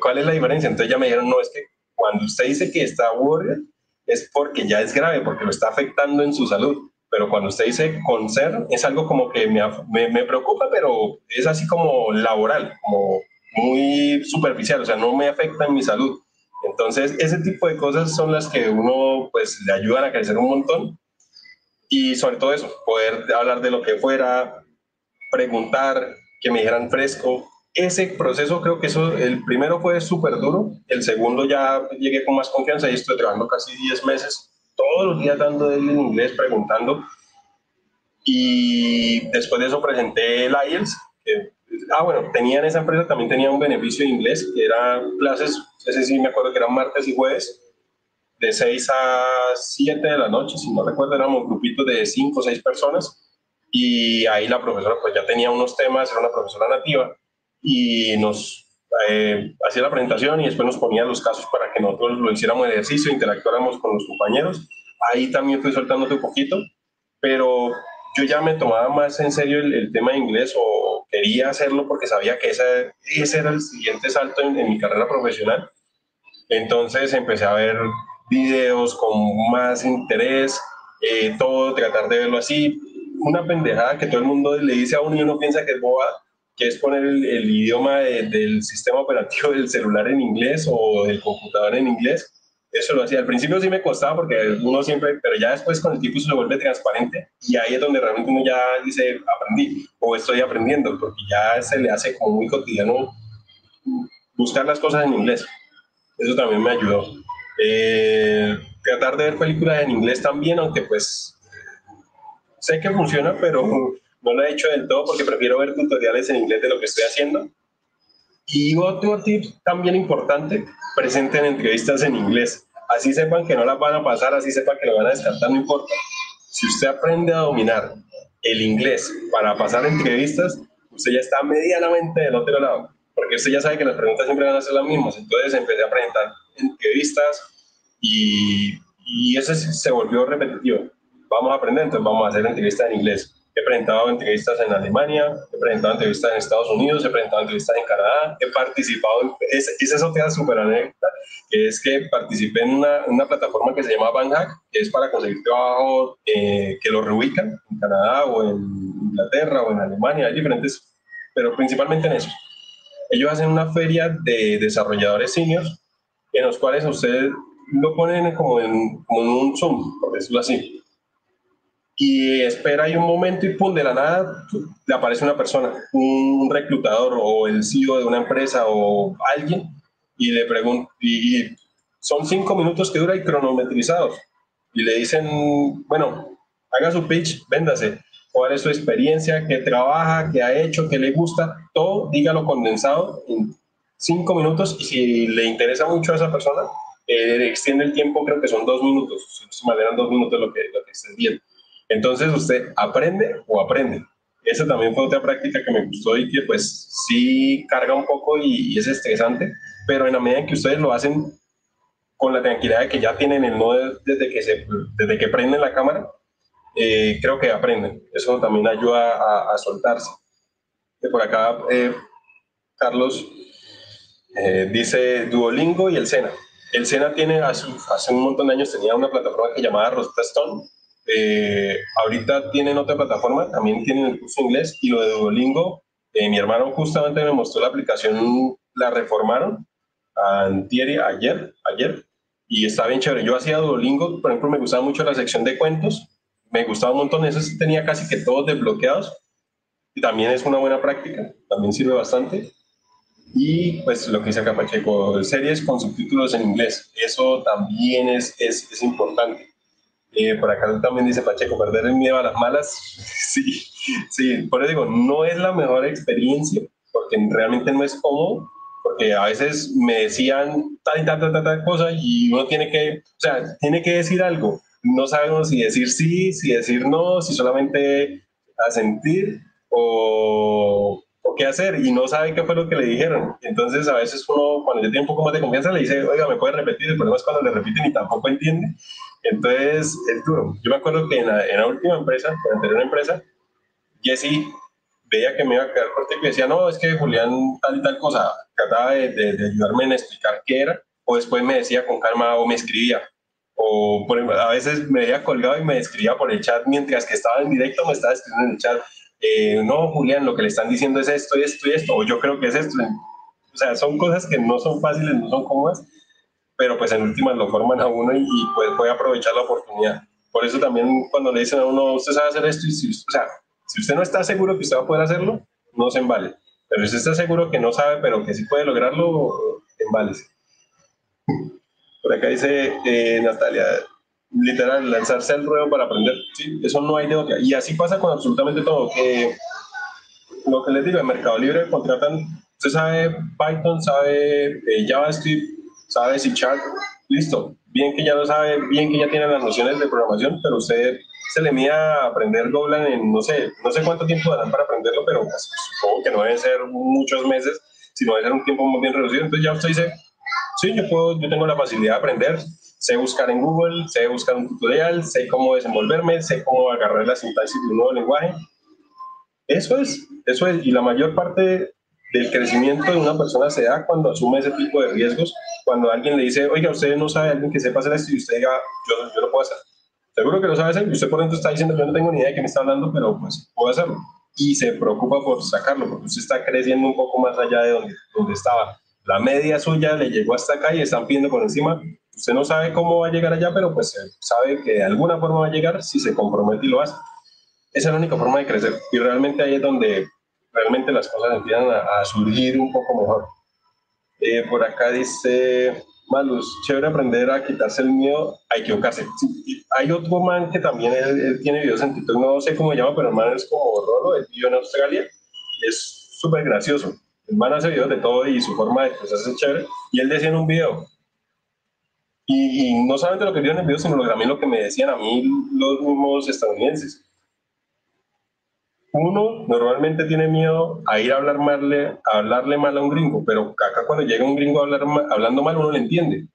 ¿Cuál es la diferencia? Entonces ya me dijeron, no, es que cuando usted dice que está worried, es porque ya es grave, porque lo está afectando en su salud pero cuando usted dice con ser, es algo como que me, me, preocupa, pero es así como laboral, como muy superficial, o sea, no me afecta en mi salud. Entonces, ese tipo de cosas son las que uno, pues, le ayudan a crecer un montón. y sobre todo eso, poder hablar de lo que fuera, preguntar, que me dijeran fresco. Ese proceso creo que eso, el primero fue súper duro, el segundo ya llegué con más confianza y estoy trabajando casi 10 meses, todos los días dando él en inglés, preguntando. Y después de eso presenté el IELTS, que ah, bueno, tenía en esa empresa también tenía un beneficio de inglés, que era clases, ese sí me acuerdo que eran martes y jueves, de 6 a 7 de la noche, si no recuerdo, éramos grupitos de 5 o 6 personas, y ahí la profesora pues ya tenía unos temas, era una profesora nativa, y nos eh, hacía la presentación y después nos ponía los casos para que nosotros lo hiciéramos ejercicio, interactuáramos con los compañeros. Ahí también fui soltándote un poquito, pero yo ya me tomaba más en serio el, tema de inglés o quería hacerlo porque sabía que ese, ese era el siguiente salto en, mi carrera profesional. Entonces empecé a ver videos con más interés, eh, todo, tratar de verlo así. Una pendejada que todo el mundo le dice a uno y uno piensa que es boba, que es poner el, idioma del sistema operativo del celular en inglés o del computador en inglés eso lo hacía. Al principio sí me costaba porque uno siempre, pero ya después con el tiempo se vuelve transparente y ahí es donde realmente uno ya dice, aprendí o estoy aprendiendo, porque ya se le hace como muy cotidiano buscar las cosas en inglés. Eso también me ayudó. Eh, tratar de ver películas en inglés también, aunque pues sé que funciona, pero no lo he hecho del todo porque prefiero ver tutoriales en inglés de lo que estoy haciendo. Y otro tip también importante, presenten entrevistas en inglés. Así sepan que no las van a pasar, así sepan que lo van a descartar, no importa. Si usted aprende a dominar el inglés para pasar entrevistas, usted ya está medianamente del otro lado, porque usted ya sabe que las preguntas siempre van a ser las mismas. Entonces empecé a presentar entrevistas y, y eso se volvió repetitivo. Vamos a aprender, entonces vamos a hacer entrevistas en inglés He presentado entrevistas en Alemania, he presentado entrevistas en Estados Unidos, he presentado entrevistas en Canadá, he participado, esa es otra súper anécdota, que es que participé en una, una plataforma que se llama Banhack, que es para conseguir trabajo eh, que lo reubican en Canadá o en Inglaterra o en Alemania, hay diferentes, pero principalmente en eso. Ellos hacen una feria de desarrolladores seniors en los cuales ustedes lo ponen como en, como en un Zoom, por decirlo así y espera ahí un momento y pum, de la nada le aparece una persona, un reclutador o el CEO de una empresa o alguien y le pregunta, y, son cinco minutos que dura y cronometrizados y le dicen, bueno, haga su pitch, véndase, cuál es su experiencia, qué trabaja, qué ha hecho, qué le gusta, todo dígalo condensado en cinco minutos y si le interesa mucho a esa persona, eh, extiende el tiempo, creo que son dos minutos, si me dos minutos lo que, lo que estés viendo entonces usted aprende o aprende. Esa también fue otra práctica que me gustó y que pues sí carga un poco y, es estresante, pero en la medida en que ustedes lo hacen con la tranquilidad de que ya tienen el no desde que, se, desde que prenden la cámara, eh, creo que aprenden. Eso también ayuda a, soltarse. De por acá, eh, Carlos eh, dice Duolingo y el Sena. El Sena tiene, hace, hace, un montón de años tenía una plataforma que llamaba Rosetta Stone, eh, ahorita tienen otra plataforma, también tienen el curso inglés y lo de Duolingo. Eh, mi hermano justamente me mostró la aplicación, la reformaron antier, ayer, ayer, y está bien chévere. Yo hacía Duolingo, por ejemplo, me gustaba mucho la sección de cuentos, me gustaba un montón, eso tenía casi que todos desbloqueados, y también es una buena práctica, también sirve bastante. Y pues lo que dice acá Pacheco, series con subtítulos en inglés, eso también es, es, es importante eh, por acá también dice Pacheco, perder el miedo a las malas. sí, sí, por eso digo, no es la mejor experiencia, porque realmente no es cómodo, porque a veces me decían tal y tal, tal, tal, cosa y uno tiene que, o sea, tiene que decir algo. No sabemos si decir sí, si decir no, si solamente asentir o, o qué hacer y no sabe qué fue lo que le dijeron. Entonces a veces uno cuando ya tiene un poco más de confianza le dice, oiga, me puede repetir, el problema es cuando le repiten y tampoco entiende. Entonces, es duro. Yo me acuerdo que en la, última empresa, en la anterior empresa, Jesse veía que me iba a quedar corto y decía, no, es que Julián tal y tal cosa, trataba de, de, ayudarme en explicar qué era, o después me decía con calma o me escribía. O por a veces me veía colgado y me escribía por el chat mientras que estaba en directo, me estaba escribiendo en el chat, eh, no, Julián, lo que le están diciendo es esto y esto y esto, o yo creo que es esto. O sea, son cosas que no son fáciles, no son cómodas, pero pues en últimas lo forman a uno y, pues puede aprovechar la oportunidad. por eso también cuando le dicen a uno, usted sabe hacer esto, y si, o sea, si usted no está seguro que usted va a poder hacerlo, no se embale. Pero si usted está seguro que no sabe, pero que sí puede lograrlo, embálese. Por acá dice eh, Natalia, literal, lanzarse al ruedo para aprender. Sí, eso no hay de otra. Y así pasa con absolutamente todo. Que lo que les digo, en Mercado Libre contratan, usted sabe Python, sabe eh, JavaScript, sabe C Sharp, listo. Bien que ya lo sabe, bien que ya tiene las nociones de programación, pero usted se le mía aprender Golang en no sé, no sé cuánto tiempo darán para aprenderlo, pero pues, supongo que no deben ser muchos meses, sino debe ser un tiempo muy bien reducido. Entonces ya usted dice, sí, yo, puedo, yo tengo la facilidad de aprender, sé buscar en Google, sé buscar un tutorial, sé cómo desenvolverme, sé cómo agarrar la sintaxis de un nuevo lenguaje. Eso es, eso es, y la mayor parte del crecimiento de una persona se da cuando asume ese tipo de riesgos, cuando alguien le dice, oiga, usted no sabe, alguien que sepa hacer esto, y usted diga, yo, yo lo puedo hacer. Seguro que lo sabe hacer, y usted por dentro está diciendo, yo no tengo ni idea de qué me está hablando, pero pues puedo hacerlo. Y se preocupa por sacarlo, porque usted está creciendo un poco más allá de donde, donde estaba. La media suya le llegó hasta acá y están pidiendo por encima. Usted no sabe cómo va a llegar allá, pero pues sabe que de alguna forma va a llegar si se compromete y lo hace. Esa es la única forma de crecer. Y realmente ahí es donde realmente las cosas empiezan a, surgir un poco mejor. Eh, por acá dice Malus, chévere aprender a quitarse el miedo a equivocarse. hay otro man que también él, tiene videos en TikTok, no sé cómo se llama, pero el man es como Rolo, el vive en Australia, es súper gracioso. El man hace videos de todo y su forma de expresarse es chévere. Y él decía en un video, y, no solamente lo que vio en el video, sino también lo que me decían a mí los mismos estadounidenses uno normalmente tiene miedo a ir a, hablar mal, a hablarle mal a un gringo, pero acá cuando llega un gringo a hablar hablando mal uno le entiende.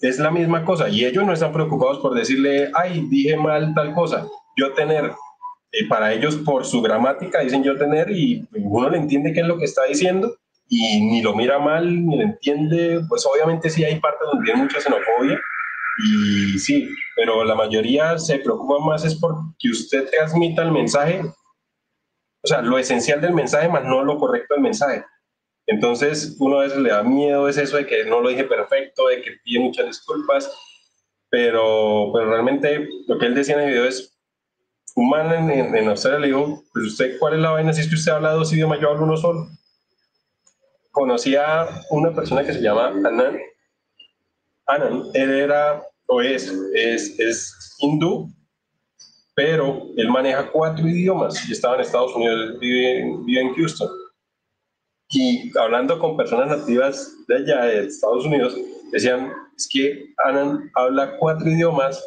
Es la misma cosa y ellos no están preocupados por decirle, ay, dije mal tal cosa. Yo tener, eh, para ellos por su gramática dicen yo tener y uno le entiende qué es lo que está diciendo y ni lo mira mal, ni lo entiende. Pues obviamente sí hay partes donde hay mucha xenofobia y sí, pero la mayoría se preocupa más es por que usted transmita el mensaje o sea, lo esencial del mensaje más no lo correcto del mensaje. Entonces, uno a veces le da miedo, es eso de que no lo dije perfecto, de que pide muchas disculpas, pero, pero realmente lo que él decía en el video es, un man en, en, Australia le dijo, pues usted, ¿cuál es la vaina si es que usted habla dos idiomas, yo hablo uno solo? Conocí a una persona que se llama Anand. Anand, él era, o es, es, es hindú, pero él maneja cuatro idiomas y estaba en Estados Unidos, vive, vive en Houston. Y hablando con personas nativas de allá, de Estados Unidos, decían, es que Anan habla cuatro idiomas,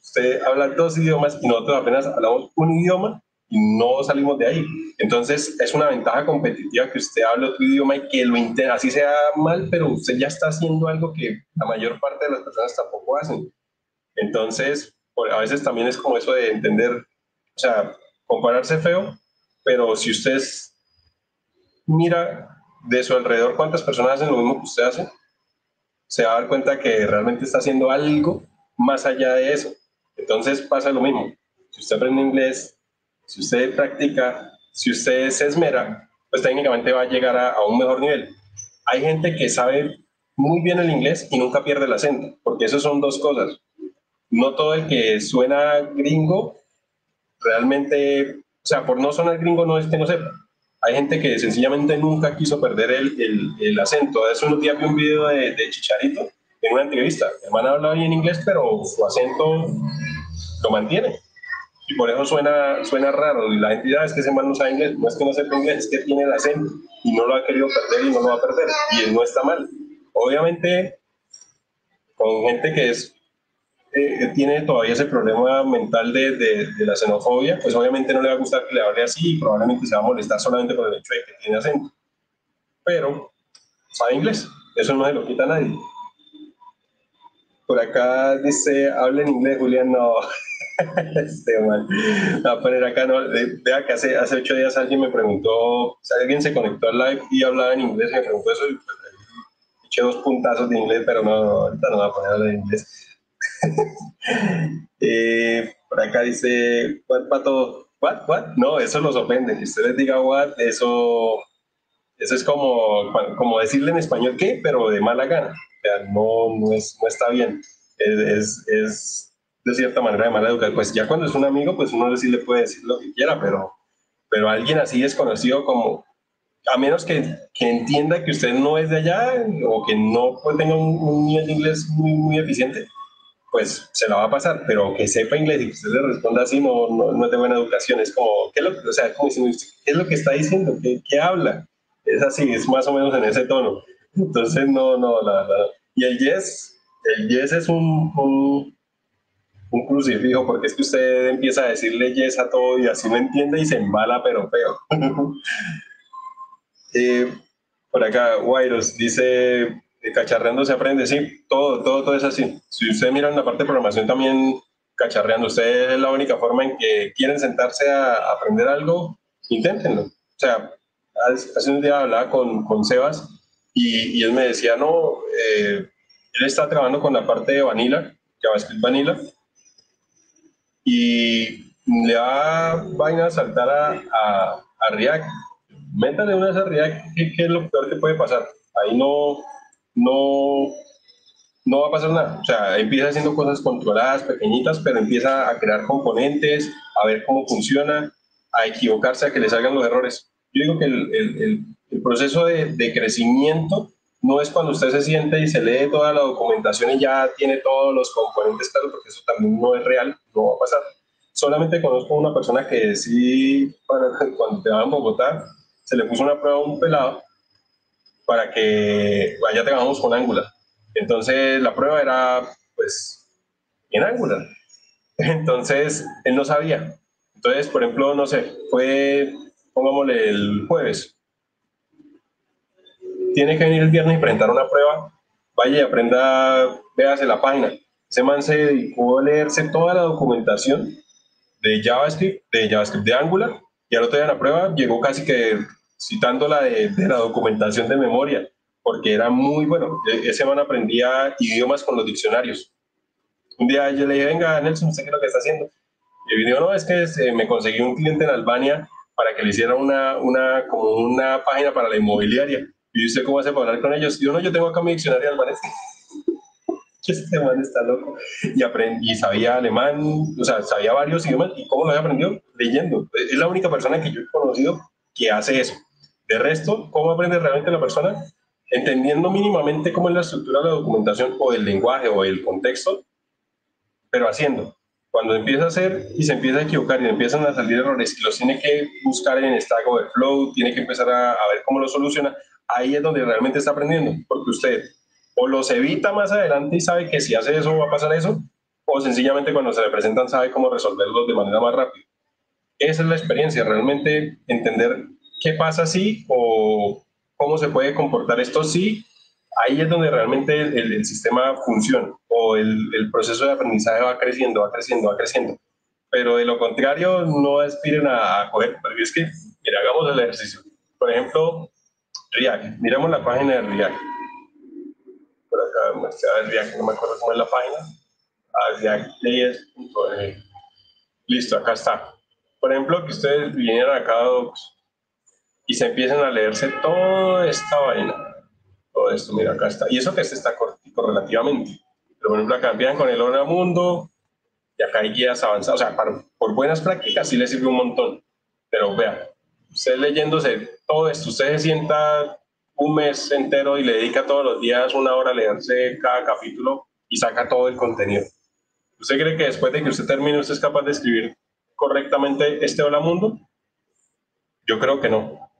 usted habla dos idiomas y nosotros apenas hablamos un idioma y no salimos de ahí. Entonces es una ventaja competitiva que usted hable otro idioma y que lo intente, así sea mal, pero usted ya está haciendo algo que la mayor parte de las personas tampoco hacen. Entonces, a veces también es como eso de entender, o sea, compararse feo, pero si usted mira de su alrededor cuántas personas hacen lo mismo que usted hace, se va a dar cuenta que realmente está haciendo algo más allá de eso. Entonces pasa lo mismo. Si usted aprende inglés, si usted practica, si usted se esmera, pues técnicamente va a llegar a, un mejor nivel. Hay gente que sabe muy bien el inglés y nunca pierde el acento, porque eso son dos cosas no todo el que suena gringo realmente, o sea, por no sonar gringo no es que no sepa. Hay gente que sencillamente nunca quiso perder el, el, el acento. Hace unos días vi un video de, de, Chicharito en una entrevista. El hermano habla bien inglés, pero su acento lo mantiene. Y por eso suena, suena raro. Y la entidad es que ese man no sabe inglés. No es que no sepa inglés, es que tiene el acento y no lo ha querido perder y no lo va a perder. Y él no está mal. Obviamente, con gente que es eh, tiene todavía ese problema mental de, de, la xenofobia, pues obviamente no le va a gustar que le hable así y probablemente se va a molestar solamente por el hecho de que tiene acento. Pero sabe inglés, eso no se lo quita a nadie. Por acá dice, habla en inglés, Julián, no. este mal. Va a poner acá, no. Vea que hace, hace ocho días alguien me preguntó, si alguien se conectó al live y hablaba en inglés, me preguntó eso y pues, eché dos puntazos de inglés, pero no, ahorita no va a poner hablar en inglés. Eh, por acá dice, what, pato, what, what? No, eso los ofende. Si usted les diga what, eso, eso es como, como decirle en español qué, pero de mala gana. O sea, no, no, es, no está bien. Es, es, de cierta manera de mala educación. Pues ya cuando es un amigo, pues uno sí le puede decir lo que quiera, pero, pero alguien así desconocido como, a menos que, que entienda que usted no es de allá o que no pues, tenga un, nivel de inglés muy, muy eficiente, pues se la va a pasar, pero que sepa inglés y que usted le responda así no, no, es de buena educación, es como, ¿qué es lo, o sea, como ¿qué es lo que está diciendo? ¿Qué, ¿Qué, habla? Es así, es más o menos en ese tono. Entonces, no, no, la, la, y el yes, el yes es un, un, un, crucifijo, porque es que usted empieza a decirle yes a todo y así no entiende y se embala, pero feo. eh, por acá, Wairos dice, cacharreando se aprende, sí, todo, todo, todo es así. Si usted mira en la parte de programación también cacharreando, usted es la única forma en que quieren sentarse a aprender algo, inténtenlo. O sea, hace un día hablaba con, con Sebas y, y, él me decía, no, eh, él está trabajando con la parte de Vanilla, JavaScript Vanilla, y le va vaina a saltar a, a, a React. Métale una vez a React, ¿qué, ¿qué, es lo peor que puede pasar? Ahí no, no, no va a pasar nada. O sea, empieza haciendo cosas controladas, pequeñitas, pero empieza a crear componentes, a ver cómo funciona, a equivocarse, a que le salgan los errores. Yo digo que el, el, el proceso de, de, crecimiento no es cuando usted se siente y se lee toda la documentación y ya tiene todos los componentes claros, porque eso también no es real, no va a pasar. Solamente conozco una persona que sí, cuando te va en Bogotá, se le puso una prueba a un pelado para que allá tengamos con Angular. Entonces la prueba era pues en Angular. Entonces él no sabía. Entonces, por ejemplo, no sé, fue, pongámosle el jueves. Tiene que venir el viernes y presentar una prueba. Vaya y aprenda, véase la página. Ese man se dedicó a leerse toda la documentación de JavaScript, de JavaScript de Angular, y al otro día de la prueba llegó casi que citando la de, la documentación de memoria, porque era muy bueno. E, ese man aprendía idiomas con los diccionarios. Un día yo le dije, venga, Nelson, ¿usted qué es lo que está haciendo? Y el video, no, es que este, me conseguí un cliente en Albania para que le hiciera una, una, como una página para la inmobiliaria. Y usted, ¿cómo hace para hablar con ellos? yo, no, yo tengo acá mi diccionario albanés. este man está loco. Y, aprendí, y sabía alemán, o sea, sabía varios idiomas. ¿Y cómo lo había aprendido? Leyendo. Es la única persona que yo he conocido que hace eso. De resto, ¿cómo aprende realmente la persona? Entendiendo mínimamente cómo es la estructura de la documentación o el lenguaje o el contexto, pero haciendo. Cuando empieza a hacer y se empieza a equivocar y empiezan a salir errores y los tiene que buscar en Stack Overflow, tiene que empezar a, a ver cómo lo soluciona, ahí es donde realmente está aprendiendo, porque usted o los evita más adelante y sabe que si hace eso va a pasar eso, o sencillamente cuando se le presentan sabe cómo resolverlos de manera más rápida. Esa es la experiencia, realmente entender qué pasa si o cómo se puede comportar esto si, ahí es donde realmente el, sistema funciona o el, el, proceso de aprendizaje va creciendo, va creciendo, va creciendo. Pero de lo contrario, no aspiren a, a coger, porque es que, mira, hagamos el ejercicio. Por ejemplo, React, miramos la página de React. Por acá React, no me acuerdo cómo es la página. Ah, React.js.org. Listo, acá está. Por ejemplo, que ustedes vinieran acá a Docs y se empiezan a leerse toda esta vaina. Todo esto, mira, acá está. Y eso que este está cortico relativamente. Pero por ejemplo, acá empiezan con el Hola Mundo y acá hay guías avanzadas. O sea, para, por buenas prácticas sí les sirve un montón. Pero vea, usted leyéndose todo esto, usted se sienta un mes entero y le dedica todos los días una hora a leerse cada capítulo y saca todo el contenido. ¿Usted cree que después de que usted termine, usted es capaz de escribir correctamente este Hola Mundo? Yo creo que no.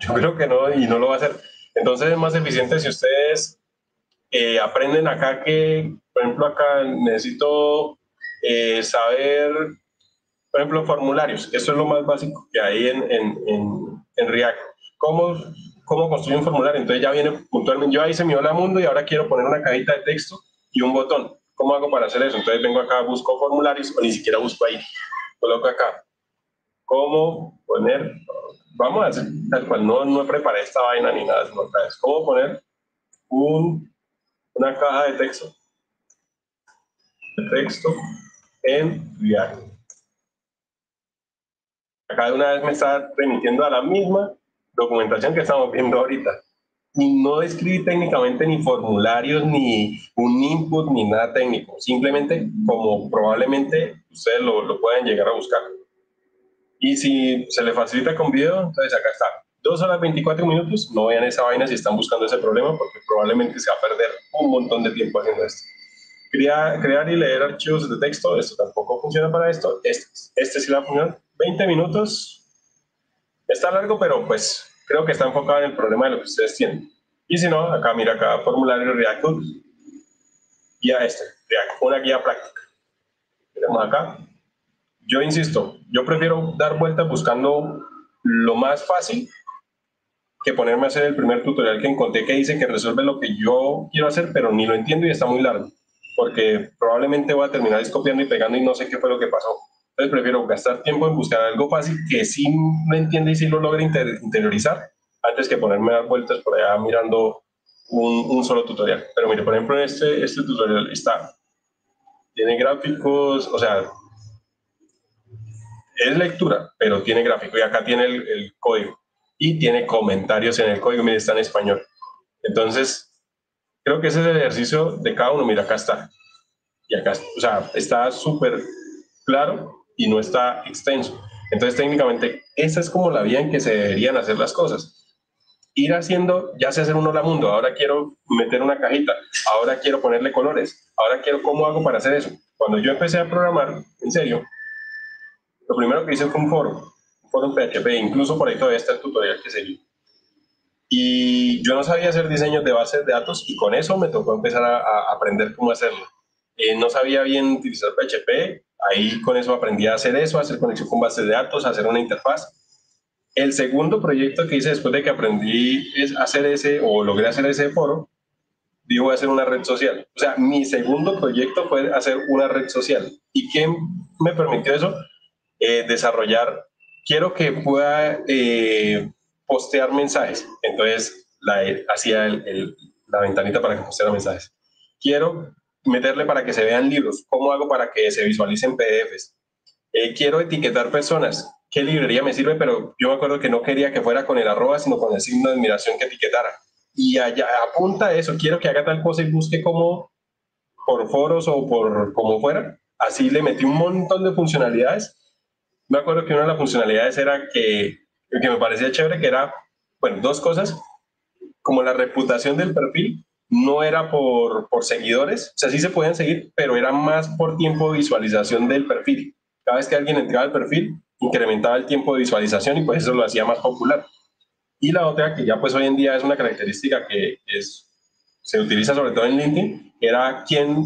Yo creo que no y no lo va a hacer. Entonces es más eficiente si ustedes eh, aprenden acá que, por ejemplo, acá necesito eh, saber, por ejemplo, formularios. Eso es lo más básico que hay en, en, en, en React. ¿Cómo, ¿Cómo construir un formulario? Entonces ya viene puntualmente, yo hice mi hola mundo y ahora quiero poner una cajita de texto y un botón. ¿Cómo hago para hacer eso? Entonces vengo acá, busco formularios o ni siquiera busco ahí. Coloco acá. ¿Cómo poner vamos a hacer tal cual, no, no preparé esta vaina ni nada, cómo poner un, una caja de texto, de texto en React. Acá de una vez me está remitiendo a la misma documentación que estamos viendo ahorita. y no escribí técnicamente ni formularios, ni un input, ni nada técnico. Simplemente como probablemente ustedes lo, lo pueden llegar a buscar. Y si se le facilita con video, entonces acá está. Dos horas 24 minutos, no vean esa vaina si están buscando ese problema porque probablemente se va a perder un montón de tiempo haciendo esto. Crear, crear y leer archivos de texto, esto tampoco funciona para esto. Este, este sí va a funcionar. 20 minutos. Está largo, pero pues creo que está enfocado en el problema de lo que ustedes tienen. Y si no, acá mira acá formulario React guía este, React, una guía práctica. Tenemos acá. Yo insisto, yo prefiero dar vueltas buscando lo más fácil que ponerme a hacer el primer tutorial que encontré que dice que resuelve lo que yo quiero hacer, pero ni lo entiendo y está muy largo, porque probablemente voy a terminar copiando y pegando y no sé qué fue lo que pasó. Entonces prefiero gastar tiempo en buscar algo fácil que sí lo entiende y sí lo logre interiorizar, antes que ponerme a dar vueltas por allá mirando un, solo tutorial. Pero mire, por ejemplo, este, este tutorial está, tiene gráficos, o sea, es lectura, pero tiene gráfico y acá tiene el, el código y tiene comentarios en el código, mire, está en español. Entonces, creo que ese es el ejercicio de cada uno, mira, acá está. Y acá, o sea, está súper claro y no está extenso. Entonces, técnicamente, esa es como la vía en que se deberían hacer las cosas. Ir haciendo, ya sé hacer un hola mundo, ahora quiero meter una cajita, ahora quiero ponerle colores, ahora quiero, ¿cómo hago para hacer eso? Cuando yo empecé a programar, en serio, lo primero que hice fue un foro, un foro PHP, incluso por ahí todavía está el tutorial que seguí. Y yo no sabía hacer diseños de bases de datos y con eso me tocó empezar a, a aprender cómo hacerlo. Eh, no sabía bien utilizar PHP, Ahí con eso aprendí a hacer eso, a hacer conexión con bases de datos, a hacer una interfaz. El segundo proyecto que hice después de que aprendí es hacer ese, o logré hacer ese foro, digo, hacer una red social. O sea, mi segundo proyecto fue hacer una red social. ¿Y qué me permitió eso? Eh, desarrollar, quiero que pueda eh, postear mensajes. Entonces, la, hacía la ventanita para que posteara mensajes. Quiero meterle para que se vean libros? ¿Cómo hago para que se visualicen PDFs? Eh, quiero etiquetar personas. ¿Qué librería me sirve? Pero yo me acuerdo que no quería que fuera con el arroba, sino con el signo de admiración que etiquetara. Y allá apunta eso, quiero que haga tal cosa y busque como por foros o por como fuera. Así le metí un montón de funcionalidades. Me acuerdo que una de las funcionalidades era que, que me parecía chévere, que era, bueno, dos cosas, como la reputación del perfil no era por, por seguidores, o sea, sí se podían seguir, pero era más por tiempo de visualización del perfil. Cada vez que alguien entraba al perfil, incrementaba el tiempo de visualización y pues eso lo hacía más popular. Y la otra, que ya pues hoy en día es una característica que es, se utiliza sobre todo en LinkedIn, era quién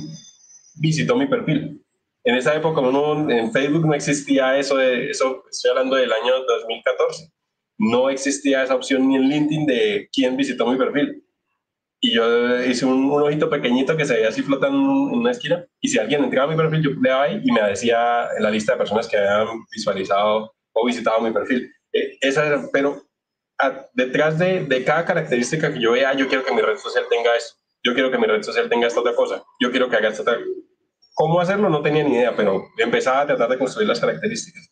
visitó mi perfil. En esa época en Facebook no existía eso, eso estoy hablando del año 2014, no existía esa opción ni en LinkedIn de quién visitó mi perfil y yo hice un, ojito pequeñito que se veía así flotando en una esquina y si alguien entraba a mi perfil yo le ahí y me decía en la lista de personas que habían visualizado o visitado mi perfil. Eh, esa pero detrás de, de, cada característica que yo vea, yo quiero que mi red social tenga esto, yo quiero que mi red social tenga esta otra cosa, yo quiero que haga esta otra. ¿Cómo hacerlo? No tenía ni idea, pero empezaba a tratar de construir las características.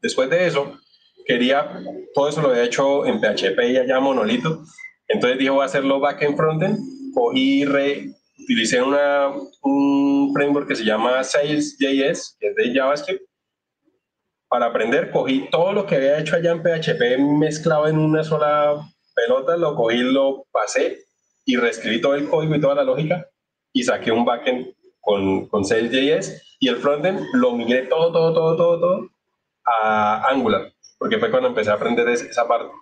Después de eso, quería, todo eso lo había hecho en PHP y allá monolito, entonces dije, voy a hacerlo backend frontend. Cogí, re, utilicé una, un framework que se llama Sales.js, que es de JavaScript. Para aprender, cogí todo lo que había hecho allá en PHP mezclado en una sola pelota, lo cogí, lo pasé y reescribí todo el código y toda la lógica y saqué un backend con, con Sales.js y el frontend lo migré todo, todo, todo, todo, todo a Angular, porque fue cuando empecé a aprender esa parte.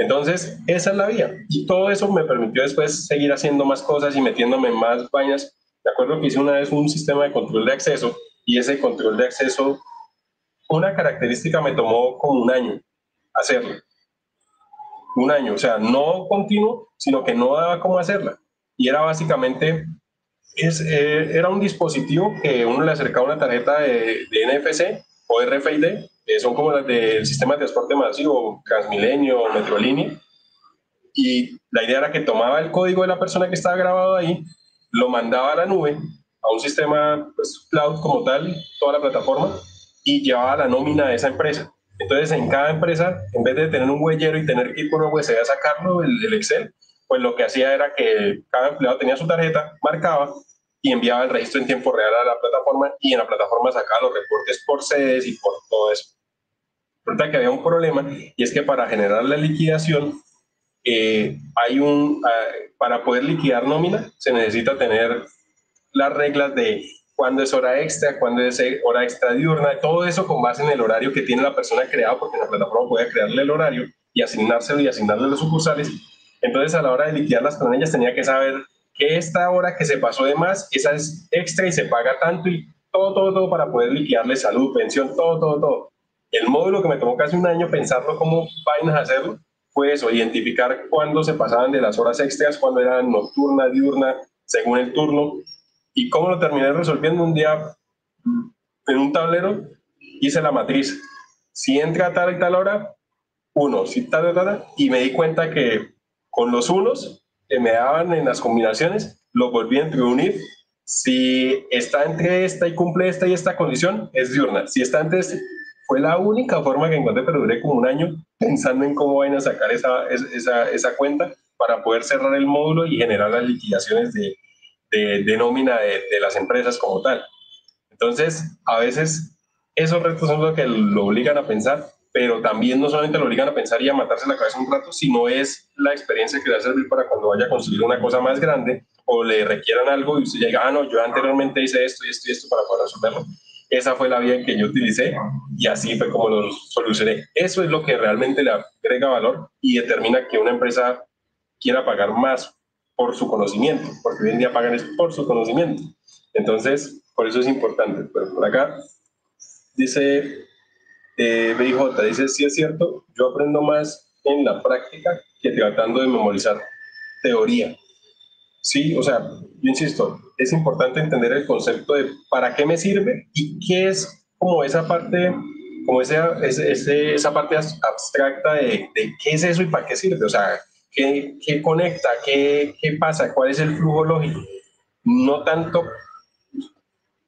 Entonces, esa es la vía. Y todo eso me permitió después seguir haciendo más cosas y metiéndome en más vainas. De acuerdo que hice una vez un sistema de control de acceso y ese control de acceso, una característica me tomó como un año hacerlo. Un año, o sea, no continuo, sino que no daba cómo hacerla. Y era básicamente, es, eh, era un dispositivo que uno le acercaba una tarjeta de, de NFC o RFID son como las del sistema de transporte masivo, Transmilenio, Metrolínea. Y la idea era que tomaba el código de la persona que estaba grabado ahí, lo mandaba a la nube, a un sistema pues, cloud como tal, toda la plataforma, y llevaba la nómina de esa empresa. Entonces, en cada empresa, en vez de tener un huellero y tener que ir por USB a sacarlo, el, el Excel, pues lo que hacía era que cada empleado tenía su tarjeta, marcaba y enviaba el registro en tiempo real a la plataforma y en la plataforma sacaba los reportes por sedes y por todo eso. Resulta que había un problema y es que para generar la liquidación eh, hay un, ah, para poder liquidar nómina se necesita tener las reglas de cuándo es hora extra, cuándo es hora extra diurna, todo eso con base en el horario que tiene la persona creada, porque la plataforma puede crearle el horario y asignárselo y asignarle los sucursales. Entonces, a la hora de liquidar las planillas, tenía que saber que esta hora que se pasó de más, esa es extra y se paga tanto y todo, todo, todo para poder liquidarle salud, pensión, todo, todo, todo. El módulo que me tomó casi un año pensarlo cómo vainas hacerlo fue eso, identificar cuándo se pasaban de las horas extras, cuándo eran nocturna, diurna, según el turno, ¿Y cómo lo terminé resolviendo? Un día en un tablero hice la matriz. Si entra a tal y tal hora, uno, si tal, tal, tal, y me di cuenta que con los unos que me daban en las combinaciones, lo volví a unir. Si está entre esta y cumple esta y esta condición, es diurna. Si está entre este, fue la única forma que encontré, pero duré como un año pensando en cómo van a sacar esa, esa, esa cuenta para poder cerrar el módulo y generar las liquidaciones de, de, nómina de, las empresas como tal. Entonces, a veces esos retos son los que lo obligan a pensar, pero también no solamente lo obligan a pensar y a matarse la cabeza un rato, sino es la experiencia que le va a servir para cuando vaya a conseguir una cosa más grande o le requieran algo y usted llega, ah, no, yo anteriormente hice esto y esto y esto para poder resolverlo. Esa fue la vía que yo utilicé y así fue como lo solucioné. Eso es lo que realmente le agrega valor y determina que una empresa quiera pagar más por su conocimiento, porque hoy en día pagan es por su conocimiento. Entonces, por eso es importante. Pero por acá dice eh, BIJ, dice, sí es cierto, yo aprendo más en la práctica que tratando de memorizar teoría. Sí, o sea, yo insisto, es importante entender el concepto de para qué me sirve y qué es como esa parte, como esa, esa parte abstracta de, de qué es eso y para qué sirve. O sea, ¿Qué, qué conecta? ¿Qué, ¿Qué pasa? ¿Cuál es el flujo lógico? No tanto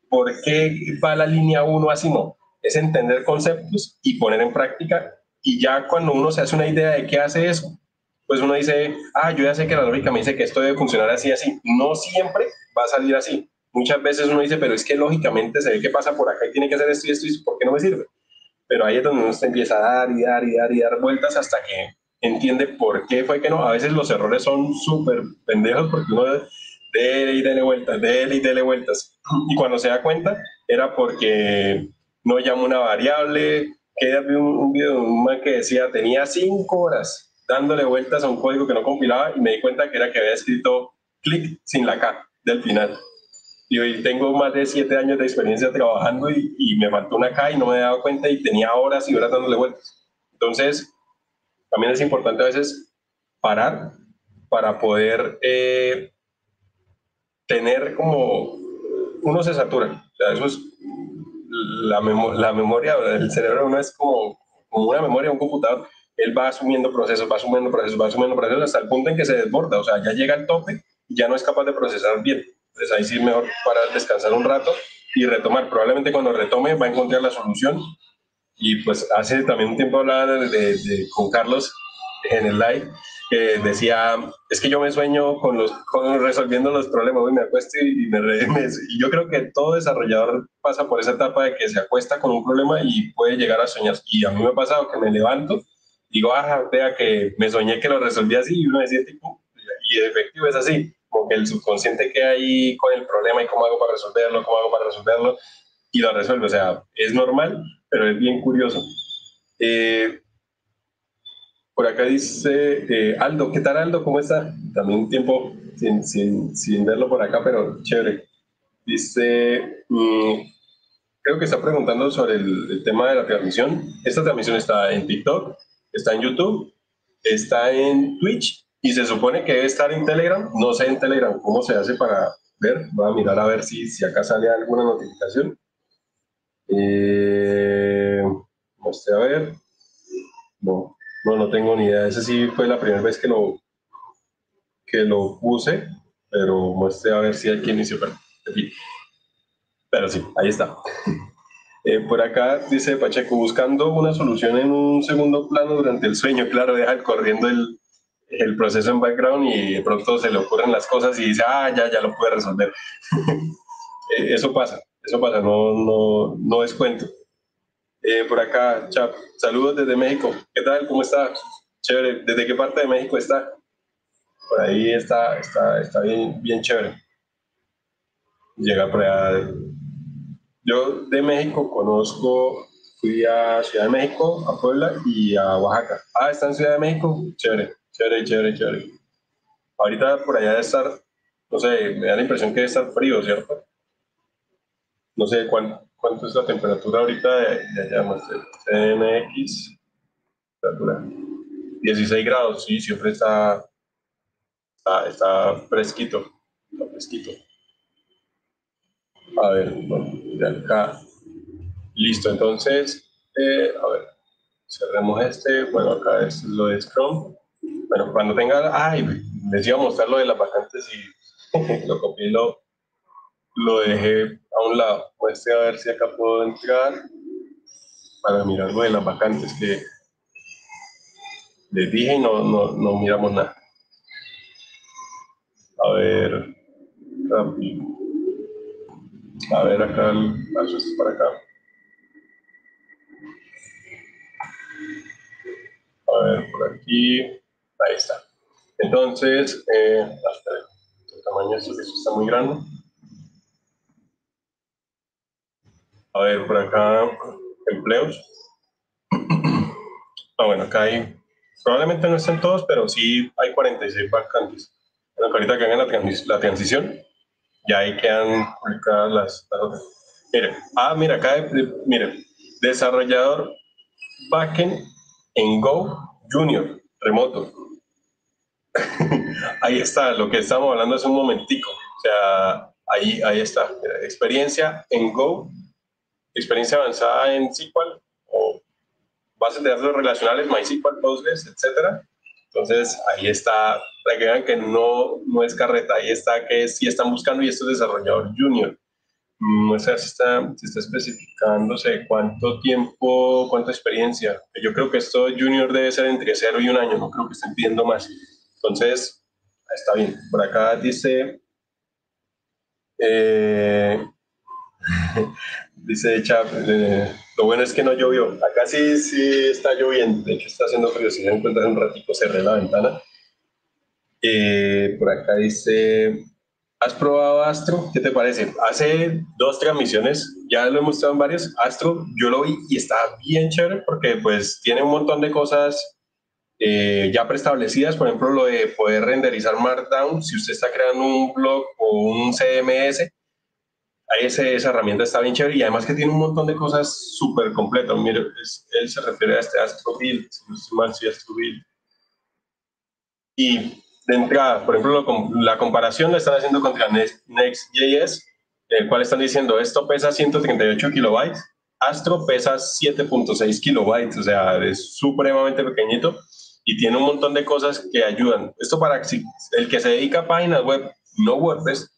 por qué va la línea 1 así, no. Es entender conceptos y poner en práctica. Y ya cuando uno se hace una idea de qué hace eso, pues uno dice, ah, yo ya sé que la lógica me dice que esto debe funcionar así, así. No siempre va a salir así. Muchas veces uno dice, pero es que lógicamente se ve que pasa por acá y tiene que hacer esto y esto, y ¿por qué no me sirve? Pero ahí es donde uno se empieza a dar y dar y dar y dar vueltas hasta que entiende por qué fue que no. A veces los errores son súper pendejos porque uno dele y dele vueltas, dele y dele vueltas. Y cuando se da cuenta, era porque no llamó una variable, que vi un, un video de un man que decía, tenía cinco horas dándole vueltas a un código que no compilaba y me di cuenta que era que había escrito clic sin la K del final. Y hoy tengo más de siete años de experiencia trabajando y, y me faltó una K y no me he dado cuenta y tenía horas y horas dándole vueltas. Entonces, también es importante a veces parar para poder eh, tener como uno se satura. O sea, eso es la, la memoria del cerebro uno es como, como una memoria un computador. Él va asumiendo procesos, va asumiendo procesos, va asumiendo procesos hasta el punto en que se desborda. O sea, ya llega al tope y ya no es capaz de procesar bien. Entonces ahí sí mejor para descansar un rato y retomar. Probablemente cuando retome va a encontrar la solución y pues hace también un tiempo hablaba de, con Carlos en el live, que decía, es que yo me sueño con los, con resolviendo los problemas, y me acuesto y, me, y yo creo que todo desarrollador pasa por esa etapa de que se acuesta con un problema y puede llegar a soñar. Y a mí me ha pasado que me levanto, digo, ah, vea que me soñé que lo resolví así y uno decía, tipo, y de efectivo es así, como que el subconsciente queda ahí con el problema y cómo hago para resolverlo, cómo hago para resolverlo, y lo resuelve. O sea, es normal, pero es bien curioso. Eh, por acá dice eh, Aldo, ¿qué tal Aldo? ¿Cómo está? También un tiempo sin, sin, sin verlo por acá, pero chévere. Dice, mm, creo que está preguntando sobre el, el, tema de la transmisión. Esta transmisión está en TikTok, está en YouTube, está en Twitch y se supone que debe estar en Telegram. No sé en Telegram cómo se hace para ver. Voy a mirar a ver si, si acá sale alguna notificación. Eh, a ver. No, no, tengo ni idea. Ese sí fue la primera vez que lo, que lo puse, pero muestre a ver si hay quien hizo. Pero sí, ahí está. Eh, por acá dice Pacheco, buscando una solución en un segundo plano durante el sueño, claro, deja corriendo el, el proceso en background y de pronto se le ocurren las cosas y dice, ah, ya, ya lo puede resolver. Eh, eso pasa, eso pasa, no, no, no es cuento. Eh, por acá, Chap, saludos desde México. ¿Qué tal? ¿Cómo está? Chévere. ¿Desde qué parte de México está? Por ahí está, está, está bien, bien chévere. Llega por allá. Yo de México conozco, fui a Ciudad de México, a Puebla y a Oaxaca. Ah, está en Ciudad de México. Chévere, chévere, chévere, chévere. Ahorita por allá debe estar, no sé, me da la impresión que debe estar frío, ¿cierto? No sé cuánto ¿Cuánto es la temperatura ahorita de, allá? CMX, temperatura. 16 grados, sí, siempre está, está, fresquito, está fresquito. A ver, de acá. Listo, entonces, eh, a ver, cerremos este. Bueno, acá es lo de Scrum. Bueno, cuando tenga, ay, les iba a mostrar lo de las vacantes y lo copié y lo, lo dejé a un lado. Muestre a ver si acá puedo entrar para mirar algo de las vacantes que les dije y no, no, no miramos nada. A ver, rápido. A ver acá, el paso es para acá. A ver, por aquí. Ahí está. Entonces, eh, el tamaño esto está muy grande. A ver, por acá, empleos. Ah, bueno, acá hay, probablemente no estén todos, pero sí hay 46 vacantes. Bueno, ahorita que hagan la, transición, ya ahí quedan publicadas las, otras. Miren, ah, mira, acá, miren, desarrollador backend en Go Junior, remoto. ahí está, lo que estamos hablando es un momentico. O sea, ahí, ahí está, experiencia en Go experiencia avanzada en SQL o bases de datos relacionales, MySQL, Postgres, etcétera. Entonces, ahí está, para que vean que no, no es carreta, ahí está que sí están buscando y esto es desarrollador junior. No sé si está, si está especificándose cuánto tiempo, cuánta experiencia. Yo creo que esto junior debe ser entre 0 y un año, no creo que estén pidiendo más. Entonces, está bien. Por acá dice, eh, Dice Chap, eh, lo bueno es que no llovió. Acá sí, sí está lloviendo. De hecho, está haciendo frío. Si se encuentra un ratito, cerré la ventana. Eh, por acá dice, ¿has probado Astro? ¿Qué te parece? Hace dos transmisiones, ya lo he mostrado en varios. Astro, yo lo vi y está bien chévere porque pues tiene un montón de cosas eh, ya preestablecidas. Por ejemplo, lo de poder renderizar Markdown. Si usted está creando un blog o un CMS, ese, esa herramienta está bien chévere y además que tiene un montón de cosas súper completas. Mire, él se refiere a este AstroBuild, si AstroBuild. Y de entrada, por ejemplo, la comparación la están haciendo contra Next.js, el cual están diciendo esto pesa 138 kilobytes, Astro pesa 7.6 kilobytes, o sea, es supremamente pequeñito y tiene un montón de cosas que ayudan. Esto para el que se dedica a páginas web, no WordPress,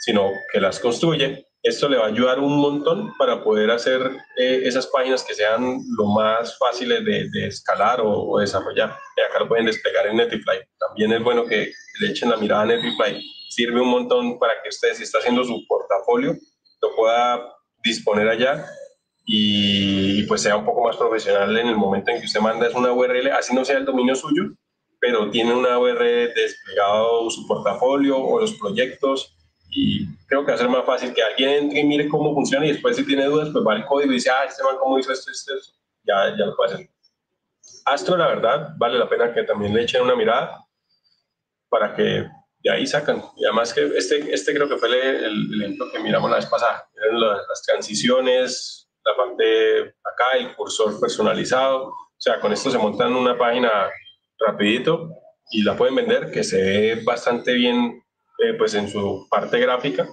sino que las construye, esto le va a ayudar un montón para poder hacer eh, esas páginas que sean lo más fáciles de, escalar o, desarrollar. Y acá lo pueden desplegar en Netlify. También es bueno que le echen la mirada a Netlify. Sirve un montón para que usted, si está haciendo su portafolio, lo pueda disponer allá y, pues sea un poco más profesional en el momento en que usted manda es una URL, así no sea el dominio suyo, pero tiene una URL desplegado su portafolio o los proyectos y creo que va a ser más fácil que alguien entre y mire cómo funciona y después si tiene dudas, pues va al código y dice, ah, este man cómo hizo esto, esto, esto, ya, ya lo puede hacer. Astro, la verdad, vale la pena que también le echen una mirada para que de ahí sacan. Y además que este, este creo que fue el, el, ejemplo que miramos la vez pasada. Eran las, transiciones, la parte acá, el cursor personalizado. O sea, con esto se montan una página rapidito y la pueden vender, que se ve bastante bien eh, pues en su parte gráfica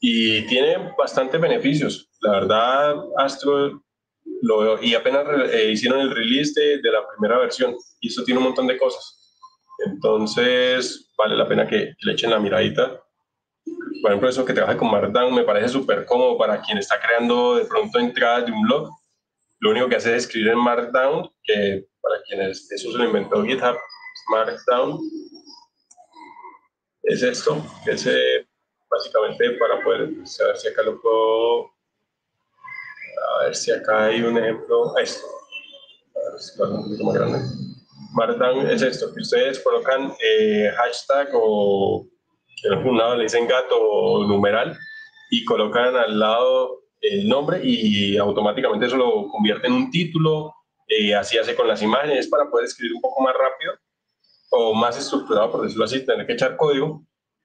y tiene bastantes beneficios. La verdad, Astro lo y apenas eh, hicieron el release de, de, la primera versión y eso tiene un montón de cosas. Entonces, vale la pena que, le echen la miradita. Por ejemplo, eso que trabaja con Markdown me parece súper cómodo para quien está creando de pronto entradas de un blog. Lo único que hace es escribir en Markdown, que para quienes eso se lo inventó GitHub, Markdown es esto, que es eh, básicamente para poder, a ver si acá lo puedo, a ver si acá hay un ejemplo, esto, a ver si un poquito más grande. Markdown es esto, que ustedes colocan eh, hashtag o en algún lado le dicen gato o numeral y colocan al lado el nombre y automáticamente eso lo convierte en un título, eh, así hace con las imágenes para poder escribir un poco más rápido o más estructurado, por decirlo así, tener que echar código.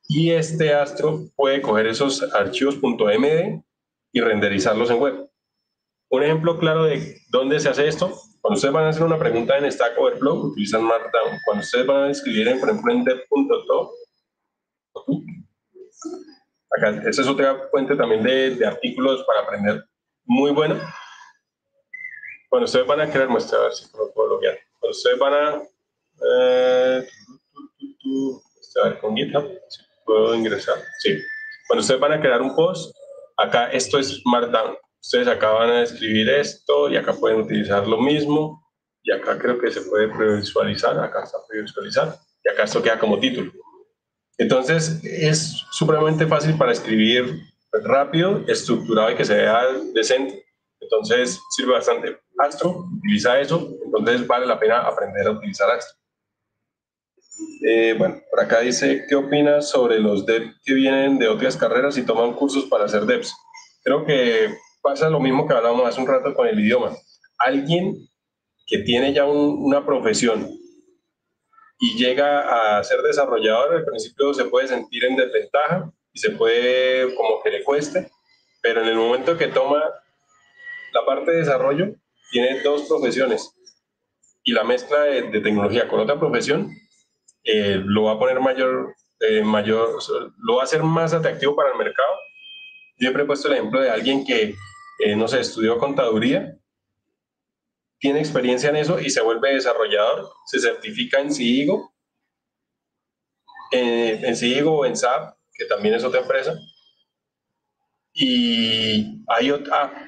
Y este Astro puede coger esos archivos .md y renderizarlos en web. Un ejemplo claro de dónde se hace esto, cuando ustedes van a hacer una pregunta en Stack Overflow, utilizan Markdown. Cuando ustedes van a escribir, en, por ejemplo, en dev.to, acá, esa es otra fuente también de, de artículos para aprender muy bueno. Cuando ustedes van a crear, muestra a ver si puedo loguear. Cuando ustedes van a eh, a ver, con GitHub, si puedo ingresar. Sí. Cuando ustedes van a crear un post, acá esto es Markdown. Ustedes acá van a escribir esto y acá pueden utilizar lo mismo. Y acá creo que se puede previsualizar. Acá está previsualizar. Y acá esto queda como título. Entonces es supremamente fácil para escribir rápido, estructurado y que se vea decente. Entonces sirve bastante. Astro utiliza eso, entonces vale la pena aprender a utilizar Astro. Eh, bueno, por acá dice, ¿qué opinas sobre los devs que vienen de otras carreras y toman cursos para hacer devs? Creo que pasa lo mismo que hablábamos hace un rato con el idioma. Alguien que tiene ya una profesión y llega a ser desarrollador, al principio se puede sentir en desventaja y se puede como que le cueste, pero en el momento que toma la parte de desarrollo, tiene dos profesiones y la mezcla de tecnología con otra profesión eh, lo va a poner mayor, eh, mayor, lo va a hacer más atractivo para el mercado. Yo siempre he puesto el ejemplo de alguien que, eh, no sé, estudió contaduría, tiene experiencia en eso y se vuelve desarrollador, se certifica en CIGO, en CIGO o en SAP, que también es otra empresa, y hay otra, ah,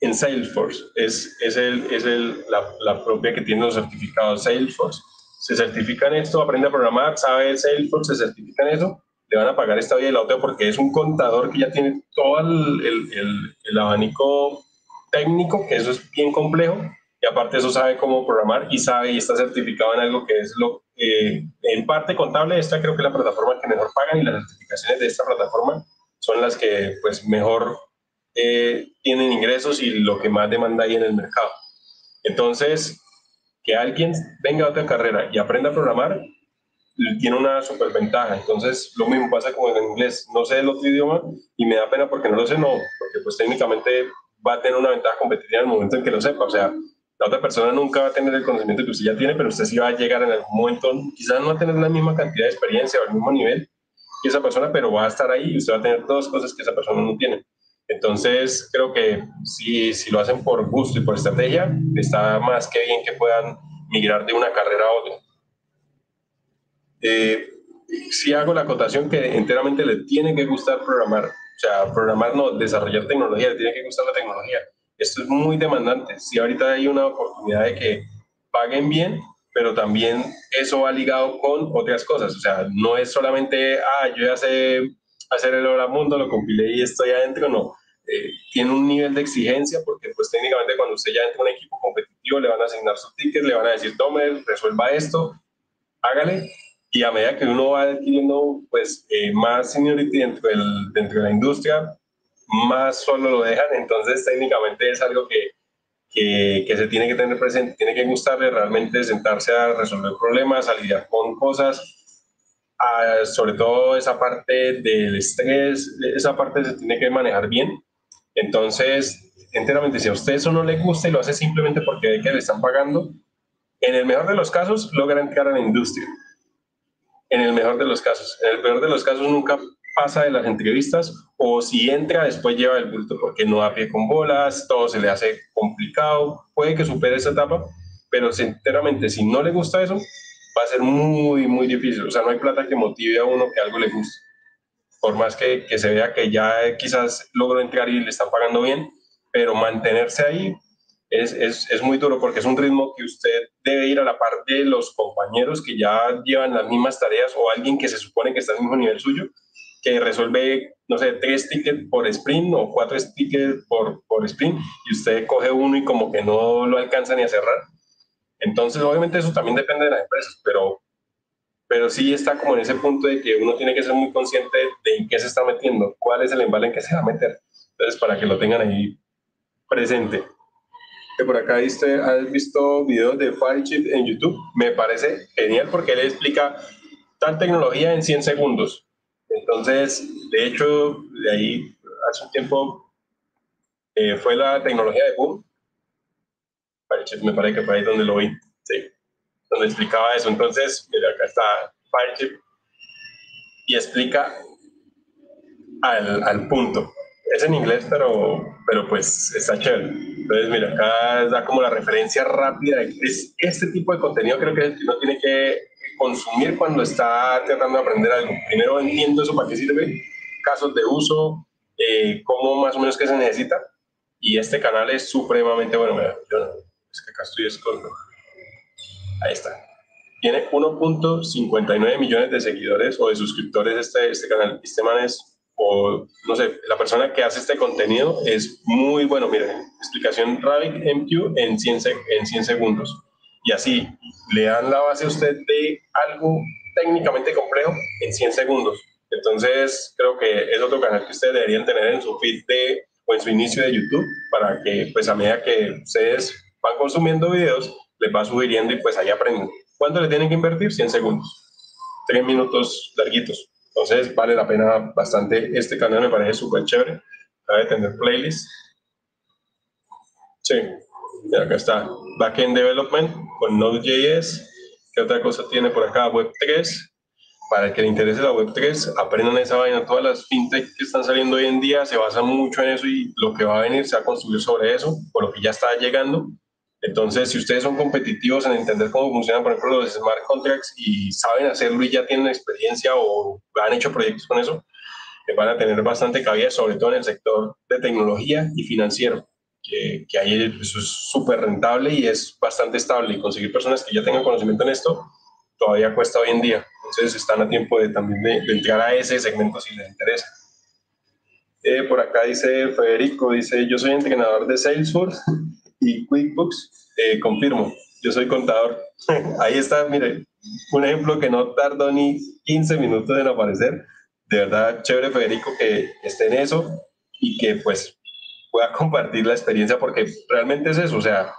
en Salesforce, es, es, el, es el, la, la propia que tiene los certificados Salesforce se certifica en esto, aprende a programar, sabe Salesforce, se certifica en eso, le van a pagar esta vida y la otra porque es un contador que ya tiene todo el, el, el, abanico técnico, que eso es bien complejo, y aparte eso sabe cómo programar y sabe y está certificado en algo que es lo, eh, en parte contable, esta creo que es la plataforma que mejor pagan y las certificaciones de esta plataforma son las que pues mejor eh, tienen ingresos y lo que más demanda hay en el mercado. Entonces, que alguien venga a otra carrera y aprenda a programar, tiene una superventaja. Entonces, lo mismo pasa con el inglés. No sé el otro idioma y me da pena porque no lo sé, no, porque pues técnicamente va a tener una ventaja competitiva en el momento en que lo sepa. O sea, la otra persona nunca va a tener el conocimiento que usted ya tiene, pero usted sí va a llegar en algún momento, quizás no va a tener la misma cantidad de experiencia o el mismo nivel que esa persona, pero va a estar ahí y usted va a tener dos cosas que esa persona no tiene. Entonces, creo que si, si lo hacen por gusto y por estrategia, está más que bien que puedan migrar de una carrera a otra. Eh, si hago la acotación que enteramente le tiene que gustar programar, o sea, programar no, desarrollar tecnología, le tiene que gustar la tecnología. Esto es muy demandante. Si ahorita hay una oportunidad de que paguen bien, pero también eso va ligado con otras cosas. O sea, no es solamente, ah, yo ya sé hacer el hora mundo, lo compilé y estoy adentro, no. Tiene un nivel de exigencia porque pues técnicamente cuando usted ya entra en un equipo competitivo le van a asignar su ticket, le van a decir, tome, resuelva esto, hágale. Y a medida que uno va adquiriendo pues eh, más seniority dentro, del, dentro de la industria, más solo lo dejan. Entonces técnicamente es algo que, que, que, se tiene que tener presente, tiene que gustarle realmente sentarse a resolver problemas, a lidiar con cosas, sobre todo esa parte del estrés, esa parte se tiene que manejar bien entonces, enteramente, si a usted eso no le gusta y lo hace simplemente porque ve que le están pagando, en el mejor de los casos logra entrar a la industria. En el mejor de los casos. En el peor de los casos nunca pasa de las entrevistas o si entra después lleva el bulto porque no da pie con bolas, todo se le hace complicado, puede que supere esa etapa, pero enteramente si no le gusta eso, va a ser muy, muy difícil. O sea, no hay plata que motive a uno que algo le guste por más que, que, se vea que ya quizás logró entrar y le están pagando bien, pero mantenerse ahí es, es, es, muy duro porque es un ritmo que usted debe ir a la par de los compañeros que ya llevan las mismas tareas o alguien que se supone que está al mismo nivel suyo, que resuelve, no sé, tres tickets por sprint o cuatro tickets por, por sprint y usted coge uno y como que no lo alcanza ni a cerrar. Entonces, obviamente eso también depende de las empresas, pero, pero sí está como en ese punto de que uno tiene que ser muy consciente de en qué se está metiendo, cuál es el embale en que se va a meter. Entonces, para que lo tengan ahí presente por acá viste, has visto videos de Firechip en YouTube. Me parece genial porque él explica tal tecnología en 100 segundos. Entonces, de hecho, de ahí hace un tiempo eh, fue la tecnología de Boom. Firechip me parece que fue ahí donde lo vi, sí, donde explicaba eso. Entonces, mira, acá está Firechip y explica al, al punto es en inglés, pero, pero pues está chévere. Entonces, mira, acá da como la referencia rápida. Es este tipo de contenido creo que uno tiene que consumir cuando está tratando de aprender algo. Primero entiendo eso para qué sirve, casos de uso, eh, cómo más o menos qué se necesita. Y este canal es supremamente bueno. Mira, yo, es que acá estoy escondido. Ahí está. Tiene 1.59 millones de seguidores o de suscriptores este, este canal. Este man es o no sé, la persona que hace este contenido es muy bueno. Miren, explicación Ravic MQ en 100, en 100 segundos. Y así le dan la base a usted de algo técnicamente complejo en 100 segundos. Entonces, creo que es otro canal que ustedes deberían tener en su feed de, o en su inicio de YouTube para que, pues, a medida que ustedes van consumiendo videos, les va sugiriendo y pues ahí aprenden. ¿Cuánto le tienen que invertir? 100 segundos. Tres minutos larguitos. Entonces vale la pena bastante. Este canal me parece súper chévere. Acaba de tener playlist. Sí, y acá está. Backend Development con Node.js. ¿Qué otra cosa tiene por acá? Web3. Para el que le interese la Web3, aprendan esa vaina. Todas las fintech que están saliendo hoy en día se basan mucho en eso y lo que va a venir se va a construir sobre eso, por lo que ya está llegando. Entonces, si ustedes son competitivos en entender cómo funcionan, por ejemplo, los smart contracts y saben hacerlo y ya tienen experiencia o han hecho proyectos con eso, eh, van a tener bastante cabida, sobre todo en el sector de tecnología y financiero, que, que ahí eso es súper rentable y es bastante estable. Y conseguir personas que ya tengan conocimiento en esto todavía cuesta hoy en día. Entonces, están a tiempo de también de, entrar a ese segmento si les interesa. Eh, por acá dice Federico, dice, yo soy entrenador de Salesforce y QuickBooks, eh, confirmo, yo soy contador. Ahí está, mire, un ejemplo que no tardó ni 15 minutos en aparecer. De verdad, chévere Federico que esté en eso y que pues pueda compartir la experiencia porque realmente es eso, o sea,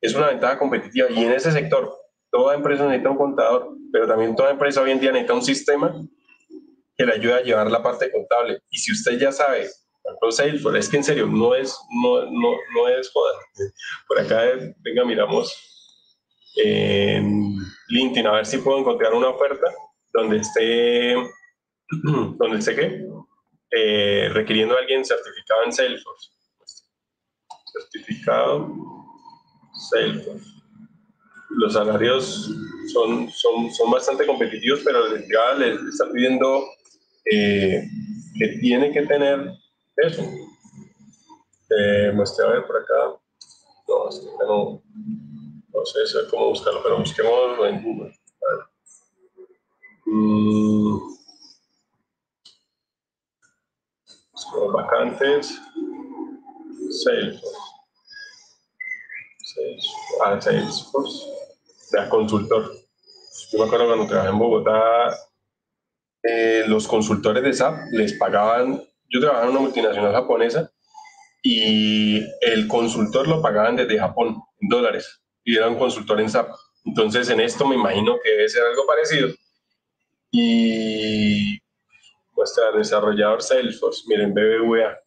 es una ventaja competitiva y en ese sector toda empresa necesita un contador, pero también toda empresa hoy en día necesita un sistema que le ayude a llevar la parte contable. Y si usted ya sabe Salesforce, es que en serio, no es, no, no, no es joda. Por acá, venga, miramos en LinkedIn a ver si puedo encontrar una oferta donde esté, donde esté qué, eh, requiriendo a alguien certificado en Salesforce. Certificado Salesforce. Los salarios son, son, son bastante competitivos, pero ya les está pidiendo eh, que tiene que tener eso. Eh, muestre a ver por acá. No, es que no, no sé, cómo buscarlo, pero busquemos en Google. A ver. Mm. vacantes. Salesforce. Salesforce. Ah, Salesforce. Ya, consultor. Yo me acuerdo cuando trabajé en Bogotá, eh, los consultores de SAP les pagaban yo trabajaba en una multinacional japonesa y el consultor lo pagaban desde Japón, en dólares, y era un consultor en SAP. Entonces, en esto me imagino que debe ser algo parecido. Y muestra desarrollador Salesforce, miren, BBVA.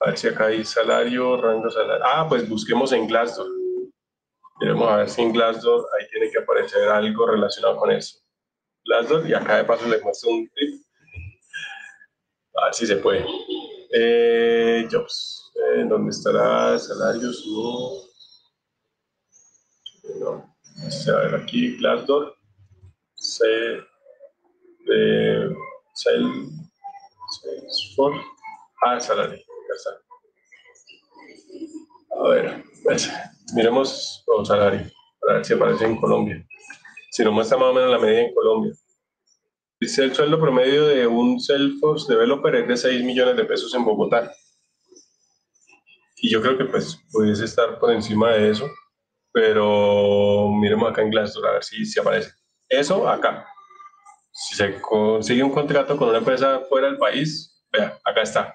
A ver si acá hay salario, rango salario. Ah, pues busquemos en Glassdoor. Miremos a ver si en Glassdoor ahí tiene que aparecer algo relacionado con eso. Glassdoor, y acá de paso les muestro un tip a ver si se puede. Eh, jobs. Eh, ¿Dónde estará? Salarios. No. no. A ver aquí, Glassdoor. Se, de, Salesforce. Ah, salario. A ver, pues, miremos los salarios, para ver si aparece en Colombia. Si no muestra más o menos la medida en Colombia. Dice el sueldo promedio de un Salesforce developer es de 6 millones de pesos en Bogotá. Y yo creo que pues pudiese estar por encima de eso, pero miremos acá en Glassdoor a ver si, si aparece. Eso acá. Si se consigue un contrato con una empresa fuera del país, vea, acá está.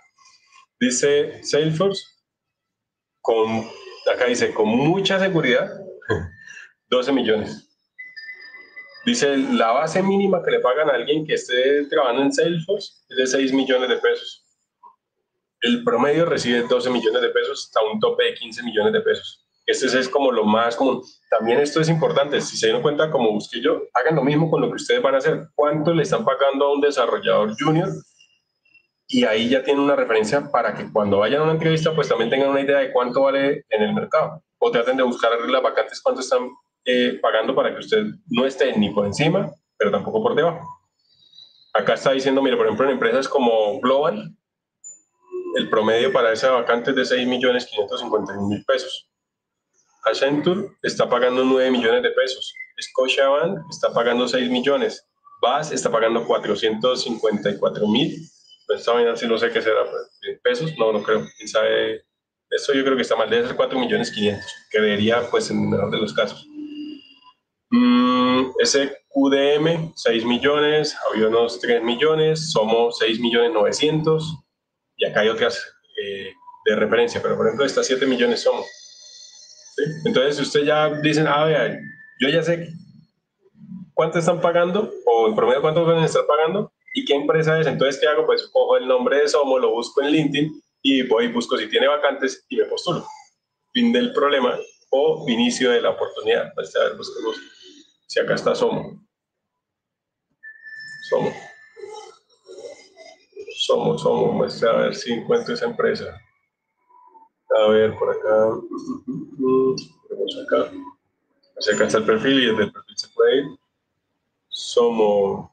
Dice Salesforce, con, acá dice, con mucha seguridad, 12 millones. Dice, la base mínima que le pagan a alguien que esté trabajando en Salesforce es de 6 millones de pesos. El promedio recibe 12 millones de pesos hasta un tope de 15 millones de pesos. Este es como lo más común. También esto es importante, si se dieron cuenta, como busqué yo, hagan lo mismo con lo que ustedes van a hacer. ¿Cuánto le están pagando a un desarrollador junior? Y ahí ya tienen una referencia para que cuando vayan a una entrevista, pues también tengan una idea de cuánto vale en el mercado. O traten de buscar las vacantes, cuánto están eh, pagando para que usted no esté ni por encima, pero tampoco por debajo. Acá está diciendo, mire, por ejemplo, en empresas como Global, el promedio para esa vacante es de 6.551.000 pesos. Accenture está pagando 9 millones de pesos. Scotiabank está pagando 6 millones. BAS está pagando 454 mil. Pues si no sé qué será, pues, pesos, no, no creo. ¿Quién sabe? Eso yo creo que está mal, debe ser 4 millones 500, que debería, pues, en el mejor de los casos. Mm, ese QDM, 6 millones, unos 3 millones, somos 6 millones 900, y acá hay otras eh, de referencia, pero por ejemplo, estas 7 millones somos. Entonces, si usted ya dicen, ah, vea, yo ya sé cuánto están pagando, o en promedio cuánto van a estar pagando, y qué empresa es, entonces, ¿qué hago? Pues cojo el nombre de Somo, lo busco en LinkedIn, y voy y busco si tiene vacantes y me postulo. Fin del problema, o inicio de la oportunidad. Pues, a ver, busquemos si acá está Somo. Somo. Somo, Somo, muestra a ver si encuentro esa empresa. A ver, por acá. Vamos acá. Hacia acá está el perfil y desde el perfil se puede ir. Somos.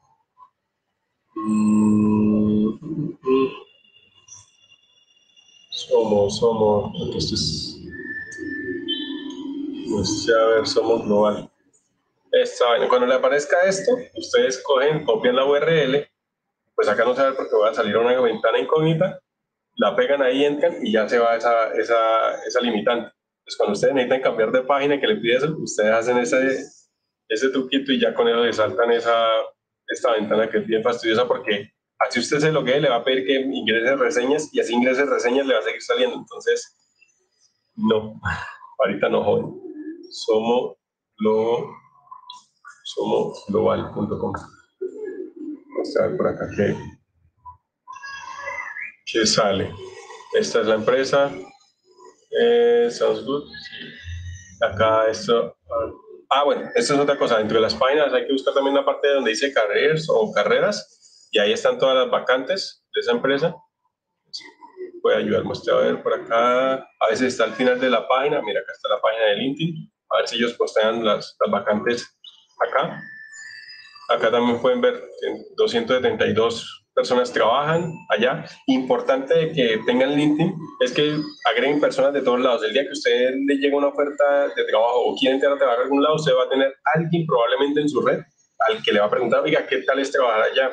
Somos, somos. Esto es. Pues a ver, somos global. Esta, cuando le aparezca esto, ustedes cogen, copian la URL. Pues acá no se ve porque va a salir una ventana incógnita la pegan ahí, entran y ya se va esa, esa, esa limitante. Entonces, cuando ustedes necesitan cambiar de página que le pide eso, ustedes hacen ese, ese truquito y ya con eso le saltan esa, esta ventana que es bien fastidiosa porque así usted se logue, le va a pedir que ingrese reseñas y así ingrese reseñas le va a seguir saliendo. Entonces, no, ahorita no, joven. Somos lo, somos global.com. Vamos a ver por acá que ¿Qué sale? Esta es la empresa. Eh, sounds good. Acá esto. Ah, bueno, esto es otra cosa. Dentro de las páginas hay que buscar también la parte donde dice carreras o carreras. Y ahí están todas las vacantes de esa empresa. Voy a ayudarme a ver por acá. A veces está al final de la página. Mira, acá está la página de LinkedIn. A ver si ellos postean las, las vacantes acá. Acá también pueden ver 272 personas trabajan allá. Importante que tengan LinkedIn es que agreguen personas de todos lados. El día que usted le llegue una oferta de trabajo o quiere entrar a trabajar a algún lado, usted va a tener alguien probablemente en su red al que le va a preguntar, oiga, ¿qué tal es trabajar allá?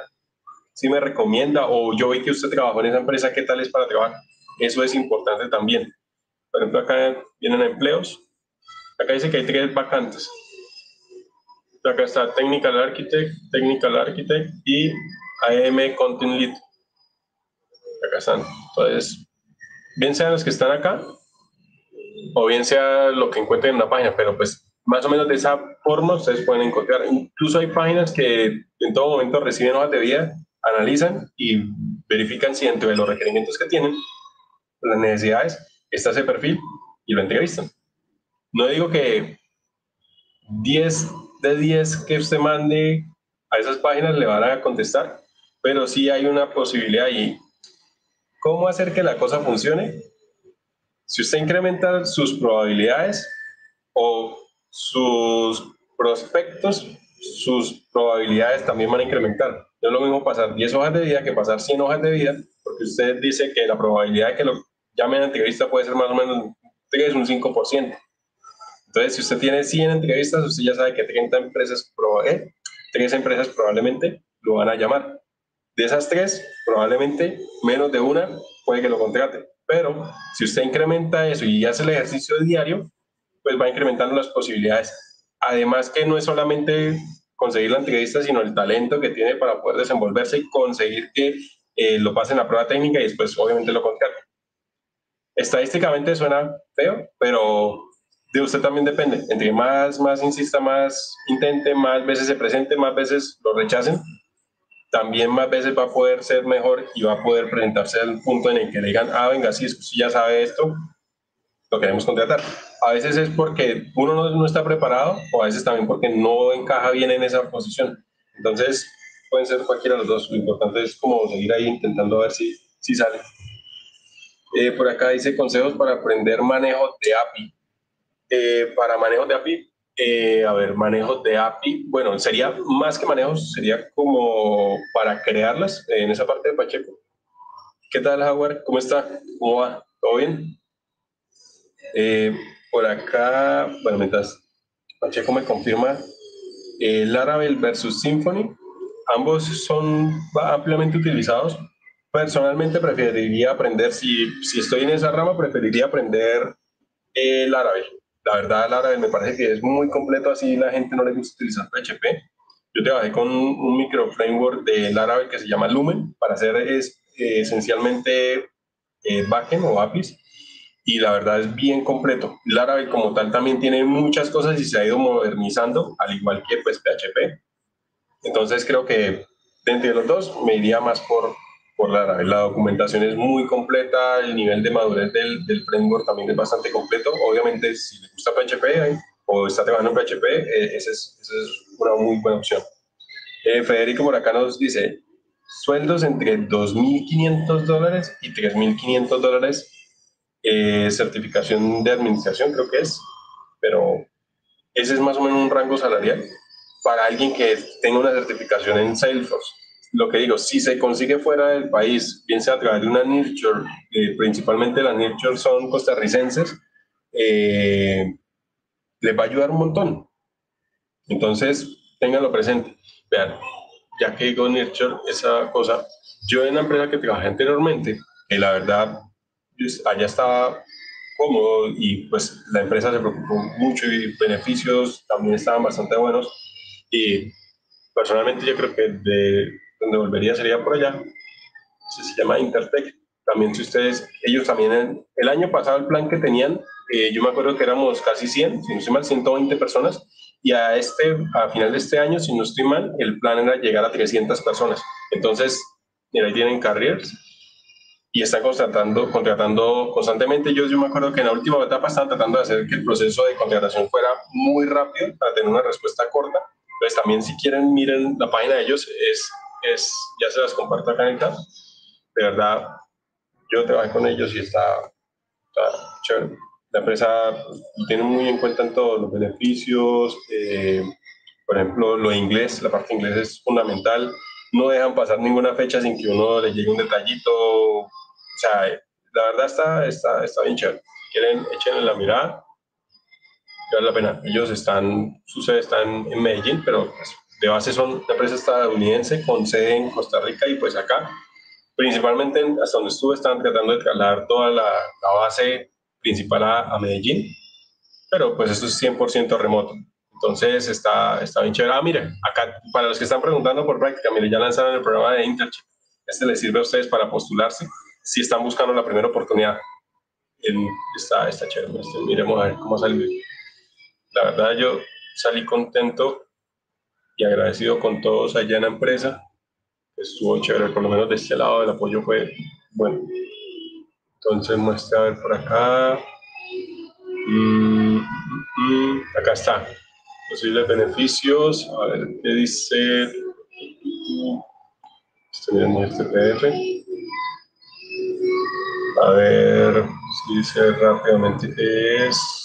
Si me recomienda o yo vi que usted trabajó en esa empresa, ¿qué tal es para trabajar? Eso es importante también. Por ejemplo, acá vienen empleos. Acá dice que hay tres vacantes. Acá está Technical Architect, Technical Architect y AM Content Lead. Acá están. Entonces, bien sean los que están acá, o bien sea lo que encuentren en la página, pero pues más o menos de esa forma ustedes pueden encontrar. Incluso hay páginas que en todo momento reciben hojas de vida, analizan y verifican si dentro de los requerimientos que tienen, las necesidades, está ese perfil y lo entrevistan. No digo que 10 de 10 que usted mande a esas páginas le van a contestar, pero sí hay una posibilidad y ¿cómo hacer que la cosa funcione? Si usted incrementa sus probabilidades o sus prospectos, sus probabilidades también van a incrementar. No es lo mismo pasar 10 hojas de vida que pasar 100 hojas de vida, porque usted dice que la probabilidad de que lo llamen a entrevista puede ser más o menos 3, un 5%. Entonces, si usted tiene 100 entrevistas, usted ya sabe que 30 empresas, eh, 3 empresas probablemente lo van a llamar. De esas 3, probablemente menos de una puede que lo contrate. Pero si usted incrementa eso y hace el ejercicio diario, pues va incrementando las posibilidades. Además que no es solamente conseguir la entrevista, sino el talento que tiene para poder desenvolverse y conseguir que eh, lo pasen la prueba técnica y después obviamente lo contraten. Estadísticamente suena feo, pero de usted también depende. Entre más, más insista, más intente, más veces se presente, más veces lo rechacen, también más veces va a poder ser mejor y va a poder presentarse al punto en el que le digan, ah, venga, sí, si ya sabe esto, lo queremos contratar. A veces es porque uno no, no, está preparado o a veces también porque no encaja bien en esa posición. Entonces, pueden ser cualquiera de los dos. Lo importante es como seguir ahí intentando ver si, si sale. Eh, por acá dice consejos para aprender manejo de API. Eh, para manejo de API, eh, a ver, manejo de API, bueno, sería más que manejos, sería como para crearlas en esa parte de Pacheco. ¿Qué tal, Howard? ¿Cómo está? ¿Cómo va? ¿Todo bien? Eh, por acá, bueno, mientras Pacheco me confirma, el Laravel versus Symfony, ambos son ampliamente utilizados. Personalmente preferiría aprender, si, si estoy en esa rama, preferiría aprender el Laravel la verdad, Laravel me parece que es muy completo, así la gente no le gusta utilizar PHP. Yo trabajé con un micro framework de Laravel que se llama Lumen para hacer es, eh, esencialmente eh, backend o APIs y la verdad es bien completo. Laravel como tal también tiene muchas cosas y se ha ido modernizando, al igual que pues PHP. Entonces creo que dentro de los dos me iría más por, por Laravel. La documentación es muy completa, el nivel de madurez del, del framework también es bastante completo. Obviamente, si le gusta PHP eh, o está trabajando en PHP, eh, esa, es, es, una muy buena opción. Eh, Federico por acá nos dice, sueldos entre 2.500 dólares y 3.500 dólares, certificación de administración creo que es, pero ese es más o menos un rango salarial para alguien que tenga una certificación en Salesforce lo que digo, si se consigue fuera del país, bien sea a través de una nurture, eh, principalmente las nurture son costarricenses, eh, les va a ayudar un montón. Entonces, ténganlo presente. Vean, ya que digo nurture, esa cosa, yo en la empresa que trabajé anteriormente, que la verdad, allá estaba cómodo y pues la empresa se preocupó mucho y beneficios también estaban bastante buenos. Y personalmente yo creo que de donde volvería sería por allá. Se llama Intertech. También si ustedes, ellos también, el, año pasado el plan que tenían, eh, yo me acuerdo que éramos casi 100, si no estoy mal, 120 personas, y a, este, a final de este año, si no estoy mal, el plan era llegar a 300 personas. Entonces, mira, ahí tienen carriers y están contratando, contratando constantemente. Yo, yo me acuerdo que en la última etapa estaban tratando de hacer que el proceso de contratación fuera muy rápido para tener una respuesta corta. Entonces, también si quieren, miren la página de ellos, es es, ya se las comparto acá en el caso. De verdad, yo trabajé con ellos y está, chévere. La empresa tiene muy en cuenta en todos los beneficios, eh, por ejemplo, lo de inglés, la parte de inglés es fundamental. No dejan pasar ninguna fecha sin que uno le llegue un detallito. O sea, la verdad está, está, está bien chévere. quieren, echenle la mirada. Vale la pena. Ellos están, su sede está en, Medellín, pero pues, de base son una empresa estadounidense con sede en Costa Rica y pues acá, principalmente hasta donde estuve, estaban tratando de trasladar toda la, base principal a, Medellín, pero pues esto es 100% remoto. Entonces está, está bien chévere. Ah, mire, acá, para los que están preguntando por práctica, mire, ya lanzaron el programa de internship. Este les sirve a ustedes para postularse si están buscando la primera oportunidad. está, está chévere. Este, miremos a ver cómo salió. La verdad, yo salí contento y agradecido con todos allá en la empresa. Estuvo chévere, por lo menos de este lado el apoyo fue bueno. Entonces muestra a ver por acá. Mm, mm, acá está. Posibles beneficios. A ver qué dice. Estoy viendo este PDF. A ver si dice rápidamente es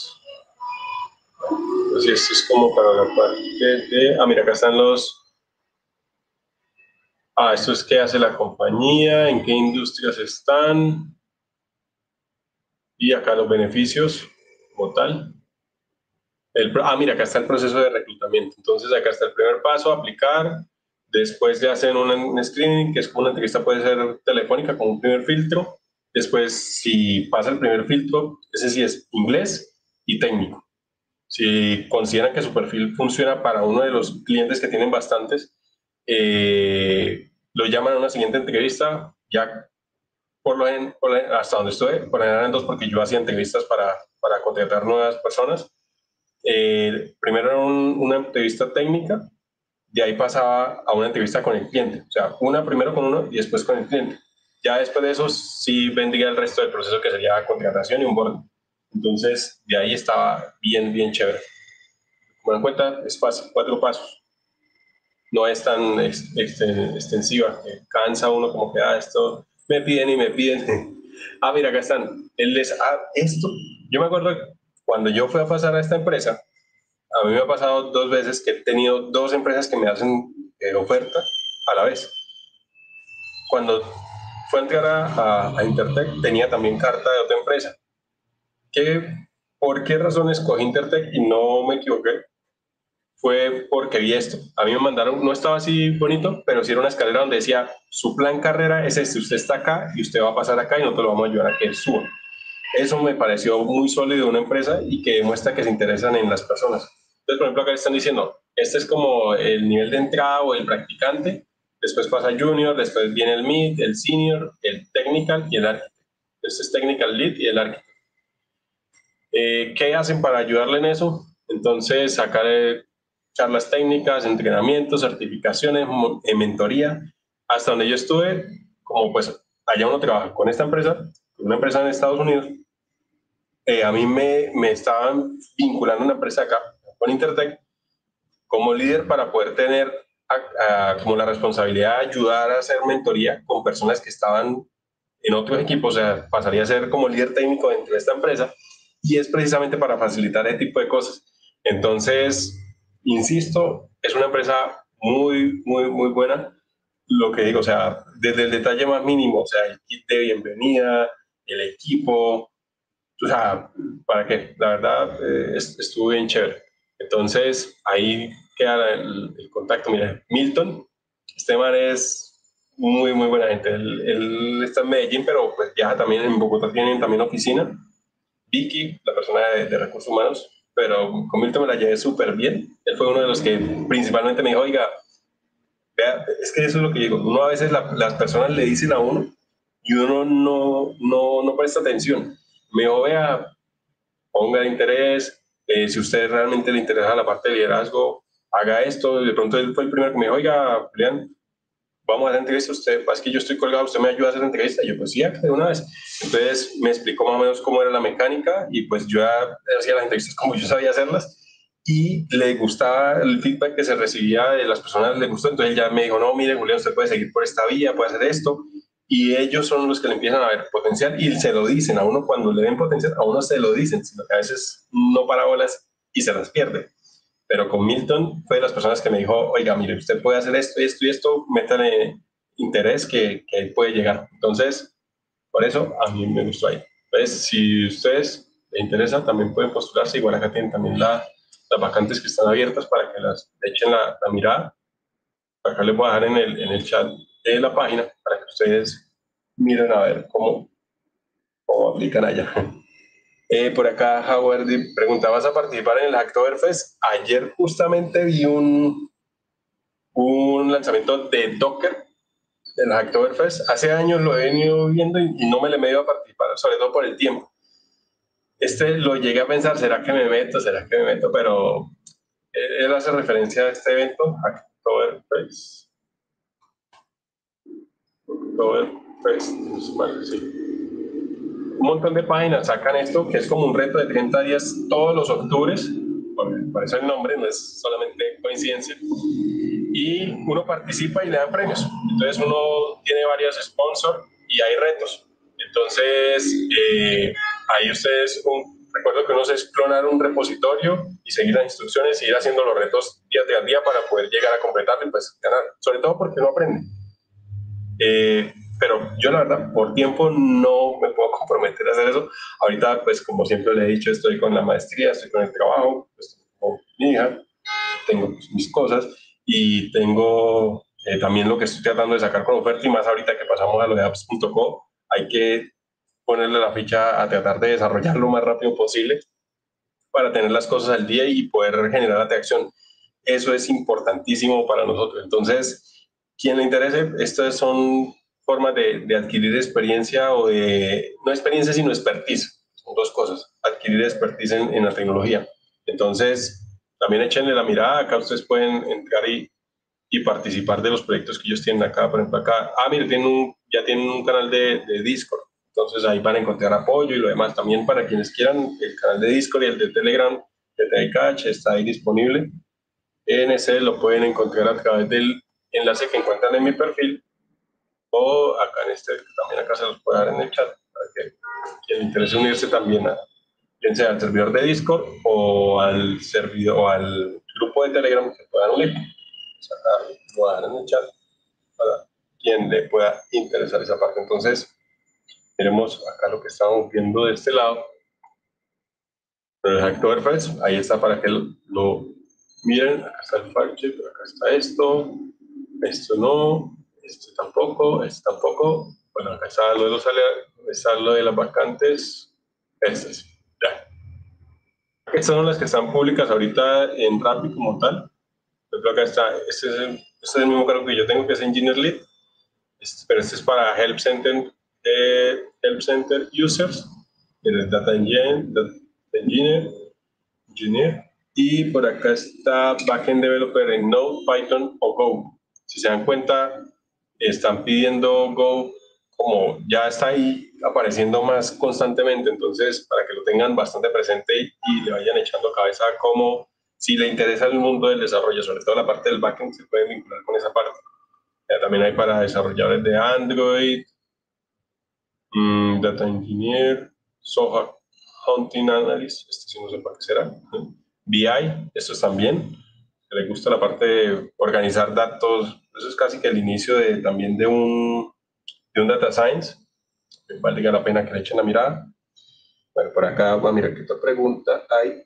y esto es como para la parte de... Ah, mira, acá están los... Ah, esto es qué hace la compañía, en qué industrias están. Y acá los beneficios como tal. El, ah, mira, acá está el proceso de reclutamiento. Entonces, acá está el primer paso, aplicar. Después le hacen un, screening, que es como una entrevista, puede ser telefónica, con un primer filtro. Después, si pasa el primer filtro, ese sí es inglés y técnico. Si consideran que su perfil funciona para uno de los clientes que tienen bastantes, eh, lo llaman a una siguiente entrevista, ya por lo, en, hasta donde estoy, por general en dos, porque yo hacía entrevistas para, para contratar nuevas personas. Eh, primero era una entrevista técnica, de ahí pasaba a una entrevista con el cliente, o sea, una primero con uno y después con el cliente. Ya después de eso sí vendría el resto del proceso que sería contratación y un board. Entonces, de ahí estaba bien, bien chévere. Como en cuenta, es fácil, cuatro pasos. No es tan extensiva, cansa uno como que, ah, esto me piden y me piden. Ah, mira, acá están. Él les, ah, esto, yo me acuerdo cuando yo fui a pasar a esta empresa, a mí me ha pasado dos veces que he tenido dos empresas que me hacen eh, oferta a la vez. Cuando fue a entrar a, a, Intertech, tenía también carta de otra empresa. ¿Qué, ¿Por qué razón escogí Intertech y no me equivoqué? Fue porque vi esto. A mí me mandaron, no estaba así bonito, pero sí era una escalera donde decía, su plan carrera es este, usted está acá y usted va a pasar acá y nosotros lo vamos a ayudar a que él suba. Eso me pareció muy sólido de una empresa y que demuestra que se interesan en las personas. Entonces, por ejemplo, acá están diciendo, este es como el nivel de entrada o el practicante, después pasa junior, después viene el mid, el senior, el technical y el architect. Este es technical lead y el architect. Eh, ¿Qué hacen para ayudarle en eso? Entonces, sacar charlas técnicas, entrenamientos, certificaciones, en mentoría, hasta donde yo estuve, como pues allá uno trabaja con esta empresa, una empresa en Estados Unidos, eh, a mí me, me estaban vinculando una empresa acá, con Intertech, como líder para poder tener como la responsabilidad de ayudar a hacer mentoría con personas que estaban en otros equipos, o sea, pasaría a ser como líder técnico dentro de esta empresa, y es precisamente para facilitar ese tipo de cosas. Entonces, insisto, es una empresa muy, muy, muy buena. Lo que digo, o sea, desde el detalle más mínimo, o sea, el kit de bienvenida, el equipo, o sea, ¿para qué? La verdad, eh, estuvo bien chévere. Entonces, ahí queda el, contacto. Mira, Milton, este man es muy, muy buena gente. Él, está en Medellín, pero pues viaja también en Bogotá, tienen también oficina. Vicky, la persona de, recursos humanos, pero con Milton me la llevé súper bien. Él fue uno de los que principalmente me dijo, oiga, vea, es que eso es lo que digo, uno a veces las personas le dicen a uno y uno no, no, no presta atención. Me dijo, vea, ponga interés, eh, si usted realmente le interesa la parte de liderazgo, haga esto. De pronto él fue el primero que me dijo, oiga, Julián, vamos a hacer entrevista, usted, es que yo estoy colgado, usted me ayuda a hacer entrevista. Y yo, pues sí, de una vez. Entonces me explicó más o menos cómo era la mecánica y pues yo hacía las entrevistas como yo sabía hacerlas y le gustaba el feedback que se recibía de las personas, le gustó. Entonces él ya me dijo, no, mire, Julián, usted puede seguir por esta vía, puede hacer esto. Y ellos son los que le empiezan a ver potencial y se lo dicen a uno cuando le ven potencial, a uno se lo dicen, sino que a veces no para bolas y se las pierde pero con Milton fue de las personas que me dijo, oiga, mire, usted puede hacer esto, esto y esto, métale interés que, puede llegar. Entonces, por eso a mí me gustó ahí. Entonces, si ustedes les interesa, también pueden postularse. Igual acá tienen también la, las vacantes que están abiertas para que las echen la, la, mirada. Acá les voy a dejar en el, en el chat de la página para que ustedes miren a ver cómo, cómo aplican allá. Eh, por acá, Howard, preguntabas a participar en el Hacktoberfest. Ayer justamente vi un, un lanzamiento de Docker del Hacktoberfest. Hace años lo he venido viendo y, no me le ido a participar, sobre todo por el tiempo. Este lo llegué a pensar, ¿será que me meto? ¿Será que me meto? Pero él hace referencia a este evento, Hacktoberfest. Hacktoberfest, sí un montón de páginas sacan esto, que es como un reto de 30 días todos los octubres, por eso el nombre, no es solamente coincidencia, y uno participa y le dan premios. Entonces uno tiene varios sponsors y hay retos. Entonces, eh, ahí ustedes, recuerdo que uno es clonar un repositorio y seguir las instrucciones y ir haciendo los retos día tras día para poder llegar a completarlo y pues ganar, sobre todo porque uno aprende. Eh, pero yo la verdad por tiempo no me puedo comprometer a hacer eso. Ahorita, pues como siempre le he dicho, estoy con la maestría, estoy con el trabajo, estoy con mi hija, tengo pues, mis cosas y tengo eh, también lo que estoy tratando de sacar con oferta y más ahorita que pasamos a lo de apps.co, hay que ponerle la ficha a tratar de desarrollar lo más rápido posible para tener las cosas al día y poder generar atracción. Eso es importantísimo para nosotros. Entonces, quien le interese, estas son formas de, de, adquirir experiencia o de, no experiencia, sino expertise. Son dos cosas, adquirir expertise en, en la tecnología. Entonces, también échenle la mirada, acá ustedes pueden entrar y, y, participar de los proyectos que ellos tienen acá, por ejemplo, acá, ah, mire, tienen un, ya tienen un canal de, de Discord, entonces ahí van a encontrar apoyo y lo demás. También para quienes quieran, el canal de Discord y el de Telegram de TiCatch está ahí disponible. En ese lo pueden encontrar a través del enlace que encuentran en mi perfil o acá en este, también acá se los puede dar en el chat para que quien le interese unirse también a, bien sea al servidor de Discord o al servidor o al grupo de Telegram que puedan unir. Pues acá lo dar en el chat para quien le pueda interesar esa parte. Entonces, tenemos acá lo que estamos viendo de este lado. El Hacktoberfest, ahí está para que lo, miren. Acá está el pero acá está esto. Esto no, esto tampoco, esto tampoco. Bueno, acá está lo de, los, está lo de las vacantes. Estas, ya. Estas son las que están públicas ahorita en Rappi como tal. Por ejemplo, acá está, este es, el, este es el mismo cargo que yo tengo, que es Engineer Lead. Este, pero este es para Help Center eh, Help Center Users, el Data Data Engineer, Engineer, y por acá está Backend Developer en Node, Python o Go. Si se dan cuenta, están pidiendo Go como ya está ahí apareciendo más constantemente, entonces para que lo tengan bastante presente y, le vayan echando cabeza como si le interesa el mundo del desarrollo, sobre todo la parte del backend, se puede vincular con esa parte. También hay para desarrolladores de Android, Mm, data Engineer, Soha Hunting Analyst, este sí no sé para qué será. BI, esto es también. Le gusta la parte de organizar datos, eso es casi que el inicio de, también de un, de un Data Science. Vale la pena que le echen la mirada. Bueno, por acá, va a mirar qué otra pregunta hay.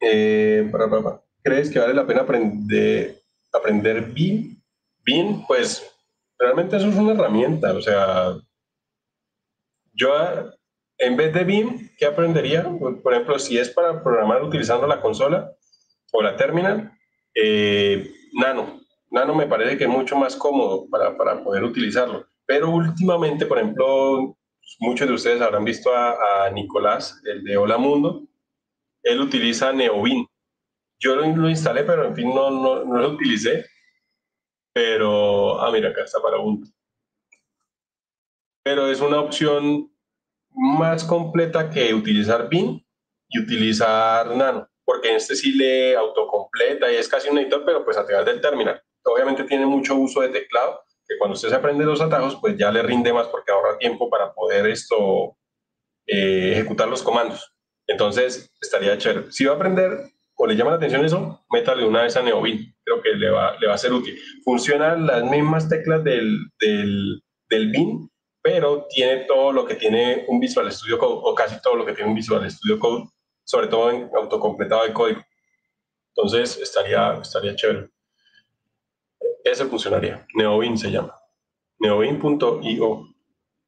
Eh, para, para, ¿Crees que vale la pena aprender, aprender BIM? BIM, pues realmente eso es una herramienta, o sea, yo, en vez de BIM, ¿qué aprendería? Por ejemplo, si es para programar utilizando la consola o la terminal, eh, Nano. Nano me parece que es mucho más cómodo para, para, poder utilizarlo. Pero últimamente, por ejemplo, muchos de ustedes habrán visto a, a Nicolás, el de Hola Mundo. Él utiliza NeoBIM. Yo lo, lo, instalé, pero en fin, no, no, no lo utilicé. Pero, ah, mira, acá está para Ubuntu pero es una opción más completa que utilizar BIM y utilizar Nano, porque este sí le autocompleta y es casi un editor, pero pues a través del terminal. Obviamente tiene mucho uso de teclado, que cuando usted se aprende los atajos, pues ya le rinde más porque ahorra tiempo para poder esto eh, ejecutar los comandos. Entonces, estaría chévere. Si va a aprender o le llama la atención eso, métale una vez a NeoBin. Creo que le va, le va a ser útil. Funcionan las mismas teclas del, del, del BIM, pero tiene todo lo que tiene un Visual Studio Code, o casi todo lo que tiene un Visual Studio Code, sobre todo en autocompletado de código. Entonces, estaría, estaría chévere. Ese funcionaría. Neobin se llama. Neobin.io.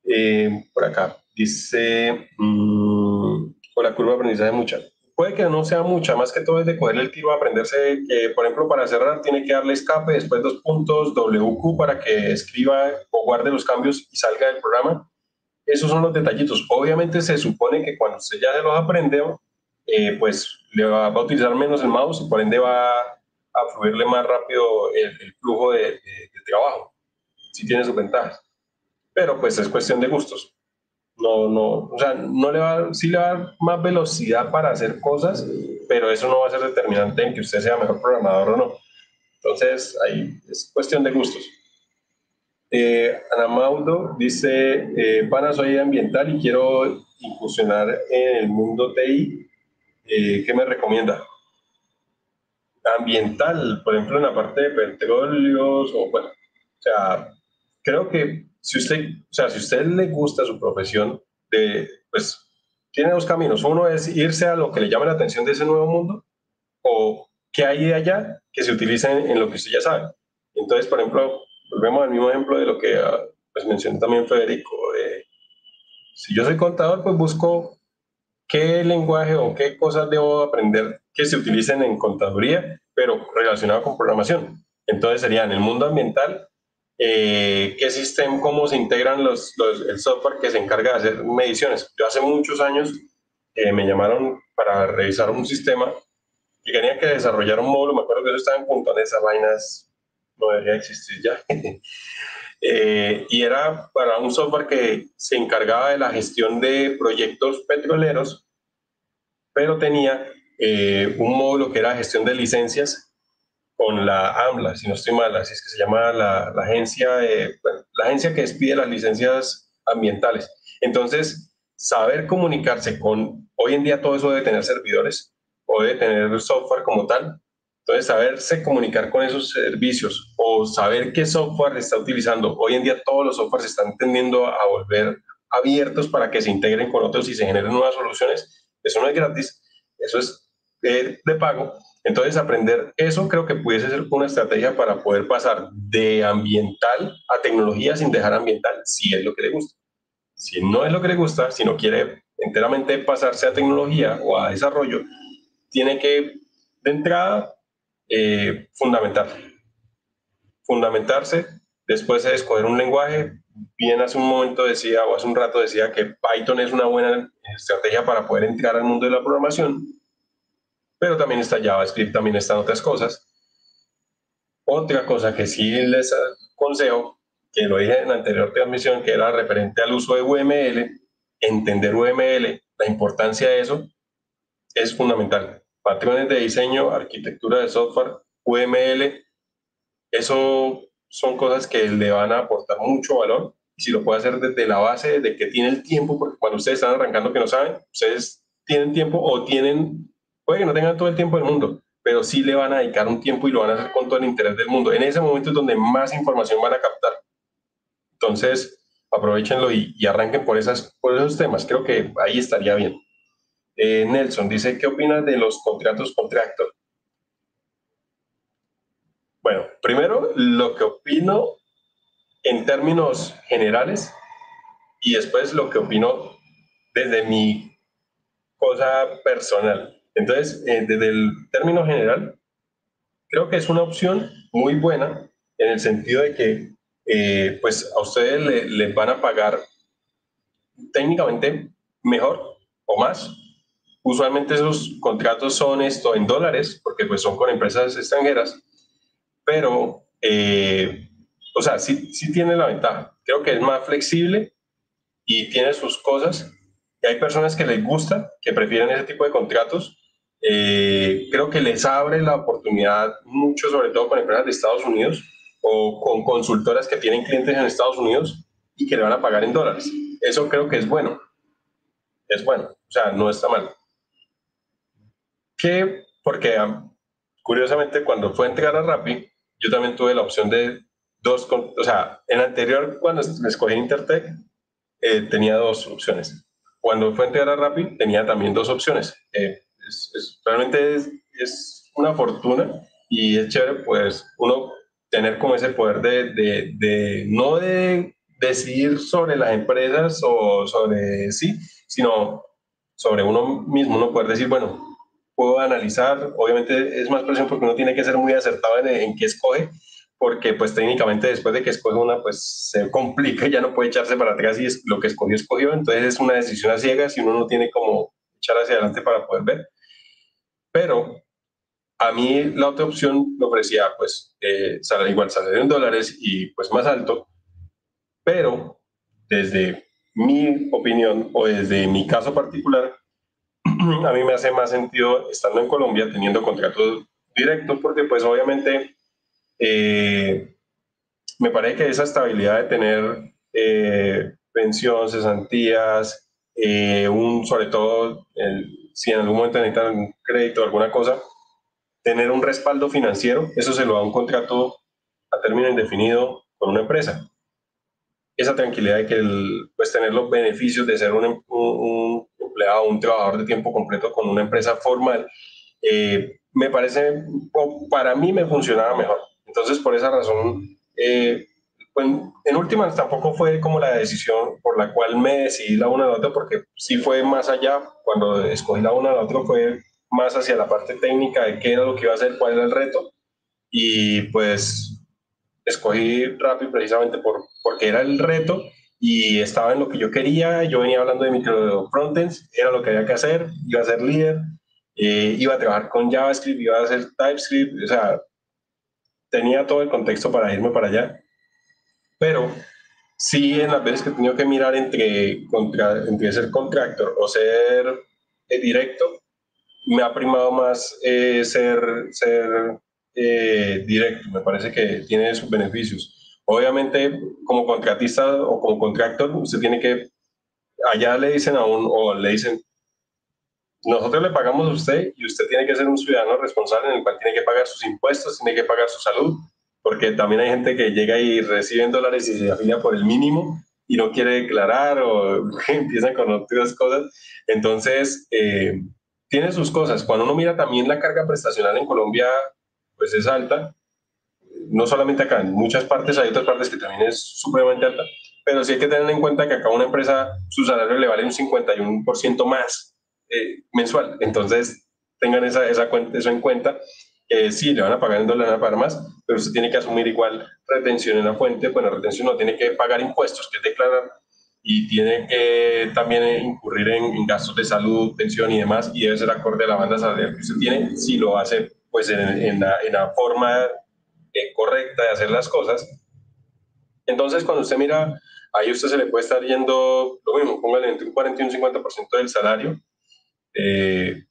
Eh, por acá. Dice, mmm, la curva de aprendizaje mucha puede que no sea mucha, más que todo es de cogerle el tiro a aprenderse que, por ejemplo, para cerrar tiene que darle escape, después dos puntos, WQ para que escriba o guarde los cambios y salga del programa. Esos son los detallitos. Obviamente se supone que cuando usted ya se los aprende, eh, pues le va, a utilizar menos el mouse y por ende va a fluirle más rápido el, flujo de, trabajo. Sí tiene sus ventajas. Pero pues es cuestión de gustos no, no, o sea, no le va, sí le va a dar más velocidad para hacer cosas, pero eso no va a ser determinante en que usted sea mejor programador o no. Entonces, ahí es cuestión de gustos. Eh, Ana Maudo dice, eh, pana, soy ambiental y quiero incursionar en el mundo TI. Eh, ¿Qué me recomienda? Ambiental, por ejemplo, en la parte de petróleos o, bueno, o sea, creo que si usted, o sea, si usted le gusta su profesión, de, pues tiene dos caminos. Uno es irse a lo que le llama la atención de ese nuevo mundo o que hay de allá que se utilice en, lo que usted ya sabe. Entonces, por ejemplo, volvemos al mismo ejemplo de lo que ah, pues, mencionó también Federico. si yo soy contador, pues busco qué lenguaje o qué cosas debo aprender que se utilicen en contaduría, pero relacionado con programación. Entonces sería en el mundo ambiental, eh, qué sistema, cómo se integran los, el software que se encarga de hacer mediciones. Yo hace muchos años eh, me llamaron para revisar un sistema y quería que desarrollara un módulo, me acuerdo que eso estaba en punto de esas vainas no debería existir ya. Eh, y era para un software que se encargaba de la gestión de proyectos petroleros, pero tenía eh, un módulo que era gestión de licencias con la AMLA, si no estoy mal, así es que se llama la, agencia, la agencia que expide las licencias ambientales. Entonces, saber comunicarse con, hoy en día todo eso debe tener servidores o debe tener software como tal, entonces, saberse comunicar con esos servicios o saber qué software está utilizando. Hoy en día todos los softwares están tendiendo a volver abiertos para que se integren con otros y se generen nuevas soluciones. Eso no es gratis, eso es de, de pago. Entonces, aprender eso creo que pudiese ser una estrategia para poder pasar de ambiental a tecnología sin dejar ambiental, si es lo que le gusta. Si no es lo que le gusta, si no quiere enteramente pasarse a tecnología o a desarrollo, tiene que, de entrada, eh. Fundamentarse, después de escoger un lenguaje. Bien hace un momento decía, o hace un rato decía que Python es una buena estrategia para poder entrar al mundo de la programación, pero también está JavaScript, también están otras cosas. Otra cosa que sí les aconsejo, que lo dije en la anterior transmisión, que era referente al uso de UML, entender UML, la importancia de eso es fundamental patrones de diseño, arquitectura de software, UML, eso son cosas que le van a aportar mucho valor. Si lo puede hacer desde la base, de que tiene el tiempo, porque cuando ustedes están arrancando que no saben, ustedes tienen tiempo o tienen, puede que no tengan todo el tiempo del mundo, pero sí le van a dedicar un tiempo y lo van a hacer con todo el interés del mundo. En ese momento es donde más información van a captar. Entonces, aprovechenlo y, y arranquen por, esas, por esos temas. Creo que ahí estaría bien. Eh, Nelson dice, ¿qué opinas de los contratos contractor? Bueno, primero lo que opino en términos generales y después lo que opino desde mi cosa personal. Entonces, eh, desde el término general, creo que es una opción muy buena en el sentido de que eh, pues a ustedes les le van a pagar técnicamente mejor o más Usualmente esos contratos son esto en dólares, porque pues son con empresas extranjeras, pero, eh, o sea, sí, sí tiene la ventaja. Creo que es más flexible y tiene sus cosas. Y hay personas que les gusta, que prefieren ese tipo de contratos. Eh, creo que les abre la oportunidad mucho, sobre todo con empresas de Estados Unidos o con consultoras que tienen clientes en Estados Unidos y que le van a pagar en dólares. Eso creo que es bueno. Es bueno, o sea, no está mal que, porque curiosamente cuando fue a entregar a Rappi, yo también tuve la opción de dos, o sea, en anterior cuando escogí Intertech, eh, tenía dos opciones. Cuando fue a entregar a Rappi, tenía también dos opciones. Eh, realmente es, es, una fortuna y es chévere, pues, uno tener como ese poder de, de, de no de decidir sobre las empresas o sobre sí, sino sobre uno mismo, uno poder decir, bueno, puedo analizar. Obviamente es más presión porque uno tiene que ser muy acertado en, en qué escoge, porque pues técnicamente después de que escoge una, pues se complica, ya no puede echarse para atrás y es, lo que escogió, escogió. Entonces es una decisión a ciegas y uno no tiene como echar hacia adelante para poder ver. Pero a mí la otra opción me ofrecía pues eh, igual, salario en dólares y pues más alto, pero desde mi opinión o desde mi caso particular, a mí me hace más sentido estando en Colombia teniendo contratos directos porque pues obviamente eh, me parece que esa estabilidad de tener eh, pensión, cesantías, eh, un, sobre todo si en algún momento necesitan un crédito o alguna cosa, tener un respaldo financiero, eso se lo da un contrato a término indefinido con una empresa. esa tranquilidad de que el, pues tener los beneficios de ser un, em, un, empleado, un trabajador de tiempo completo con una empresa formal, eh, me parece, para mí me funcionaba mejor. Entonces, por esa razón, eh, pues, en últimas tampoco fue como la decisión por la cual me decidí la una a la otra, porque sí fue más allá, cuando escogí la una a la otra fue más hacia la parte técnica de qué era lo que iba a hacer, cuál era el reto, y pues escogí Rappi precisamente por, porque era el reto y estaba en lo que yo quería, yo venía hablando de micro frontends, era lo que había que hacer, iba a ser líder, eh, iba a trabajar con JavaScript, iba a hacer TypeScript, o sea, tenía todo el contexto para irme para allá, pero sí en las veces que he tenido que mirar entre, entre ser contractor o ser eh, directo, me ha primado más eh, ser, ser eh, directo, me parece que tiene sus beneficios. Obviamente, como contratista o como contractor, usted tiene que, allá le dicen a un, o le dicen, nosotros le pagamos a usted y usted tiene que ser un ciudadano responsable en el cual tiene que pagar sus impuestos, tiene que pagar su salud, porque también hay gente que llega y recibe dólares y se afilia por el mínimo y no quiere declarar o empiezan con otras cosas. Entonces, eh, tiene sus cosas. Cuando uno mira también la carga prestacional en Colombia, pues es alta. No solamente acá, en muchas partes hay otras partes que también es supremamente alta, pero sí hay que tener en cuenta que acá una empresa, su salario le vale un 51% más eh, mensual. Entonces, tengan esa, esa cuenta, eso en cuenta. Que sí, le van a pagar en dólares, le van a pagar más, pero usted tiene que asumir igual retención en la fuente. Bueno, retención no tiene que pagar impuestos, que declarar, y tiene que también incurrir en, gastos de salud, pensión y demás, y debe ser acorde a la banda salarial que usted tiene, si lo hace pues en, la, forma eh, correcta de hacer las cosas. Entonces, cuando usted mira, ahí usted se le puede estar yendo, lo mismo, póngale entre un 40 y un 50% del salario eh,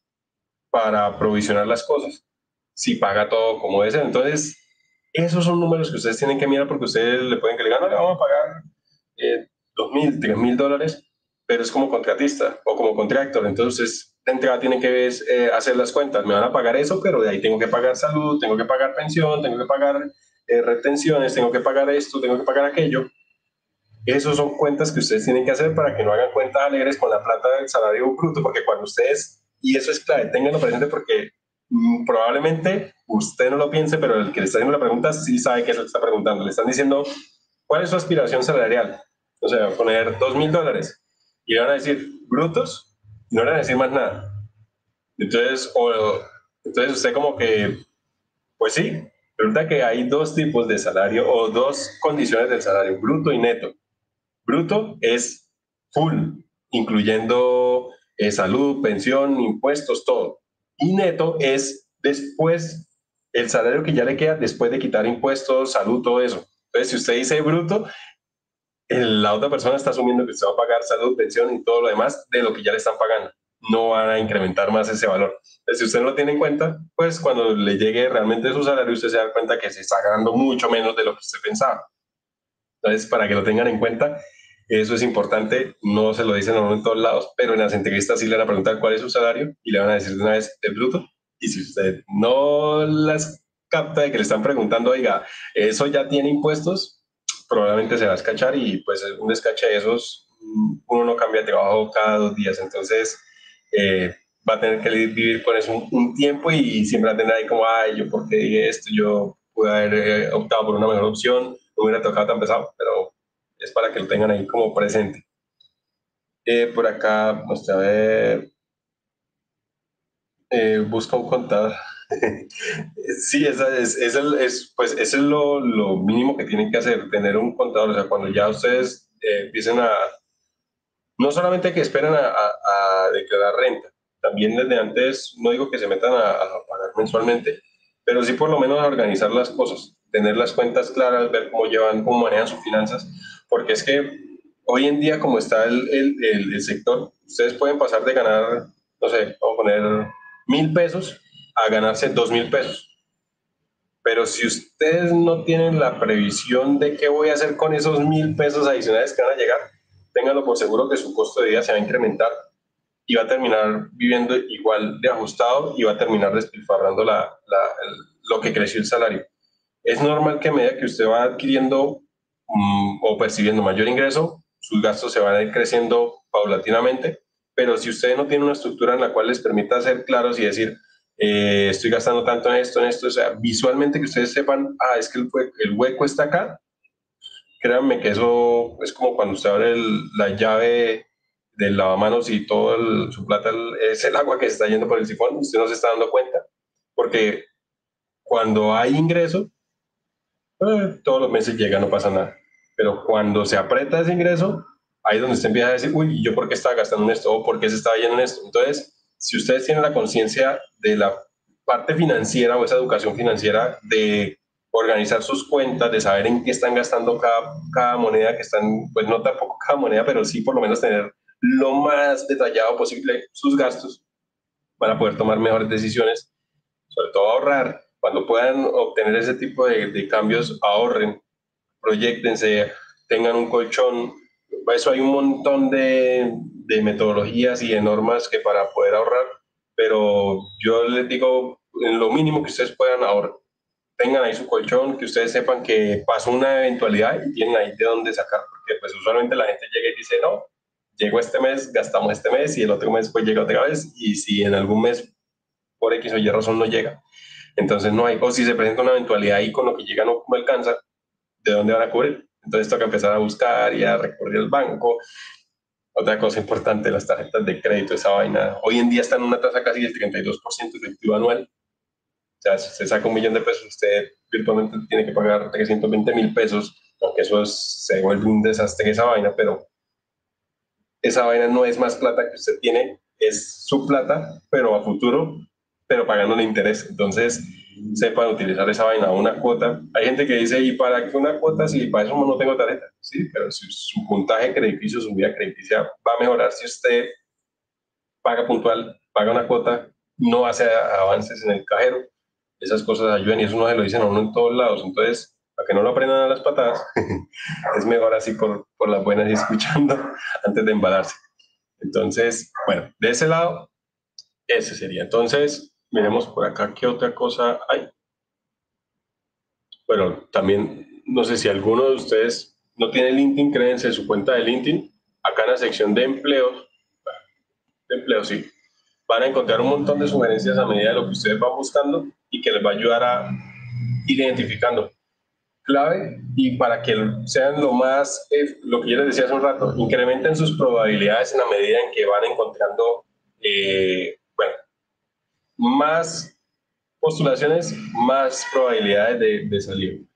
para provisionar las cosas, si paga todo como ser. Entonces, esos son números que ustedes tienen que mirar porque ustedes le pueden que le ganan, le vamos a pagar eh, 2.000, 3.000 dólares, pero es como contratista o como contractor. Entonces, de entrada tienen que eh, hacer las cuentas. Me van a pagar eso, pero de ahí tengo que pagar salud, tengo que pagar pensión, tengo que pagar eh, retenciones, tengo que pagar esto, tengo que pagar aquello. Esas son cuentas que ustedes tienen que hacer para que no hagan cuentas alegres con la plata del salario bruto, porque cuando ustedes, y eso es clave, tenganlo presente porque probablemente usted no lo piense, pero el que le está haciendo la pregunta sí sabe qué es lo que está preguntando. Le están diciendo, ¿cuál es su aspiración salarial? O sea, poner dos mil dólares. Y le van a decir, brutos, y no le van a decir más nada. Entonces, o, entonces usted como que, pues sí, resulta que hay dos tipos de salario o dos condiciones del salario, bruto y neto. Bruto es full, incluyendo eh, salud, pensión, impuestos, todo. Y neto es después el salario que ya le queda después de quitar impuestos, salud, todo eso. Entonces, si usted dice bruto, la otra persona está asumiendo que usted va a pagar salud, pensión y todo lo demás de lo que ya le están pagando. No van a incrementar más ese valor. Entonces, si usted no lo tiene en cuenta, pues cuando le llegue realmente su salario, usted se da cuenta que se está ganando mucho menos de lo que usted pensaba. Entonces, para que lo tengan en cuenta, eso es importante. No se lo dicen en todos lados, pero en las entrevistas sí le van a preguntar cuál es su salario y le van a decir de una vez el bruto. Y si usted no las capta de que le están preguntando, oiga, ¿eso ya tiene impuestos? probablemente se va a escachar y pues un descache de esos, uno no cambia de trabajo cada dos días, entonces eh, va a tener que vivir con eso un, tiempo y siempre va a tener ahí como, ay, yo por qué dije esto, yo pude haber eh, optado por una mejor opción, no hubiera tocado tan pesado, pero es para que lo tengan ahí como presente. Eh, por acá, vamos a ver, busca un contador. sí, esa es, es, es, pues, es lo, lo, mínimo que tienen que hacer, tener un contador. O sea, cuando ya ustedes eh, empiecen a, no solamente que esperen a, a, declarar renta, también desde antes, no digo que se metan a, pagar mensualmente, pero sí por lo menos a organizar las cosas, tener las cuentas claras, ver cómo llevan, cómo manejan sus finanzas, porque es que hoy en día como está el, el, el sector, ustedes pueden pasar de ganar, no sé, vamos a poner mil pesos a ganarse dos mil pesos. Pero si ustedes no tienen la previsión de qué voy a hacer con esos mil pesos adicionales que van a llegar, ténganlo por seguro que su costo de vida se va a incrementar y va a terminar viviendo igual de ajustado y va a terminar despilfarrando la, lo que creció el salario. Es normal que a medida que usted va adquiriendo mm, o percibiendo mayor ingreso, sus gastos se van a ir creciendo paulatinamente, pero si ustedes no tienen una estructura en la cual les permita ser claros y decir, eh, estoy gastando tanto en esto, en esto, o sea, visualmente que ustedes sepan, ah, es que el, el hueco está acá, créanme que eso es como cuando usted abre la llave del lavamanos y todo su plata es el agua que se está yendo por el sifón, usted no se está dando cuenta, porque cuando hay ingreso, eh, todos los meses llega, no pasa nada. Pero cuando se aprieta ese ingreso, ahí es donde usted empieza a decir, uy, ¿yo por qué estaba gastando en esto? ¿O por qué se estaba yendo en esto? Entonces, si ustedes tienen la conciencia de la parte financiera o esa educación financiera de organizar sus cuentas, de saber en qué están gastando cada, cada moneda que están, pues no tampoco cada moneda, pero sí por lo menos tener lo más detallado posible sus gastos para poder tomar mejores decisiones, sobre todo ahorrar. Cuando puedan obtener ese tipo de, de cambios, ahorren, proyectense, tengan un colchón. Eso hay un montón de, de metodologías y de normas que para poder ahorrar, pero yo les digo, en lo mínimo que ustedes puedan ahorrar, tengan ahí su colchón, que ustedes sepan que pasó una eventualidad y tienen ahí de dónde sacar, porque pues usualmente la gente llega y dice, no, llegó este mes, gastamos este mes y el otro mes pues llega otra vez y si en algún mes por X o Y razón no llega, entonces no hay, o si se presenta una eventualidad y con lo que llega no alcanza, ¿de dónde van a cubrir? Entonces toca empezar a buscar y a recurrir al banco. Otra cosa importante, las tarjetas de crédito, esa vaina. Hoy en día están en una tasa casi del 32% efectivo anual. O sea, si usted saca un millón de pesos, usted virtualmente tiene que pagar 320 mil pesos, aunque eso se vuelve un desastre esa vaina, pero esa vaina no es más plata que usted tiene, es su plata, pero a futuro, pero pagando el interés. Entonces, sepan utilizar esa vaina, una cuota. Hay gente que dice, ¿y para qué una cuota si para eso no tengo tarjeta? Sí, pero si su puntaje crediticio, su vida crediticia va a mejorar si usted paga puntual, paga una cuota, no hace avances en el cajero esas cosas ayudan y eso no se lo dicen a uno en todos lados. Entonces, para que no lo aprendan a las patadas, es mejor así por, por las buenas y escuchando antes de embalarse. Entonces, bueno, de ese lado, ese sería. Entonces, miremos por acá qué otra cosa hay. Bueno, también, no sé si alguno de ustedes no tiene LinkedIn, créense en su cuenta de LinkedIn. Acá en la sección de empleos, de empleos, sí, van a encontrar un montón de sugerencias a medida de lo que ustedes van buscando y que les va a ayudar a ir identificando clave y para que sean lo más, eh, lo que yo les decía hace un rato, incrementen sus probabilidades en la medida en que van encontrando, eh, más postulaciones, más probabilidades de, de salir.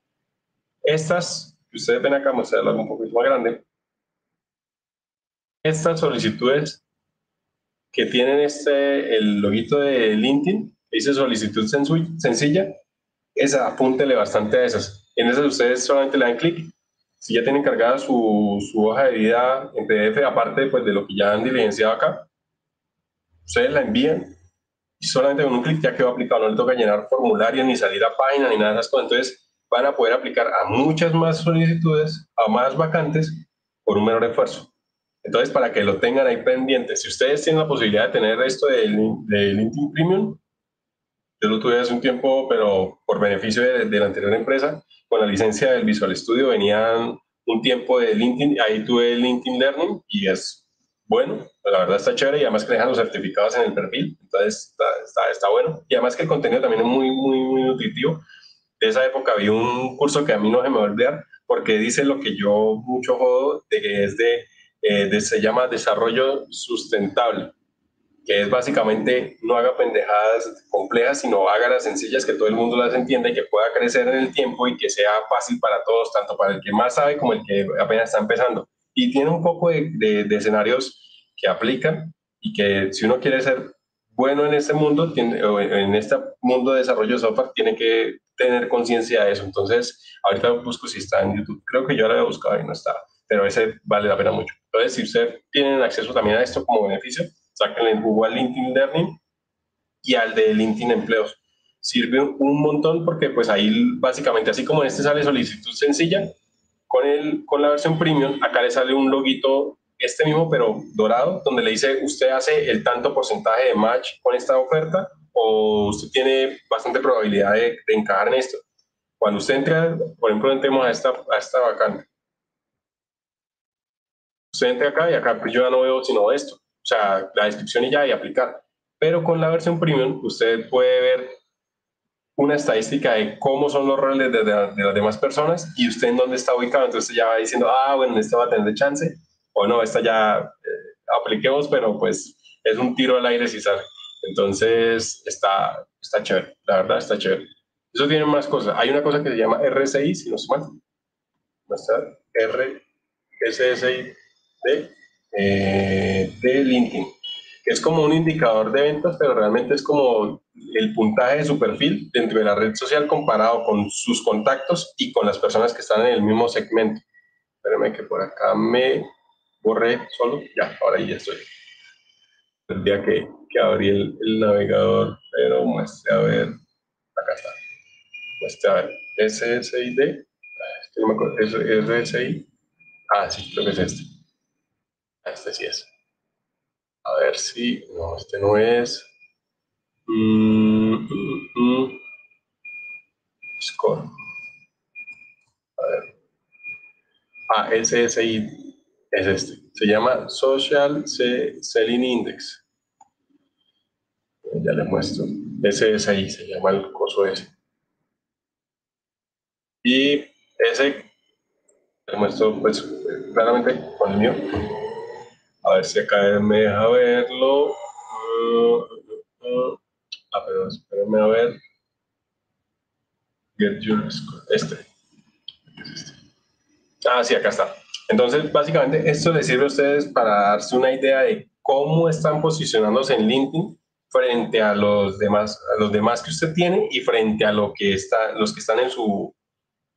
Estas, que ustedes ven acá, algo un poquito más grande. Estas solicitudes que tienen este, el loguito de LinkedIn, dice solicitud sencilla, esa, apúntele bastante a esas. En esas ustedes solamente le dan clic. Si ya tienen cargada su, su, hoja de vida en PDF, aparte pues, de lo que ya han diligenciado acá, ustedes la envían solamente con un clic ya quedó aplicado. No le toca llenar formularios, ni salir a página, ni nada de esas cosas. Entonces van a poder aplicar a muchas más solicitudes, a más vacantes, por un menor esfuerzo. Entonces, para que lo tengan ahí pendiente, si ustedes tienen la posibilidad de tener esto de, de LinkedIn Premium, yo lo tuve hace un tiempo, pero por beneficio de, la anterior empresa, con la licencia del Visual Studio venían un tiempo de LinkedIn, ahí tuve LinkedIn Learning y es bueno, la verdad está chévere y además que dejan los certificados en el perfil, entonces está, bueno. Y además que el contenido también es muy, muy, muy nutritivo. De esa época había un curso que a mí no se me va a olvidar porque dice lo que yo mucho jodo, de que es de, eh, de se llama desarrollo sustentable que es básicamente no haga pendejadas complejas, sino haga las sencillas que todo el mundo las entienda y que pueda crecer en el tiempo y que sea fácil para todos, tanto para el que más sabe como el que apenas está empezando. Y tiene un poco de, de, escenarios que aplican y que si uno quiere ser bueno en este mundo, tiene, en este mundo de desarrollo de software, tiene que tener conciencia de eso. Entonces, ahorita busco si está en YouTube. Creo que yo lo había buscado y no está, pero ese vale la pena mucho. Entonces, si usted tiene acceso también a esto como beneficio, sáquenle el jugo al LinkedIn Learning y al de LinkedIn Empleos. Sirve un montón porque pues ahí básicamente, así como en este sale solicitud sencilla, con, el, con la versión premium, acá le sale un loguito este mismo pero dorado, donde le dice usted hace el tanto porcentaje de match con esta oferta o usted tiene bastante probabilidad de, encajar en esto. Cuando usted entra, por ejemplo, entremos a esta, a esta vacante. Usted entra acá y acá pues yo ya no veo sino esto. O sea, la descripción y ya y aplicar. Pero con la versión premium usted puede ver una estadística de cómo son los roles de, las demás personas y usted en dónde está ubicado. Entonces ya va diciendo, ah, bueno, esta va a tener chance o no, esta ya eh, apliquemos, pero pues es un tiro al aire si sale. Entonces está, está chévere, la verdad está chévere. Eso tiene más cosas. Hay una cosa que se llama RSI, si no se mal. Muestra RSI de, eh, de LinkedIn es como un indicador de ventas, pero realmente es como el puntaje de su perfil dentro de la red social comparado con sus contactos y con las personas que están en el mismo segmento. Espérenme que por acá me borré solo. Ya, ahora ya estoy. El día que, que abrí el, navegador, pero muestre a ver. Acá está. Muestre a ver. SSID. Este no me acuerdo. SSI. Ah, sí, creo que es este. Este sí es. A ver si. No, este no es. Mm, mm, mm. Score. A ver. Ah, SSI es este. Se llama Social Selling Index. Ya le muestro. SSI se llama el coso ese. Y ese le muestro, pues, claramente con el mío a ver si acá me deja verlo. Ah, pero espérenme a ver. Get your score. Este. este. Ah, sí, acá está. Entonces, básicamente, esto les sirve a ustedes para darse una idea de cómo están posicionándose en LinkedIn frente a los demás, a los demás que usted tiene y frente a lo que está, los que están en su,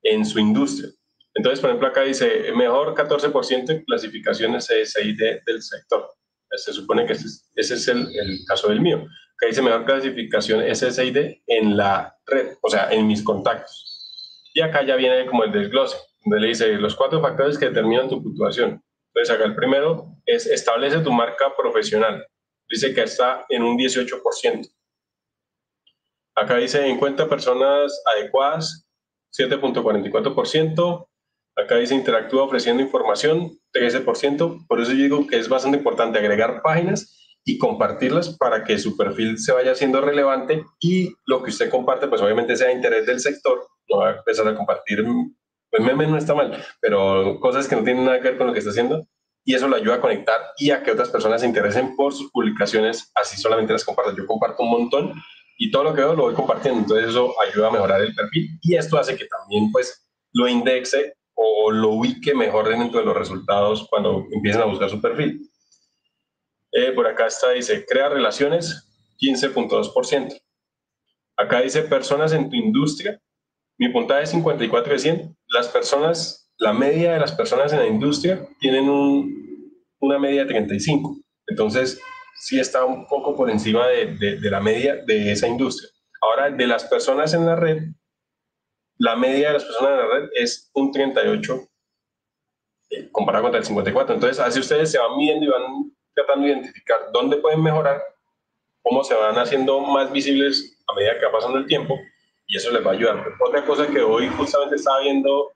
en su industria. Entonces, por ejemplo, acá dice mejor 14% en clasificaciones SID del sector. Se supone que ese es, el, caso del mío. Acá dice mejor clasificación SSID en la red, o sea, en mis contactos. Y acá ya viene como el desglose, donde le dice los cuatro factores que determinan tu puntuación. Entonces, acá el primero es establece tu marca profesional. Dice que está en un 18%. Acá dice encuentra personas adecuadas, 7.44%. Acá dice interactúa ofreciendo información, 13%. Por eso yo digo que es bastante importante agregar páginas y compartirlas para que su perfil se vaya haciendo relevante y lo que usted comparte, pues obviamente sea de interés del sector. No va a empezar a compartir, pues meme no está mal, pero cosas que no tienen nada que ver con lo que está haciendo y eso lo ayuda a conectar y a que otras personas se interesen por sus publicaciones, así solamente las comparto. Yo comparto un montón y todo lo que veo lo voy compartiendo, entonces eso ayuda a mejorar el perfil y esto hace que también pues lo indexe o lo ubique mejor dentro de los resultados cuando empiecen a buscar su perfil. Eh, por acá está, dice, crea relaciones, 15.2%. Acá dice, personas en tu industria, mi puntaje es 54 de 100. Las personas, la media de las personas en la industria tienen una media de 35. Entonces, sí está un poco por encima de, de la media de esa industria. Ahora, de las personas en la red, la media de las personas en la red es un 38 eh, comparado con el 54. Entonces, así ustedes se van viendo y van tratando de identificar dónde pueden mejorar, cómo se van haciendo más visibles a medida que va pasando el tiempo y eso les va a ayudar. Otra cosa que hoy justamente estaba viendo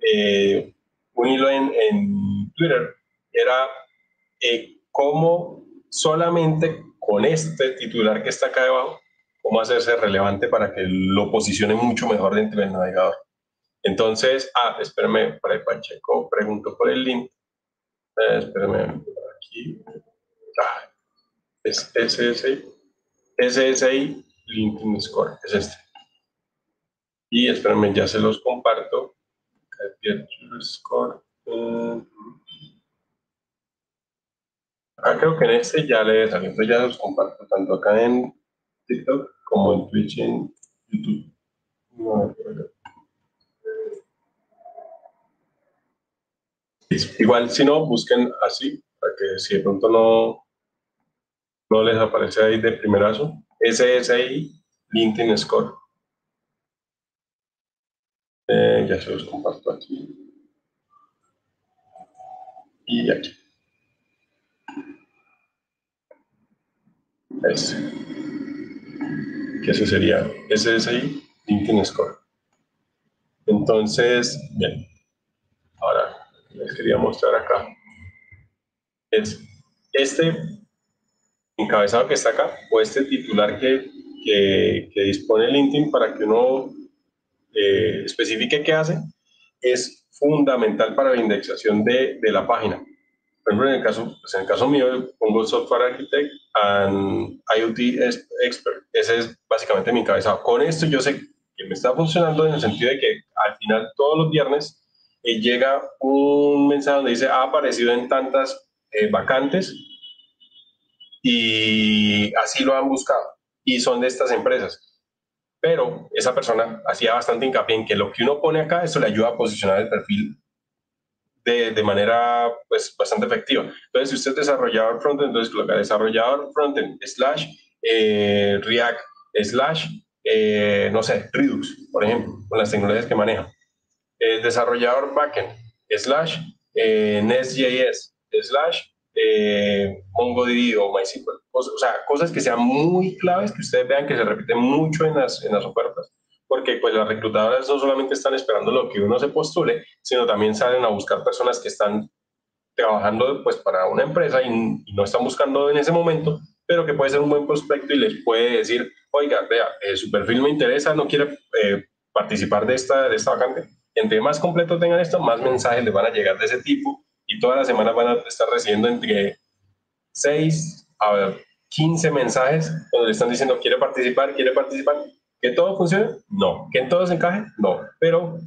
eh, un hilo en, en, Twitter era eh, cómo solamente con este titular que está acá debajo cómo hacerse relevante para que lo posicione mucho mejor dentro del navegador. Entonces, ah, espérame, para el Pacheco, pregunto por el link. Eh, espérame, aquí. Ah, es SSI, SSI LinkedIn Score, es este. Y espérame, ya se los comparto. Score. Ah, creo que en este ya le salió, entonces ya los comparto tanto acá en TikTok como en Twitch y en YouTube. Igual, si no, busquen así, para que si de pronto no, no les aparece ahí de primerazo, SSI LinkedIn Score. Eh, ya se los comparto aquí. Y aquí. Este que ese sería SSI LinkedIn Score. Entonces, bien, ahora les quería mostrar acá. es este encabezado que está acá o este titular que, que, que dispone LinkedIn para que uno eh, especifique qué hace, es fundamental para la indexación de, de la página. Por ejemplo, en el caso, pues en el caso mío, pongo Software Architect and IoT Expert. Ese es básicamente mi encabezado. Con esto yo sé que me está funcionando en el sentido de que al final, todos los viernes, eh, llega un mensaje donde dice, ha aparecido en tantas eh, vacantes y así lo han buscado y son de estas empresas. Pero esa persona hacía bastante hincapié en que lo que uno pone acá, eso le ayuda a posicionar el perfil de, de, manera pues, bastante efectiva. Entonces, si usted es desarrollador frontend, entonces coloca desarrollador frontend slash eh, React slash, eh, no sé, Redux, por ejemplo, con las tecnologías que maneja. Eh, desarrollador backend slash Nest.js slash MongoDB o MySQL. O, sea, cosas que sean muy claves, que ustedes vean que se repiten mucho en las, en las ofertas porque pues las reclutadoras no solamente están esperando lo que uno se postule, sino también salen a buscar personas que están trabajando pues para una empresa y, no están buscando en ese momento, pero que puede ser un buen prospecto y les puede decir, oiga, vea, eh, su perfil me interesa, no quiere eh, participar de esta, de esta vacante. Entre más completo tengan esto, más mensajes les van a llegar de ese tipo y todas las semanas van a estar recibiendo entre 6 a 15 mensajes donde le están diciendo, quiere participar, quiere participar, ¿Que todo funcione? No. ¿Que en todo se encaje? No. Pero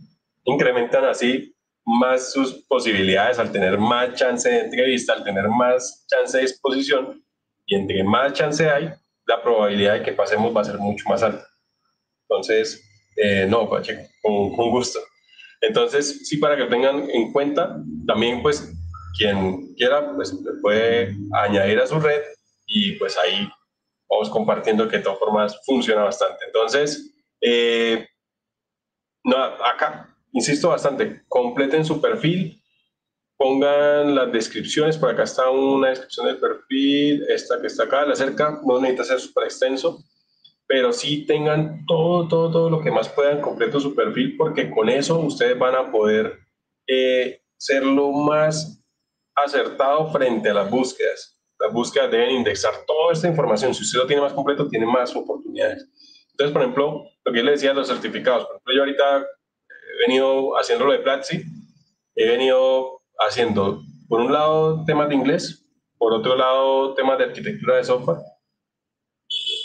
incrementan así más sus posibilidades al tener más chance de entrevista, al tener más chance de exposición. Y entre más chance hay, la probabilidad de que pasemos va a ser mucho más alta. Entonces, eh, no, Pacheco, con, con gusto. Entonces, sí, para que tengan en cuenta, también pues quien quiera, pues puede añadir a su red y pues ahí vamos compartiendo que de todas formas funciona bastante. Entonces, eh, no, acá, insisto bastante, completen su perfil, pongan las descripciones, por acá está una descripción del perfil, esta que está acá, la cerca, no necesita ser súper extenso, pero sí tengan todo, todo, todo lo que más puedan completo su perfil, porque con eso ustedes van a poder eh, ser lo más acertado frente a las búsquedas las búsquedas deben indexar toda esta información. Si usted lo tiene más completo, tiene más oportunidades. Entonces, por ejemplo, lo que yo le decía, los certificados. Por ejemplo, yo ahorita he venido haciendo lo de Platzi, he venido haciendo, por un lado, temas de inglés, por otro lado, temas de arquitectura de software.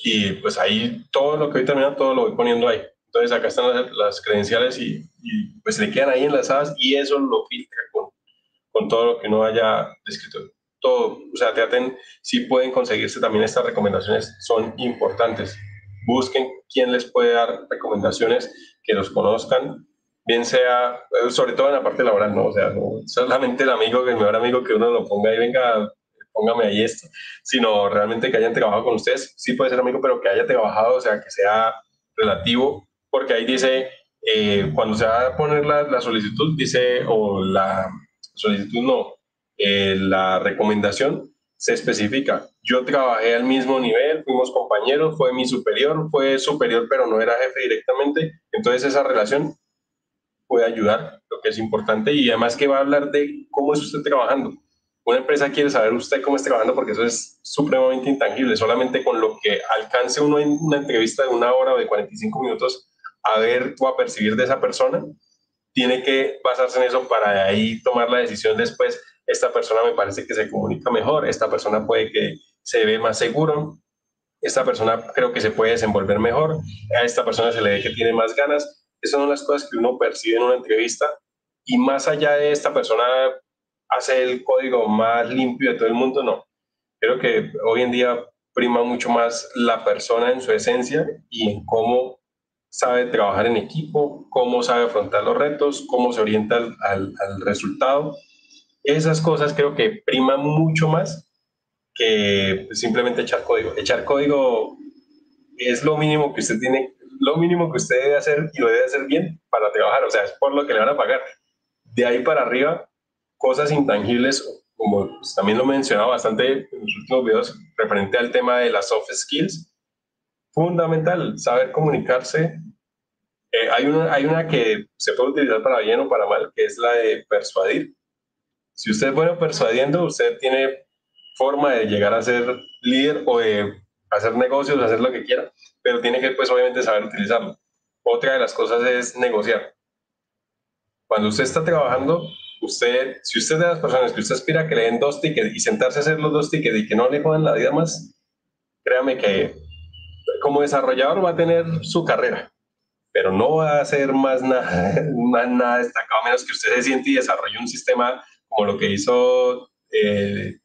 Y pues ahí todo lo que voy terminando, todo lo voy poniendo ahí. Entonces acá están las, las credenciales y, y, pues le quedan ahí enlazadas y eso lo filtra con, con todo lo que uno haya descrito todo, o sea, traten, si pueden conseguirse también estas recomendaciones, son importantes. Busquen quién les puede dar recomendaciones, que los conozcan, bien sea, eh, sobre todo en la parte laboral, ¿no? O sea, no solamente el amigo, el mejor amigo que uno lo ponga y venga, póngame ahí esto, sino realmente que hayan trabajado con ustedes, sí puede ser amigo, pero que haya trabajado, o sea, que sea relativo, porque ahí dice, eh, cuando se va a poner la, la solicitud, dice, o la solicitud no, la recomendación se especifica. Yo trabajé al mismo nivel, fuimos compañeros, fue mi superior, fue superior pero no era jefe directamente, entonces esa relación puede ayudar, lo que es importante, y además que va a hablar de cómo es usted trabajando. Una empresa quiere saber usted cómo está trabajando porque eso es supremamente intangible, solamente con lo que alcance uno en una entrevista de una hora o de 45 minutos a ver o a percibir de esa persona, tiene que basarse en eso para ahí tomar la decisión después esta persona me parece que se comunica mejor, esta persona puede que se ve más seguro, esta persona creo que se puede desenvolver mejor, a esta persona se le ve que tiene más ganas. Esas son las cosas que uno percibe en una entrevista y más allá de esta persona hace el código más limpio de todo el mundo, no. Creo que hoy en día prima mucho más la persona en su esencia y en cómo sabe trabajar en equipo, cómo sabe afrontar los retos, cómo se orienta al, al, al resultado esas cosas creo que priman mucho más que simplemente echar código. Echar código es lo mínimo que usted tiene, lo mínimo que usted debe hacer y lo debe hacer bien para trabajar, o sea, es por lo que le van a pagar. De ahí para arriba, cosas intangibles, como pues, también lo he mencionado bastante en los últimos videos, referente al tema de las soft skills, fundamental, saber comunicarse. Eh, hay, una, hay una que se puede utilizar para bien o para mal, que es la de persuadir si usted es bueno persuadiendo, usted tiene forma de llegar a ser líder o de hacer negocios, hacer lo que quiera, pero tiene que pues obviamente saber utilizarlo. Otra de las cosas es negociar. Cuando usted está trabajando, usted, si usted es de las personas que usted aspira a que le den dos tickets y sentarse a hacer los dos tickets y que no le jodan la vida más, créame que como desarrollador va a tener su carrera, pero no va a hacer más nada, más nada destacado, a menos que usted se siente y desarrolle un sistema como lo que hizo eh,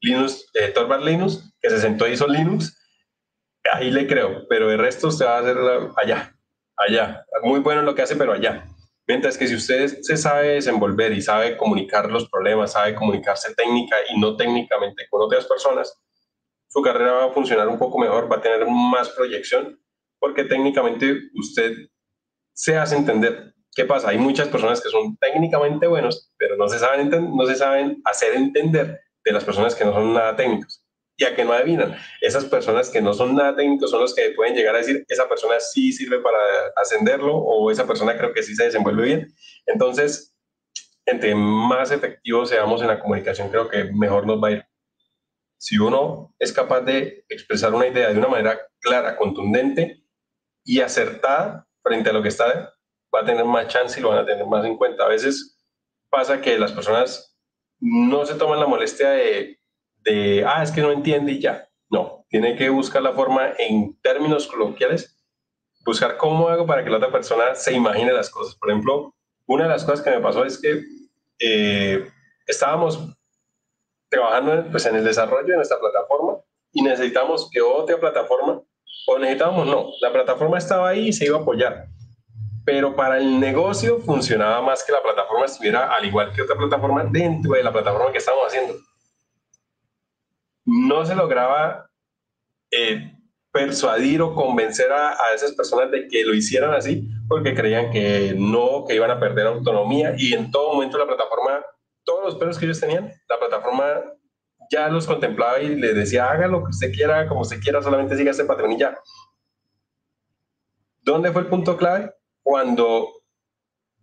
Linux, eh, Torvald Linux, que se sentó y hizo Linux, ahí le creo, pero el resto usted va a hacer allá, allá. Muy bueno en lo que hace, pero allá. Mientras que si usted se sabe desenvolver y sabe comunicar los problemas, sabe comunicarse técnica y no técnicamente con otras personas, su carrera va a funcionar un poco mejor, va a tener más proyección, porque técnicamente usted se hace entender. ¿Qué pasa? Hay muchas personas que son técnicamente buenos, pero no se saben, no se saben hacer entender de las personas que no son nada técnicos y a que no adivinan. Esas personas que no son nada técnicos son los que pueden llegar a decir, esa persona sí sirve para ascenderlo o esa persona creo que sí se desenvuelve bien. Entonces, entre más efectivos seamos en la comunicación, creo que mejor nos va a ir. Si uno es capaz de expresar una idea de una manera clara, contundente y acertada frente a lo que está, va a tener más chance y lo van a tener más en cuenta. A veces pasa que las personas no se toman la molestia de, de ah, es que no entiende y ya. No, tiene que buscar la forma en términos coloquiales, buscar cómo hago para que la otra persona se imagine las cosas. Por ejemplo, una de las cosas que me pasó es que eh, estábamos trabajando pues, en el desarrollo de nuestra plataforma y necesitamos que otra plataforma, o necesitábamos no, la plataforma estaba ahí y se iba a apoyar, pero para el negocio funcionaba más que la plataforma estuviera al igual que otra plataforma dentro de la plataforma que estábamos haciendo. No se lograba eh, persuadir o convencer a, a, esas personas de que lo hicieran así porque creían que no, que iban a perder autonomía y en todo momento la plataforma, todos los perros que ellos tenían, la plataforma ya los contemplaba y les decía, haga lo que usted quiera, como usted quiera, solamente siga ese patrón y ya. ¿Dónde fue el punto clave? Cuando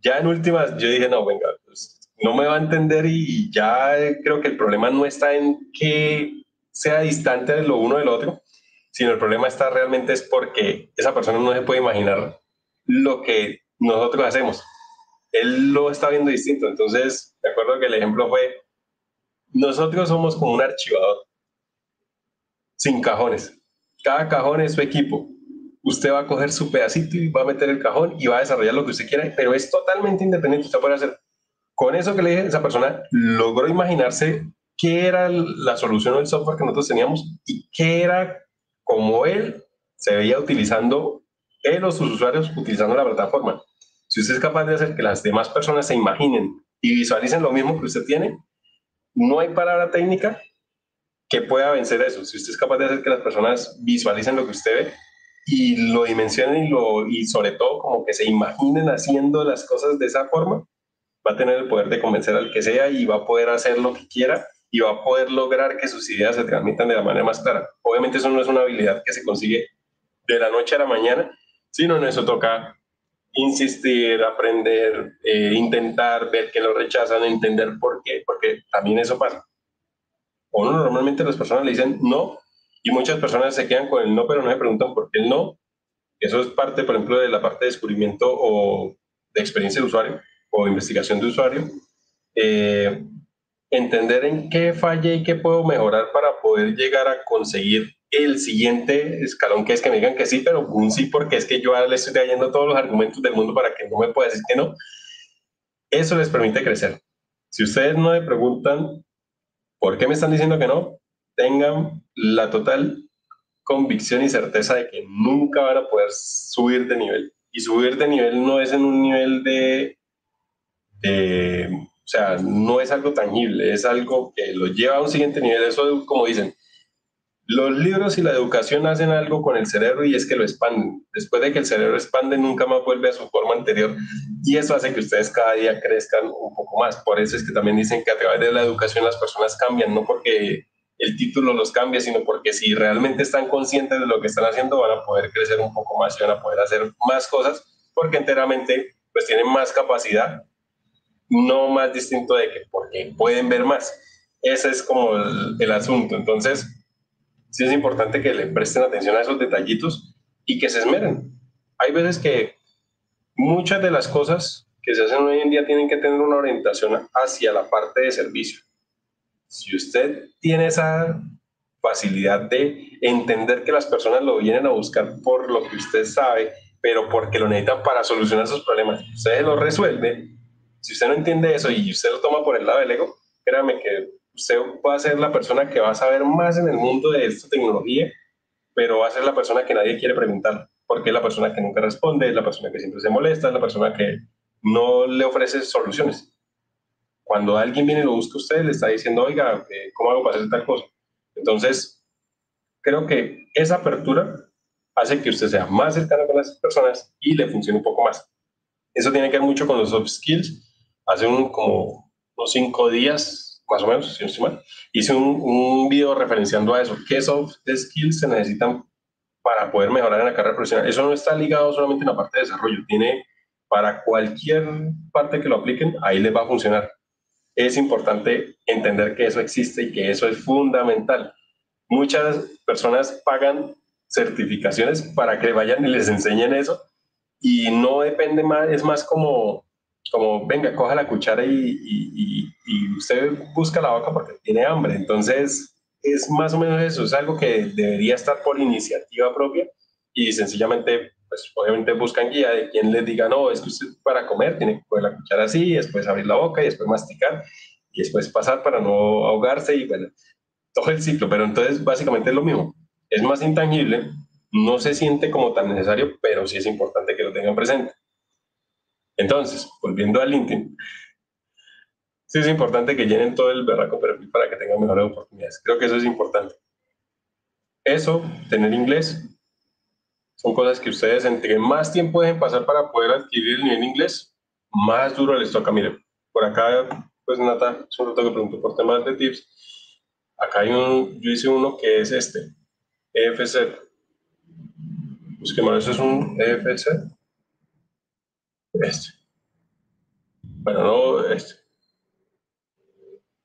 ya en últimas yo dije, no, venga, pues, no me va a entender y ya creo que el problema no está en que sea distante de lo uno del otro, sino el problema está realmente es porque esa persona no se puede imaginar lo que nosotros hacemos. Él lo está viendo distinto. Entonces, de acuerdo que el ejemplo fue, nosotros somos como un archivador, sin cajones. Cada cajón es su equipo usted va a coger su pedacito y va a meter el cajón y va a desarrollar lo que usted quiera, pero es totalmente independiente, usted puede hacer. Con eso que le dije, esa persona logró imaginarse qué era la solución del software que nosotros teníamos y qué era como él se veía utilizando, él o sus usuarios utilizando la plataforma. Si usted es capaz de hacer que las demás personas se imaginen y visualicen lo mismo que usted tiene, no hay palabra técnica que pueda vencer eso. Si usted es capaz de hacer que las personas visualicen lo que usted ve, y lo dimensionen y, sobre todo como que se imaginen haciendo las cosas de esa forma, va a tener el poder de convencer al que sea y va a poder hacer lo que quiera y va a poder lograr que sus ideas se transmitan de la manera más clara. Obviamente eso no es una habilidad que se consigue de la noche a la mañana, sino en eso toca insistir, aprender, eh, intentar, ver que lo rechazan, entender por qué, porque también eso pasa. O no, normalmente las personas le dicen no y muchas personas se quedan con el no, pero no se preguntan por qué el no. Eso es parte, por ejemplo, de la parte de descubrimiento o de experiencia de usuario o investigación de usuario. Eh, entender en qué falla y qué puedo mejorar para poder llegar a conseguir el siguiente escalón, que es que me digan que sí, pero un sí, porque es que yo le estoy trayendo todos los argumentos del mundo para que no me pueda decir que no. Eso les permite crecer. Si ustedes no me preguntan por qué me están diciendo que no, tengan la total convicción y certeza de que nunca van a poder subir de nivel. Y subir de nivel no es en un nivel de, o sea, no es algo tangible, es algo que lo lleva a un siguiente nivel. Eso, como dicen, los libros y la educación hacen algo con el cerebro y es que lo expanden. Después de que el cerebro expande, nunca más vuelve a su forma anterior y eso hace que ustedes cada día crezcan un poco más. Por eso es que también dicen que a través de la educación las personas cambian, no porque el título los cambia, sino porque si realmente están conscientes de lo que están haciendo, van a poder crecer un poco más y van a poder hacer más cosas, porque enteramente pues tienen más capacidad, no más distinto de que porque pueden ver más. ese es como el, asunto. Entonces, sí es importante que le presten atención a esos detallitos y que se esmeren. Hay veces que muchas de las cosas que se hacen hoy en día tienen que tener una orientación hacia la parte de servicio. Si usted tiene esa facilidad de entender que las personas lo vienen a buscar por lo que usted sabe, pero porque lo necesitan para solucionar sus problemas, usted lo resuelve. Si usted no entiende eso y usted lo toma por el lado del ego, créame que usted va a ser la persona que va a saber más en el mundo de esta tecnología, pero va a ser la persona que nadie quiere preguntar, porque es la persona que nunca responde, es la persona que siempre se molesta, es la persona que no le ofrece soluciones. Cuando alguien viene y lo busca a usted, le está diciendo, oiga, eh, ¿cómo hago para hacer tal cosa? Entonces, creo que esa apertura hace que usted sea más cercano con las personas y le funcione un poco más. Eso tiene que ver mucho con los soft skills. Hace un, como unos cinco días, más o menos, si no estoy mal, hice un, un video referenciando a eso. ¿Qué soft skills se necesitan para poder mejorar en la carrera profesional? Eso no está ligado solamente en la parte de desarrollo, tiene para cualquier parte que lo apliquen, ahí les va a funcionar. Es importante entender que eso existe y que eso es fundamental. Muchas personas pagan certificaciones para que vayan y les enseñen eso y no depende más, es más como, como venga, coja la cuchara y, y, y, usted busca la boca porque tiene hambre. Entonces, es más o menos eso, es algo que debería estar por iniciativa propia y sencillamente, pues obviamente buscan guía de quien les diga, no, es que usted para comer tiene que coger la cuchara así, después abrir la boca y después masticar y después pasar para no ahogarse y bueno, todo el ciclo, pero entonces básicamente es lo mismo es más intangible, no se siente como tan necesario, pero sí es importante que lo tengan presente. Entonces, volviendo al LinkedIn, sí es importante que llenen todo el berraco perfil para que tengan mejores oportunidades. Creo que eso es importante. Eso, tener inglés, son cosas que ustedes entre más tiempo dejen pasar para poder adquirir el nivel inglés, más duro les toca. Miren, por acá, pues Nata, solo tengo que preguntar por temas de tips. Acá hay un, yo hice uno que es este, EFC. Busquemos, eso es un EFC. Este. Bueno, no este.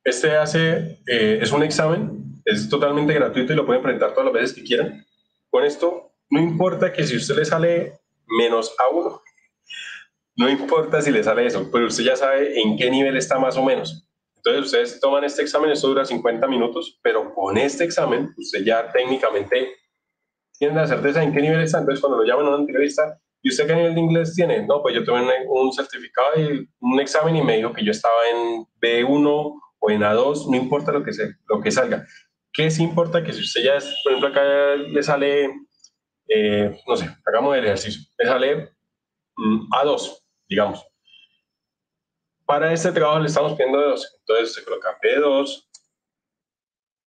Este hace, eh, es un examen, es totalmente gratuito y lo pueden presentar todas las veces que quieran. Con esto, no importa que si usted le sale menos a uno, no importa si le sale eso, pero usted ya sabe en qué nivel está más o menos. Entonces ustedes toman este examen, esto dura 50 minutos, pero con este examen usted ya técnicamente tiene la certeza en qué nivel está. Entonces cuando lo llaman a una entrevista, ¿y usted qué nivel de inglés tiene? No, pues yo tuve un, certificado y un examen y me dijo que yo estaba en B1 o en A2, no importa lo que, sea, lo que salga. ¿Qué sí importa? Que si usted ya, es, por ejemplo, acá le sale, eh, no sé, hagamos el ejercicio, le sale mm, A2, digamos para este trabajo le estamos pidiendo de dos. Entonces se coloca B2,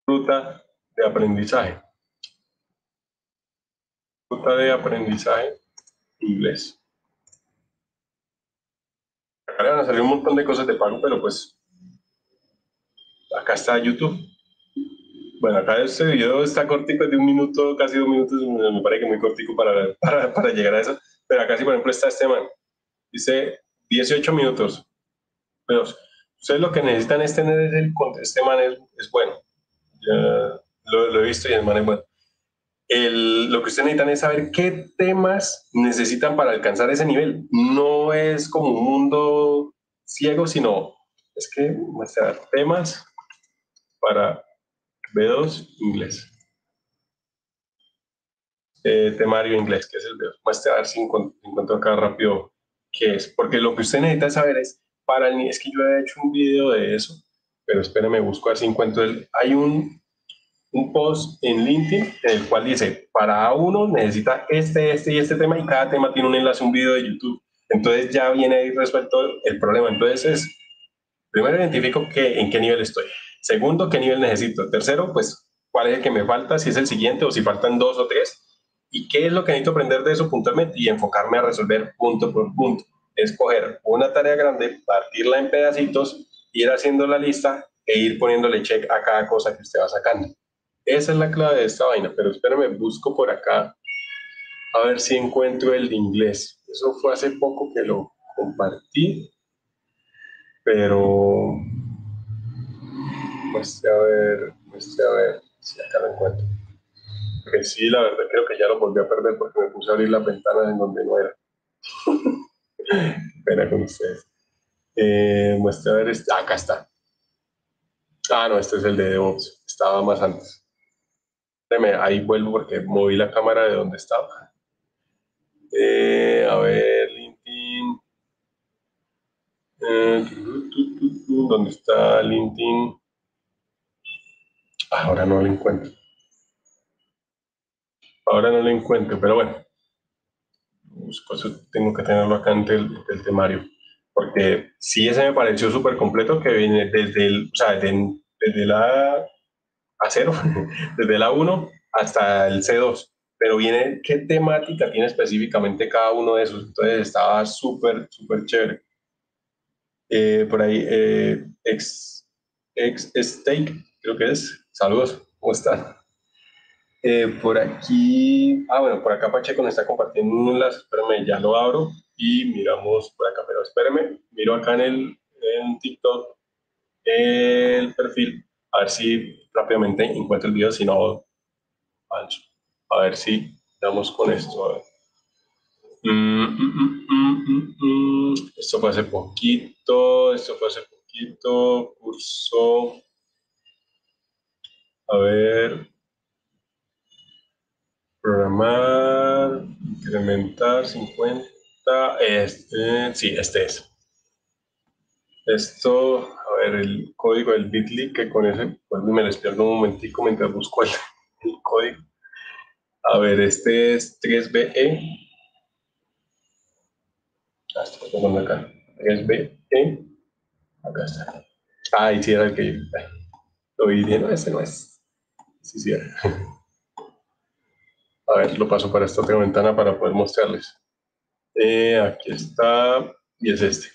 ruta de aprendizaje. Ruta de aprendizaje inglés. Acá le van a salir un montón de cosas de pago, pero pues acá está YouTube. Bueno, acá este video está cortico, de un minuto, casi dos minutos, me parece que muy cortico para, para, para llegar a eso. Pero acá sí, por ejemplo, está este man. Dice 18 minutos pero ustedes lo que necesitan es tener el este man es, bueno. lo, he visto y el man es bueno. lo que ustedes necesitan es saber qué temas necesitan para alcanzar ese nivel. No es como un mundo ciego, sino es que muestra temas para B2 inglés. Eh, temario inglés, que es el B2. Muestra a ver si encuentro acá rápido qué es. Porque lo que usted necesita saber es para el, es que yo he hecho un video de eso, pero espérenme, busco a ver si encuentro el, hay un, un post en LinkedIn en el cual dice, para uno necesita este, este y este tema y cada tema tiene un enlace, un video de YouTube. Entonces ya viene ahí resuelto el problema. Entonces es, primero identifico que, en qué nivel estoy. Segundo, qué nivel necesito. Tercero, pues cuál es el que me falta, si es el siguiente o si faltan dos o tres. Y qué es lo que necesito aprender de eso puntualmente y enfocarme a resolver punto por punto es coger una tarea grande, partirla en pedacitos, ir haciendo la lista e ir poniéndole check a cada cosa que usted va sacando. Esa es la clave de esta vaina, pero espérame, busco por acá a ver si encuentro el de inglés. Eso fue hace poco que lo compartí, pero muestre a ver, muestre a ver si acá lo encuentro. Que sí, la verdad creo que ya lo volví a perder porque me puse a abrir las ventanas en donde no era. Pena con ustedes. Eh, muestre a ver, este, acá está. Ah, no, este es el de DevOps. Estaba más antes. Ahí vuelvo porque moví la cámara de donde estaba. Eh, a ver, LinkedIn. Eh, ¿Dónde está LinkedIn? Ahora no lo encuentro. Ahora no lo encuentro, pero bueno. tengo que tenerlo acá en el, temario. Porque sí, ese me pareció súper completo, que viene desde el, o sea, desde, desde la A0, desde la 1 hasta el C2 pero viene qué temática tiene específicamente cada uno de esos. Entonces estaba súper, súper chévere. Eh, por ahí, eh, ex, ex Steak, creo que es. Saludos, ¿cómo están? Eh, por aquí, ah, bueno, por acá Pacheco nos está compartiendo un enlace. Espérame, ya lo abro y miramos por acá. Pero espérame, miro acá en el en TikTok el perfil, a ver si rápidamente encuentro el video, si no. A ver si damos con esto. Mm, mm, mm, esto fue hace poquito, esto fue hace poquito, curso. A ver. Programar, incrementar 50. Este, sí, este es. Esto, a ver, el código del bit.ly, que con ese, pues me despierto un momentico mientras busco el código. A ver, este es 3BE. Ah, estoy acá. 3BE. Acá está. Ah, y era el que lo vi bien. No, ese no es. Sí, sí. A ver, lo paso para esta otra ventana para poder mostrarles. Eh, aquí está. Y es este.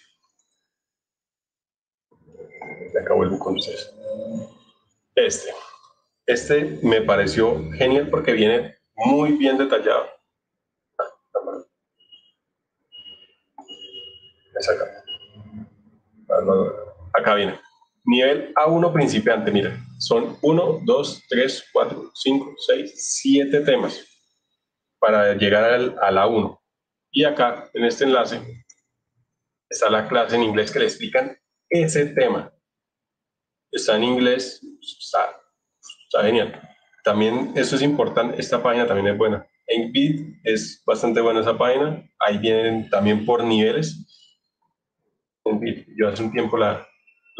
Ya acabo el con ustedes. Este. Este me pareció genial porque viene muy bien detallado. acá. Acá viene. Nivel A1 principiante, mira, son 1, 2, 3, 4, 5, 6, 7 temas para llegar al, al A1. Y acá, en este enlace, está la clase en inglés que le explican ese tema. Está en inglés, está, está genial. También eso es importante, esta página también es buena. En Bit es bastante buena esa página, ahí vienen también por niveles. En Bit, yo hace un tiempo la,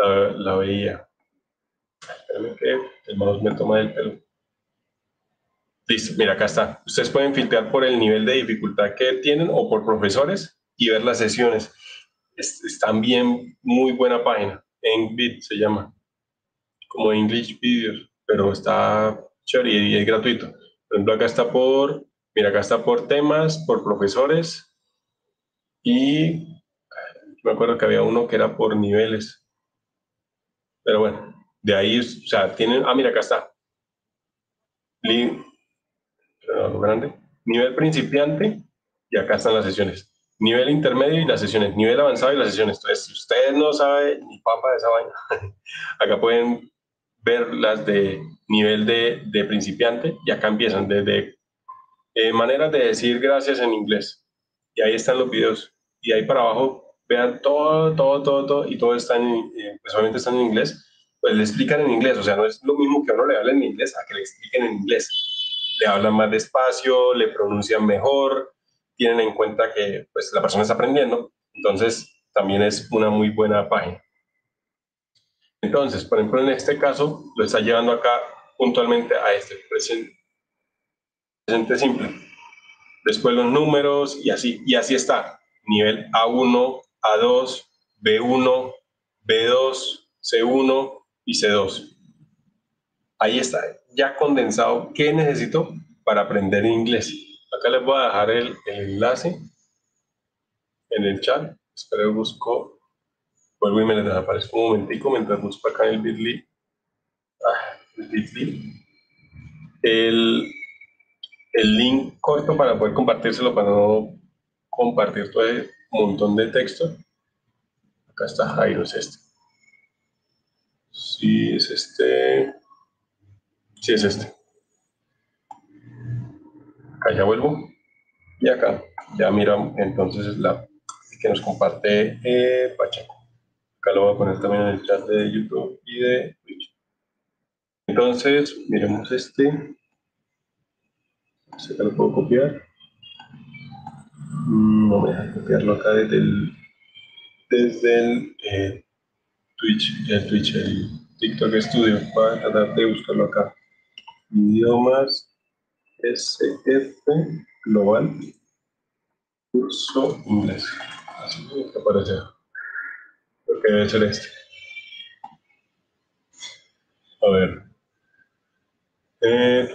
la, veía. Espérame que el mouse me toma el pelo. Listo, mira, acá está. Ustedes pueden filtrar por el nivel de dificultad que tienen o por profesores y ver las sesiones. Es, es también muy buena página. En Bit se llama, como English Videos, pero está y es gratuito. Por ejemplo, acá está por, mira, acá está por temas, por profesores y me acuerdo que había uno que era por niveles. Pero bueno, de ahí, o sea, tienen, ah, mira, acá está. grande. Nivel principiante y acá están las sesiones. Nivel intermedio y las sesiones. Nivel avanzado y las sesiones. Entonces, si ustedes no saben ni papa de esa vaina, acá pueden ver las de nivel de, de principiante y acá empiezan desde eh, maneras de decir gracias en inglés. Y ahí están los videos. Y ahí para abajo vean todo, todo, todo, todo y todo está en, eh, pues obviamente están en inglés, pues le explican en inglés. O sea, no es lo mismo que uno le hable en inglés a que le expliquen en inglés. Le hablan más despacio, le pronuncian mejor, tienen en cuenta que pues la persona está aprendiendo. Entonces, también es una muy buena página. Entonces, por ejemplo, en este caso, lo está llevando acá puntualmente a este presente, presente simple. Después los números y así, y así está. Nivel A1, A2, B1, B2, C1 y C2. Ahí está, ya condensado qué necesito para aprender inglés. Acá les voy a dejar el, enlace en el chat. Espero busco vuelvo y me les desaparezco un momentico mientras busco acá en el bit.ly. Ah, el bit.ly. El, el link corto para poder compartírselo, para no compartir todo el montón de texto. Acá está Jairo, es este. Sí, es este. Sí, es este. Acá ya vuelvo. Y acá ya miramos entonces la que nos comparte eh, Pacheco. Acá lo voy a poner también en el chat de YouTube y de Twitch. Entonces, miremos este. Este lo puedo copiar. Mm, no me deja copiarlo acá desde el, desde el eh, Twitch, el Twitch, el TikTok Studio. Voy a tratar de buscarlo acá. Idiomas SF Global curso inglés. Así que aparece. Creo que debe ser este. A ver. Eh,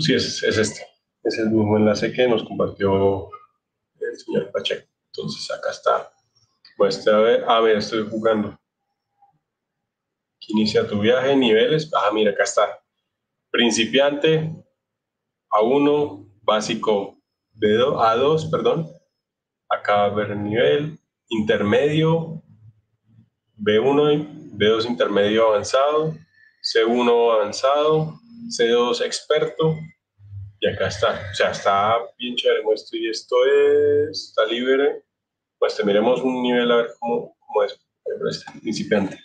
sí, es, es este. Es el mismo enlace que nos compartió el señor Pacheco. Entonces acá está. Muestra a ver, a ver, estoy jugando. Inicia tu viaje, niveles. Ah, mira, acá está. Principiante, A1, básico B2, A2, perdón. Acá ver el nivel, intermedio, B1, B2 intermedio avanzado, C1 avanzado, C2 experto, y acá está. O sea, está bien chévere. Muestro y esto es, está libre. Pues te miremos un nivel a ver cómo, cómo es. Principiante.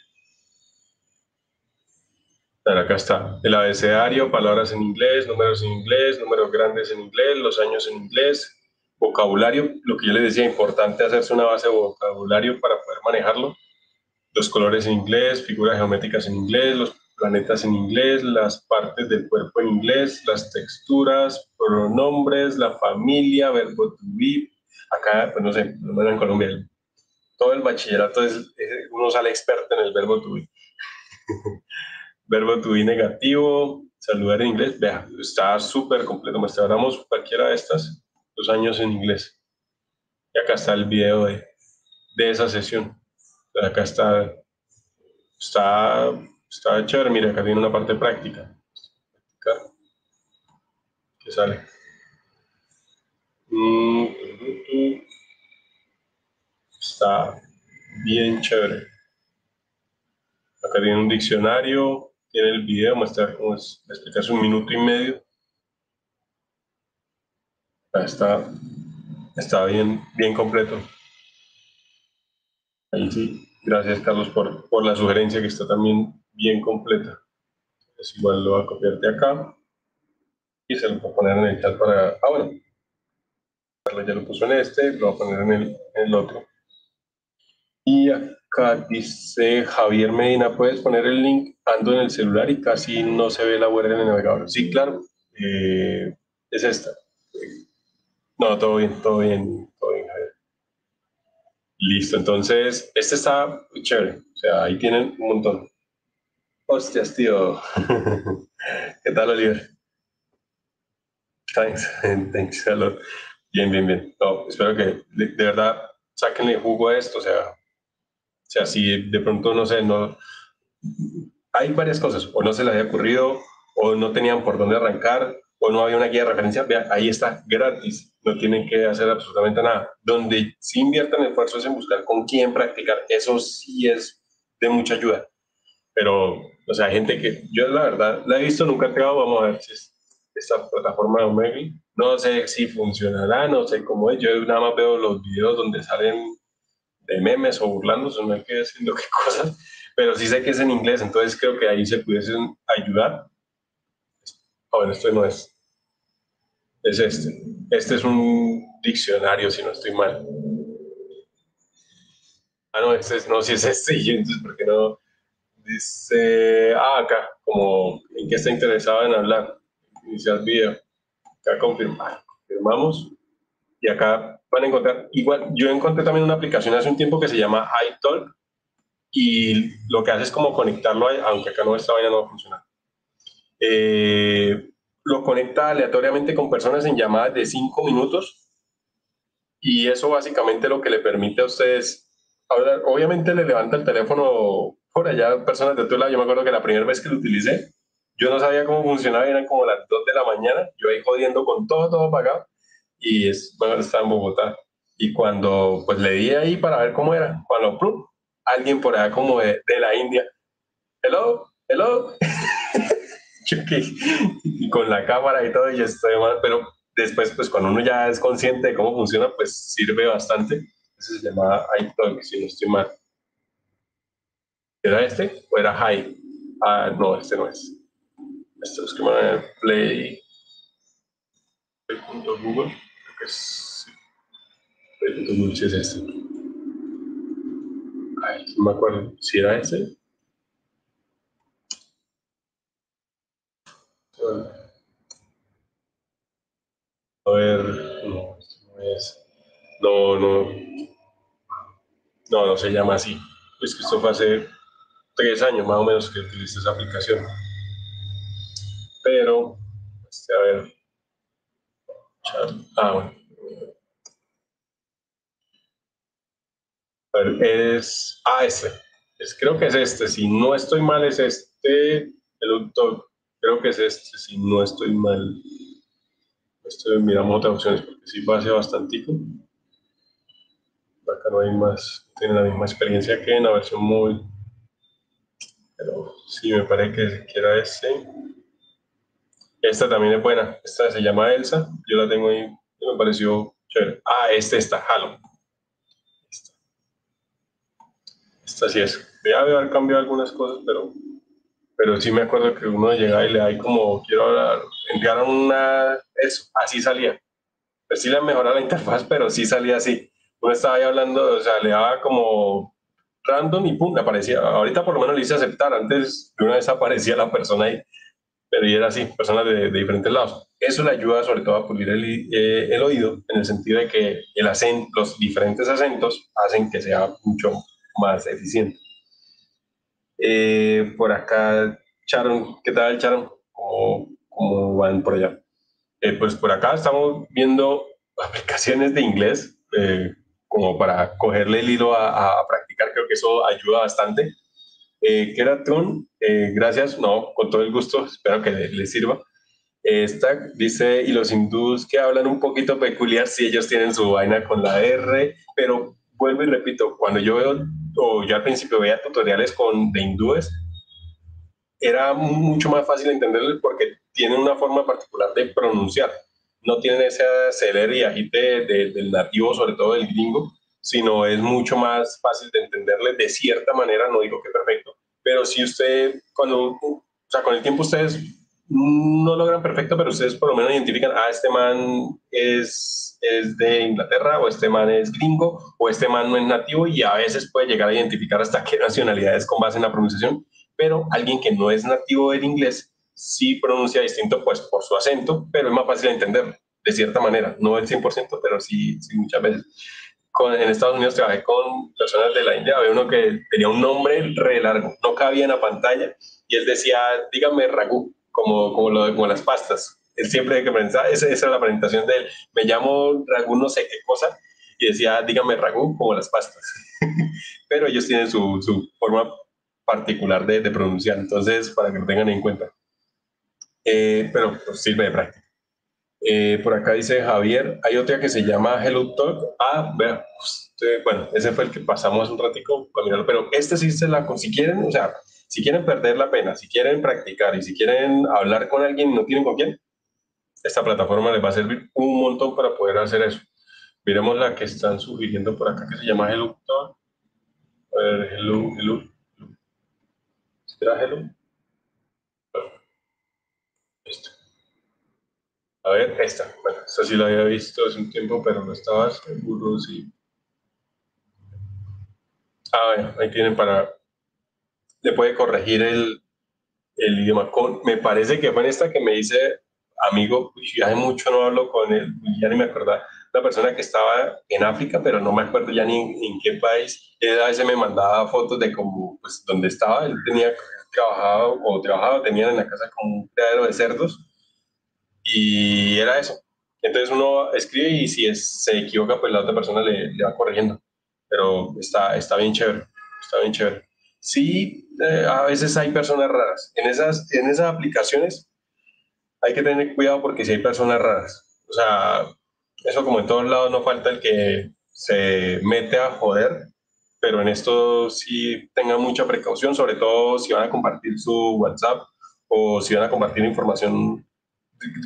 acá está. El abecedario, palabras en inglés, números en inglés, números grandes en inglés, los años en inglés, vocabulario, lo que yo les decía, importante hacerse una base de vocabulario para poder manejarlo. Los colores en inglés, figuras geométricas en inglés, los planetas en inglés, las partes del cuerpo en inglés, las texturas, pronombres, la familia, verbo to be. Acá, pues no sé, en Colombia, todo el bachillerato es, uno sale experto en el verbo to be. verbo to be negativo, saludar en inglés, vea, está súper completo. Mostramos cualquiera de estas, dos años en inglés. Y acá está el video de, de esa sesión. Acá está, está Está chévere, mira, acá viene una parte práctica. ¿Qué sale? Mm, está bien chévere. Acá viene un diccionario, tiene el video, muestra cómo es, un minuto y medio. Está, está bien, bien completo. Ahí sí. Gracias, Carlos, por, por la sugerencia que está también bien completa. Es igual lo voy a copiar de acá y se lo voy a poner en el chat para... Ah, bueno. Ya lo puso en este, lo voy a poner en el, el otro. Y acá dice Javier Medina, ¿puedes poner el link? Ando en el celular y casi no se ve la web en el navegador. Sí, claro. Eh, es esta. No, todo bien, todo bien, todo bien. Listo, entonces, este está chévere. O sea, ahí tienen un montón. Hostias, tío. ¿Qué tal, Oliver? Thanks, thanks, hello. Bien, bien, bien. espero que de, verdad saquenle jugo a esto. O sea, o sea, si de pronto, no sé, no. Hay varias cosas. O no se les había ocurrido, o no tenían por dónde arrancar, o no había una guía de referencia. Vea, ahí está, gratis. No tienen que hacer absolutamente nada. Donde sí inviertan esfuerzos en buscar con quién practicar. Eso sí es de mucha ayuda. Pero o sea, gente que yo la verdad la he visto, nunca he pegado, vamos a ver si es esta plataforma de Omegle. No sé si funcionará, no sé cómo es. Yo nada más veo los videos donde salen de memes o burlándose, no hay que decir qué cosas, pero sí sé que es en inglés, entonces creo que ahí se pudiesen ayudar. Ah, bueno, esto no es. Es este. Este es un diccionario, si no estoy mal. Ah, no, este es, no, si es este, entonces, ¿por qué no? Dice, ah, acá, como en qué está interesado en hablar. Iniciar video. Acá confirmar. Confirmamos. Y acá van a encontrar, igual, yo encontré también una aplicación hace un tiempo que se llama iTalk y lo que hace es como conectarlo, aunque acá no, esta vaina no va a funcionar. Eh, lo conecta aleatoriamente con personas en llamadas de 5 minutos y eso básicamente lo que le permite a ustedes hablar. Obviamente le levanta el teléfono por allá personas de tu lado. Yo me acuerdo que la primera vez que lo utilicé, yo no sabía cómo funcionaba, eran como las 2 de la mañana, yo ahí jodiendo con todo, todo apagado, y es, bueno, estaba en Bogotá. Y cuando pues le di ahí para ver cómo era, cuando plum, alguien por allá como de, de la India, hello, hello. y con la cámara y todo, y estoy mal, pero después, pues cuando uno ya es consciente de cómo funciona, pues sirve bastante. Ese se llama iTalk, si no estoy mal. ¿Era este o era High? Ah, no, este no es. Este es que me Play. Play.google. Creo que es. Play.google, si es este. Ay, no me acuerdo. Si era este. A ver, no, no es. No, no. No, no se llama así. Es que esto fue hace tres años más o menos que utilicé esa aplicación. Pero, este, a ver. Ah, bueno. A ver, es. Ah, este. Es, creo que es este. Si no estoy mal, es este. El Creo que es este. Si no estoy mal. Estoy, miramos otras opciones porque sí pase bastante. Acá no hay más. Tiene la misma experiencia que en la versión móvil pero sí, me parece que quiera este. Esta también es buena. Esta se llama Elsa. Yo la tengo ahí. Me pareció chévere. Ah, este está, Halo. Esta. esta sí es. Debe haber cambiado algunas cosas, pero, pero sí me acuerdo que uno llegaba y le da como, quiero hablar, enviaron una, eso, así salía. Pues sí le mejorado la interfaz, pero sí salía así. Uno estaba ahí hablando, o sea, le daba como random y pum, aparecía. Ahorita por lo menos le hice aceptar, antes de una vez aparecía la persona ahí, pero era así, personas de, diferentes lados. Eso le ayuda sobre todo a pulir el, eh, el, oído, en el sentido de que el acento, los diferentes acentos hacen que sea mucho más eficiente. Eh, por acá, Charon, ¿qué tal Charon? ¿Cómo, cómo van por allá? Eh, pues por acá estamos viendo aplicaciones de inglés como para cogerle el hilo a, practicar, creo que eso ayuda bastante. Eh, Keratron, eh, gracias, no, con todo el gusto, espero que le, sirva. Esta dice, y los hindús que hablan un poquito peculiar, si ellos tienen su vaina con la R, pero vuelvo y repito, cuando yo veo, o yo al principio veía tutoriales con, de hindúes, era mucho más fácil entenderles porque tienen una forma particular de pronunciar no tienen ese acelere y agite del nativo, sobre todo del gringo, sino es mucho más fácil de entenderle de cierta manera, no digo que perfecto, pero si usted, cuando, o sea, con el tiempo ustedes no logran perfecto, pero ustedes por lo menos identifican, ah, este man es, es de Inglaterra, o este man es gringo, o este man no es nativo, y a veces puede llegar a identificar hasta qué nacionalidades con base en la pronunciación, pero alguien que no es nativo del inglés sí pronuncia distinto pues por su acento, pero es más fácil de entender, de cierta manera, no el 100%, pero sí, sí muchas veces. Con, en Estados Unidos trabajé con personas de la India, había uno que tenía un nombre re largo, no cabía en la pantalla, y él decía, dígame ragú, como, como, lo, como las pastas. Él siempre que pensaba, esa, esa era la presentación de él, me llamo ragú no sé qué cosa, y decía, dígame ragú, como las pastas. pero ellos tienen su, su forma particular de, de pronunciar, entonces para que lo tengan en cuenta. Eh, pero pues, sirve de práctica. Eh, por acá dice Javier, hay otra que se llama Hello Talk. Ah, vea, bueno, ese fue el que pasamos un ratico pero este sí se la, si quieren, o sea, si quieren perder la pena, si quieren practicar y si quieren hablar con alguien y no tienen con quién, esta plataforma les va a servir un montón para poder hacer eso. Miremos la que están sugiriendo por acá que se llama Hello Talk. A ver, Hello, Hello. ¿Será Hello? A ver, esta. Bueno, esta sí la había visto hace un tiempo, pero no estaba seguro si. Ah, bueno, ahí tienen para. Le puede corregir el, el idioma. Con, me parece que fue en esta que me dice, amigo, ya hace mucho no hablo con él, ya ni me acordaba. La persona que estaba en África, pero no me acuerdo ya ni en, qué país. Él a veces me mandaba fotos de cómo, pues, donde estaba. Él tenía trabajado o trabajaba, tenía en la casa como un criadero de cerdos y era eso. Entonces uno escribe y si se equivoca, pues la otra persona le, va corrigiendo. Pero está, está bien chévere, está bien chévere. Sí, eh, a veces hay personas raras. En esas, en esas aplicaciones hay que tener cuidado porque si hay personas raras. O sea, eso como en todos lados no falta el que se mete a joder, pero en esto sí tengan mucha precaución, sobre todo si van a compartir su WhatsApp o si van a compartir información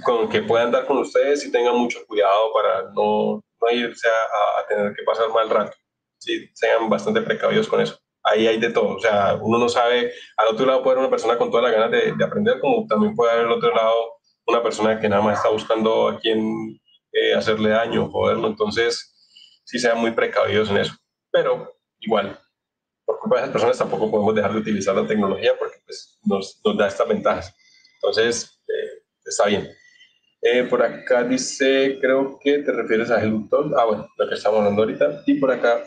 con que puedan dar con ustedes y tengan mucho cuidado para no, no irse a, tener que pasar mal rato. Sí, sean bastante precavidos con eso. Ahí hay de todo. O sea, uno no sabe, al otro lado puede haber una persona con todas las ganas de, de aprender, como también puede haber al otro lado una persona que nada más está buscando a quién eh, hacerle daño joderlo. Entonces, sí sean muy precavidos en eso. Pero igual, por culpa de esas personas tampoco podemos dejar de utilizar la tecnología porque pues, nos, nos da estas ventajas. Entonces, está bien. Eh, por acá dice, creo que te refieres a Hello Ah, bueno, lo que estamos hablando ahorita. Y por acá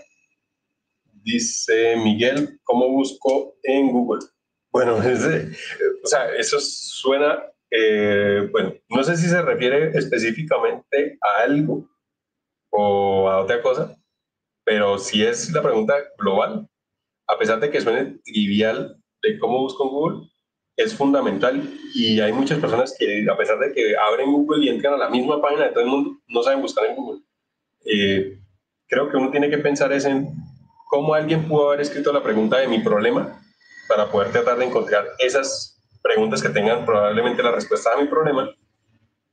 dice Miguel, ¿cómo busco en Google? Bueno, o sea, eso suena, eh, bueno, no sé si se refiere específicamente a algo o a otra cosa, pero si es la pregunta global, a pesar de que suene trivial de cómo busco en Google, es fundamental y hay muchas personas que a pesar de que abren Google y entran a la misma página de todo el mundo, no saben buscar en Google. Eh, creo que uno tiene que pensar es en cómo alguien pudo haber escrito la pregunta de mi problema para poder tratar de encontrar esas preguntas que tengan probablemente la respuesta a mi problema.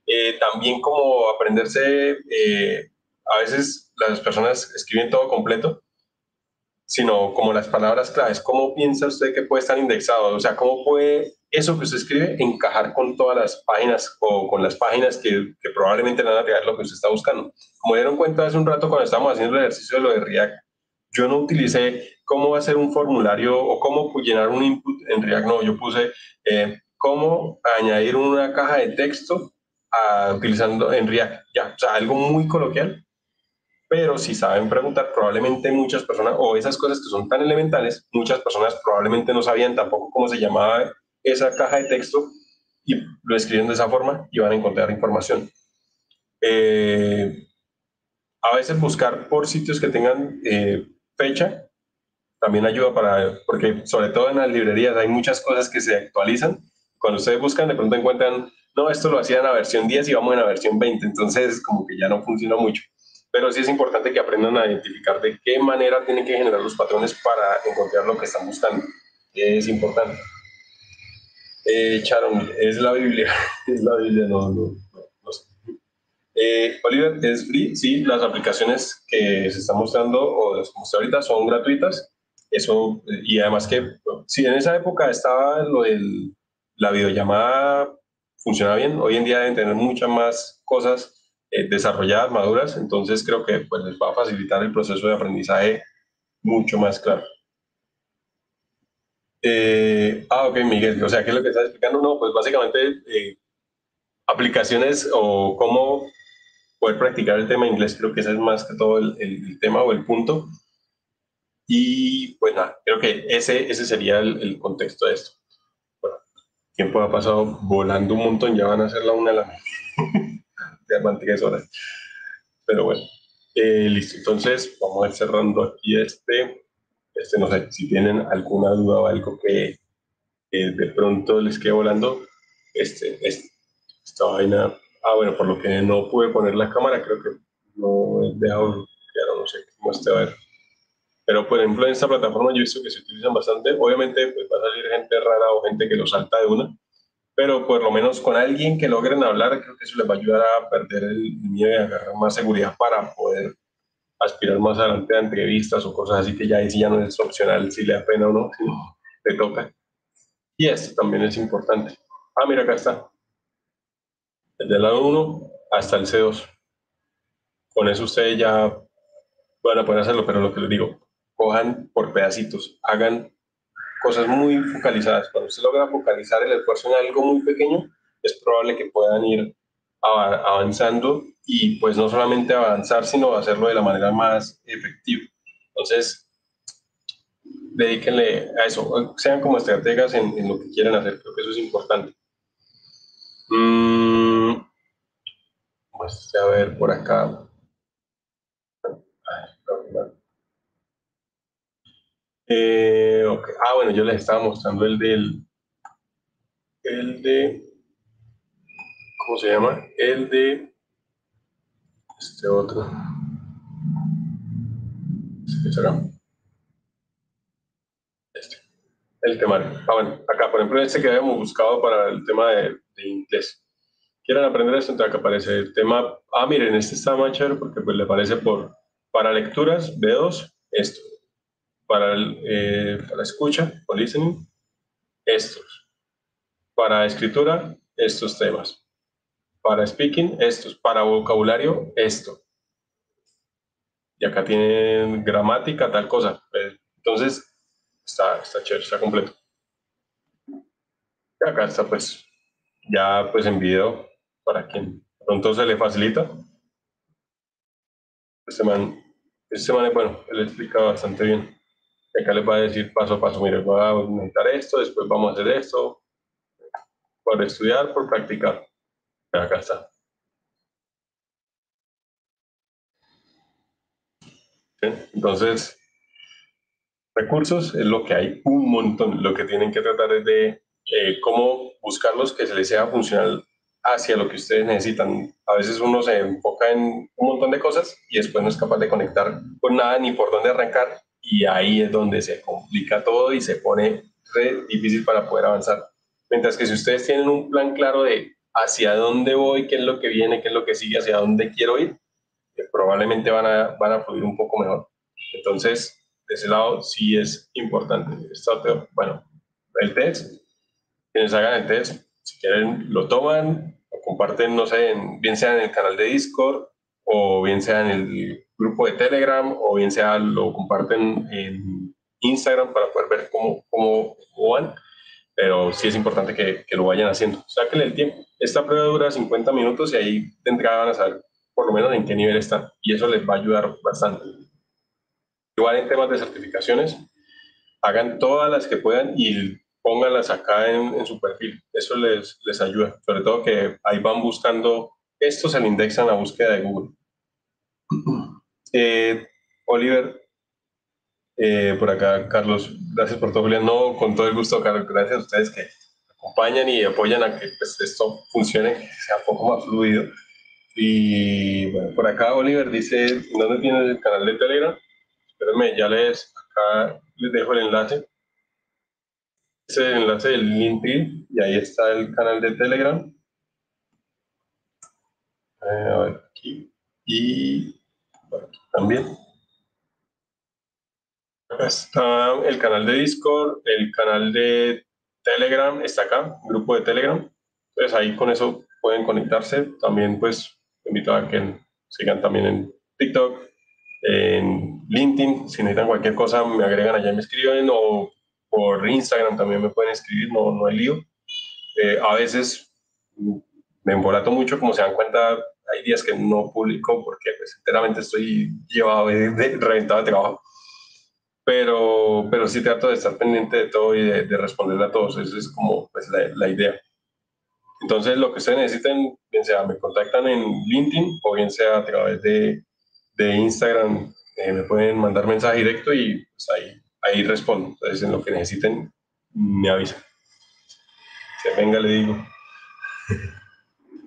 Eh, también como aprenderse, eh, a veces las personas escriben todo completo sino como las palabras claves. ¿Cómo piensa usted que puede estar indexado? O sea, ¿cómo puede eso que usted escribe encajar con todas las páginas o con las páginas que, probablemente van a llegar lo que usted está buscando? Como dieron cuenta hace un rato cuando estábamos haciendo el ejercicio de lo de React, yo no utilicé cómo hacer un formulario o cómo llenar un input en React, no, yo puse eh, cómo añadir una caja de texto utilizando en React, ya, o sea, algo muy coloquial pero si saben preguntar, probablemente muchas personas, o esas cosas que son tan elementales, muchas personas probablemente no sabían tampoco cómo se llamaba esa caja de texto y lo escriben de esa forma y van a encontrar información. Eh, a veces buscar por sitios que tengan eh, fecha también ayuda para, porque sobre todo en las librerías hay muchas cosas que se actualizan. Cuando ustedes buscan, de pronto encuentran, no, esto lo hacían a versión 10 y vamos en la versión 20, entonces como que ya no funciona mucho pero sí es importante que aprendan a identificar de qué manera tienen que generar los patrones para encontrar lo que están buscando. Es importante. Eh, Charon, es la Biblia, es la Biblia, no, no, no. Eh, Oliver, ¿es free? Sí, las aplicaciones que se están mostrando o las que ahorita son gratuitas. Eso, y además que, si en esa época estaba lo de la videollamada, funcionaba bien, hoy en día deben tener muchas más cosas eh, desarrolladas, maduras, entonces creo que pues, les va a facilitar el proceso de aprendizaje mucho más claro. Eh, ah, ok, Miguel, o sea, ¿qué es lo que estás explicando? No, pues básicamente eh, aplicaciones o cómo poder practicar el tema inglés, creo que ese es más que todo el, tema o el punto. Y pues nada, creo que ese, ese sería el, contexto de esto. Bueno, tiempo ha pasado volando un montón, ya van a ser la una de la de horas. Pero bueno, eh, listo. Entonces, vamos a ir cerrando aquí este. Este, no sé, si tienen alguna duda o algo que de pronto les quede volando, este, este, esta vaina. Ah, bueno, por lo que no pude poner la cámara, creo que no he dejado, claro, no sé cómo esté a ver. Pero, por ejemplo, en esta plataforma yo he visto que se utilizan bastante. Obviamente, pues va a salir gente rara o gente que lo salta de una pero por lo menos con alguien que logren hablar, creo que eso les va a ayudar a perder el miedo y agarrar más seguridad para poder aspirar más adelante a entrevistas o cosas así que ya ahí ya no es opcional si le da pena o no, si le toca. Y esto también es importante. Ah, mira, acá está. Desde el lado 1 hasta el C2. Con eso ustedes ya van a poder hacerlo, pero lo que les digo, cojan por pedacitos, hagan cosas muy focalizadas. Cuando se logra focalizar el esfuerzo en algo muy pequeño, es probable que puedan ir avanzando y pues no solamente avanzar, sino hacerlo de la manera más efectiva. Entonces, dedíquenle a eso, sean como estrategas en, lo que quieren hacer, creo que eso es importante. Mm, a ver por acá. Eh, Ah, bueno, yo les estaba mostrando el del. El de. ¿Cómo se llama? El de. Este otro. ¿Qué será? el temario. Ah, bueno, acá, por ejemplo, este que habíamos buscado para el tema de, inglés. Quieren aprender esto, entonces acá aparece el tema. Ah, miren, este está más chévere porque pues, le aparece por, para lecturas, B2, esto. Para, el, eh, para escucha, o listening, estos. Para escritura, estos temas. Para speaking, estos. Para vocabulario, esto. Y acá tienen gramática, tal cosa. Entonces, está, está chévere, está completo. Y acá está pues ya pues en video para quien pronto se le facilita. Este man, este man es bueno, él explica bastante bien. Acá les va a decir paso a paso, mire, voy a necesitar esto, después vamos a hacer esto, por estudiar, por practicar. Acá está. Entonces, recursos es lo que hay un montón. Lo que tienen que tratar es de eh, cómo buscarlos que se les sea funcional hacia lo que ustedes necesitan. A veces uno se enfoca en un montón de cosas y después no es capaz de conectar con nada ni por dónde arrancar y ahí es donde se complica todo y se pone re difícil para poder avanzar. Mientras que si ustedes tienen un plan claro de hacia dónde voy, qué es lo que viene, qué es lo que sigue, hacia dónde quiero ir, eh, probablemente van a, van a fluir un poco mejor. Entonces, de ese lado sí es importante. Bueno, el test, quienes hagan el test, si quieren lo toman o comparten, no sé, bien sea en el canal de Discord o bien sea en el grupo de Telegram o bien sea lo comparten en Instagram para poder ver cómo, cómo, van. Pero sí es importante que, que lo vayan haciendo. Sáquenle el tiempo. Esta prueba dura 50 minutos y ahí de entrada van a saber por lo menos en qué nivel están. Y eso les va a ayudar bastante. Igual en temas de certificaciones, hagan todas las que puedan y pónganlas acá en, su perfil. Eso les, les ayuda. Sobre todo que ahí van buscando, esto se le indexan a búsqueda de Google. Eh, Oliver, eh, por acá, Carlos, gracias por todo, Julián. No, con todo el gusto, Carlos, gracias a ustedes que acompañan y apoyan a que pues, esto funcione, que sea un poco más fluido. Y bueno, por acá Oliver dice, ¿dónde tienes el canal de Telegram? Espérenme, ya les, acá les dejo el enlace. Es el enlace del LinkedIn y ahí está el canal de Telegram. Eh, a ver, aquí. Y aquí también. Acá está el canal de Discord, el canal de Telegram está acá, grupo de Telegram. Entonces ahí con eso pueden conectarse. También pues invito a que sigan también en TikTok, en LinkedIn, si necesitan cualquier cosa, me agregan allá y me escriben, o por Instagram también me pueden escribir, no, no hay lío. Eh, a veces me embolato mucho, como se dan cuenta, hay días que no publico porque pues, enteramente estoy llevado, reventado de trabajo. Pero, pero sí trato de estar pendiente de todo y de, de responderle a todos. Esa es como pues, la, la idea. Entonces, lo que ustedes necesiten, bien sea me contactan en LinkedIn o bien sea a través de, de Instagram eh, me pueden mandar mensaje directo y pues ahí, ahí respondo. Entonces, en lo que necesiten, me avisan. Se venga, le digo.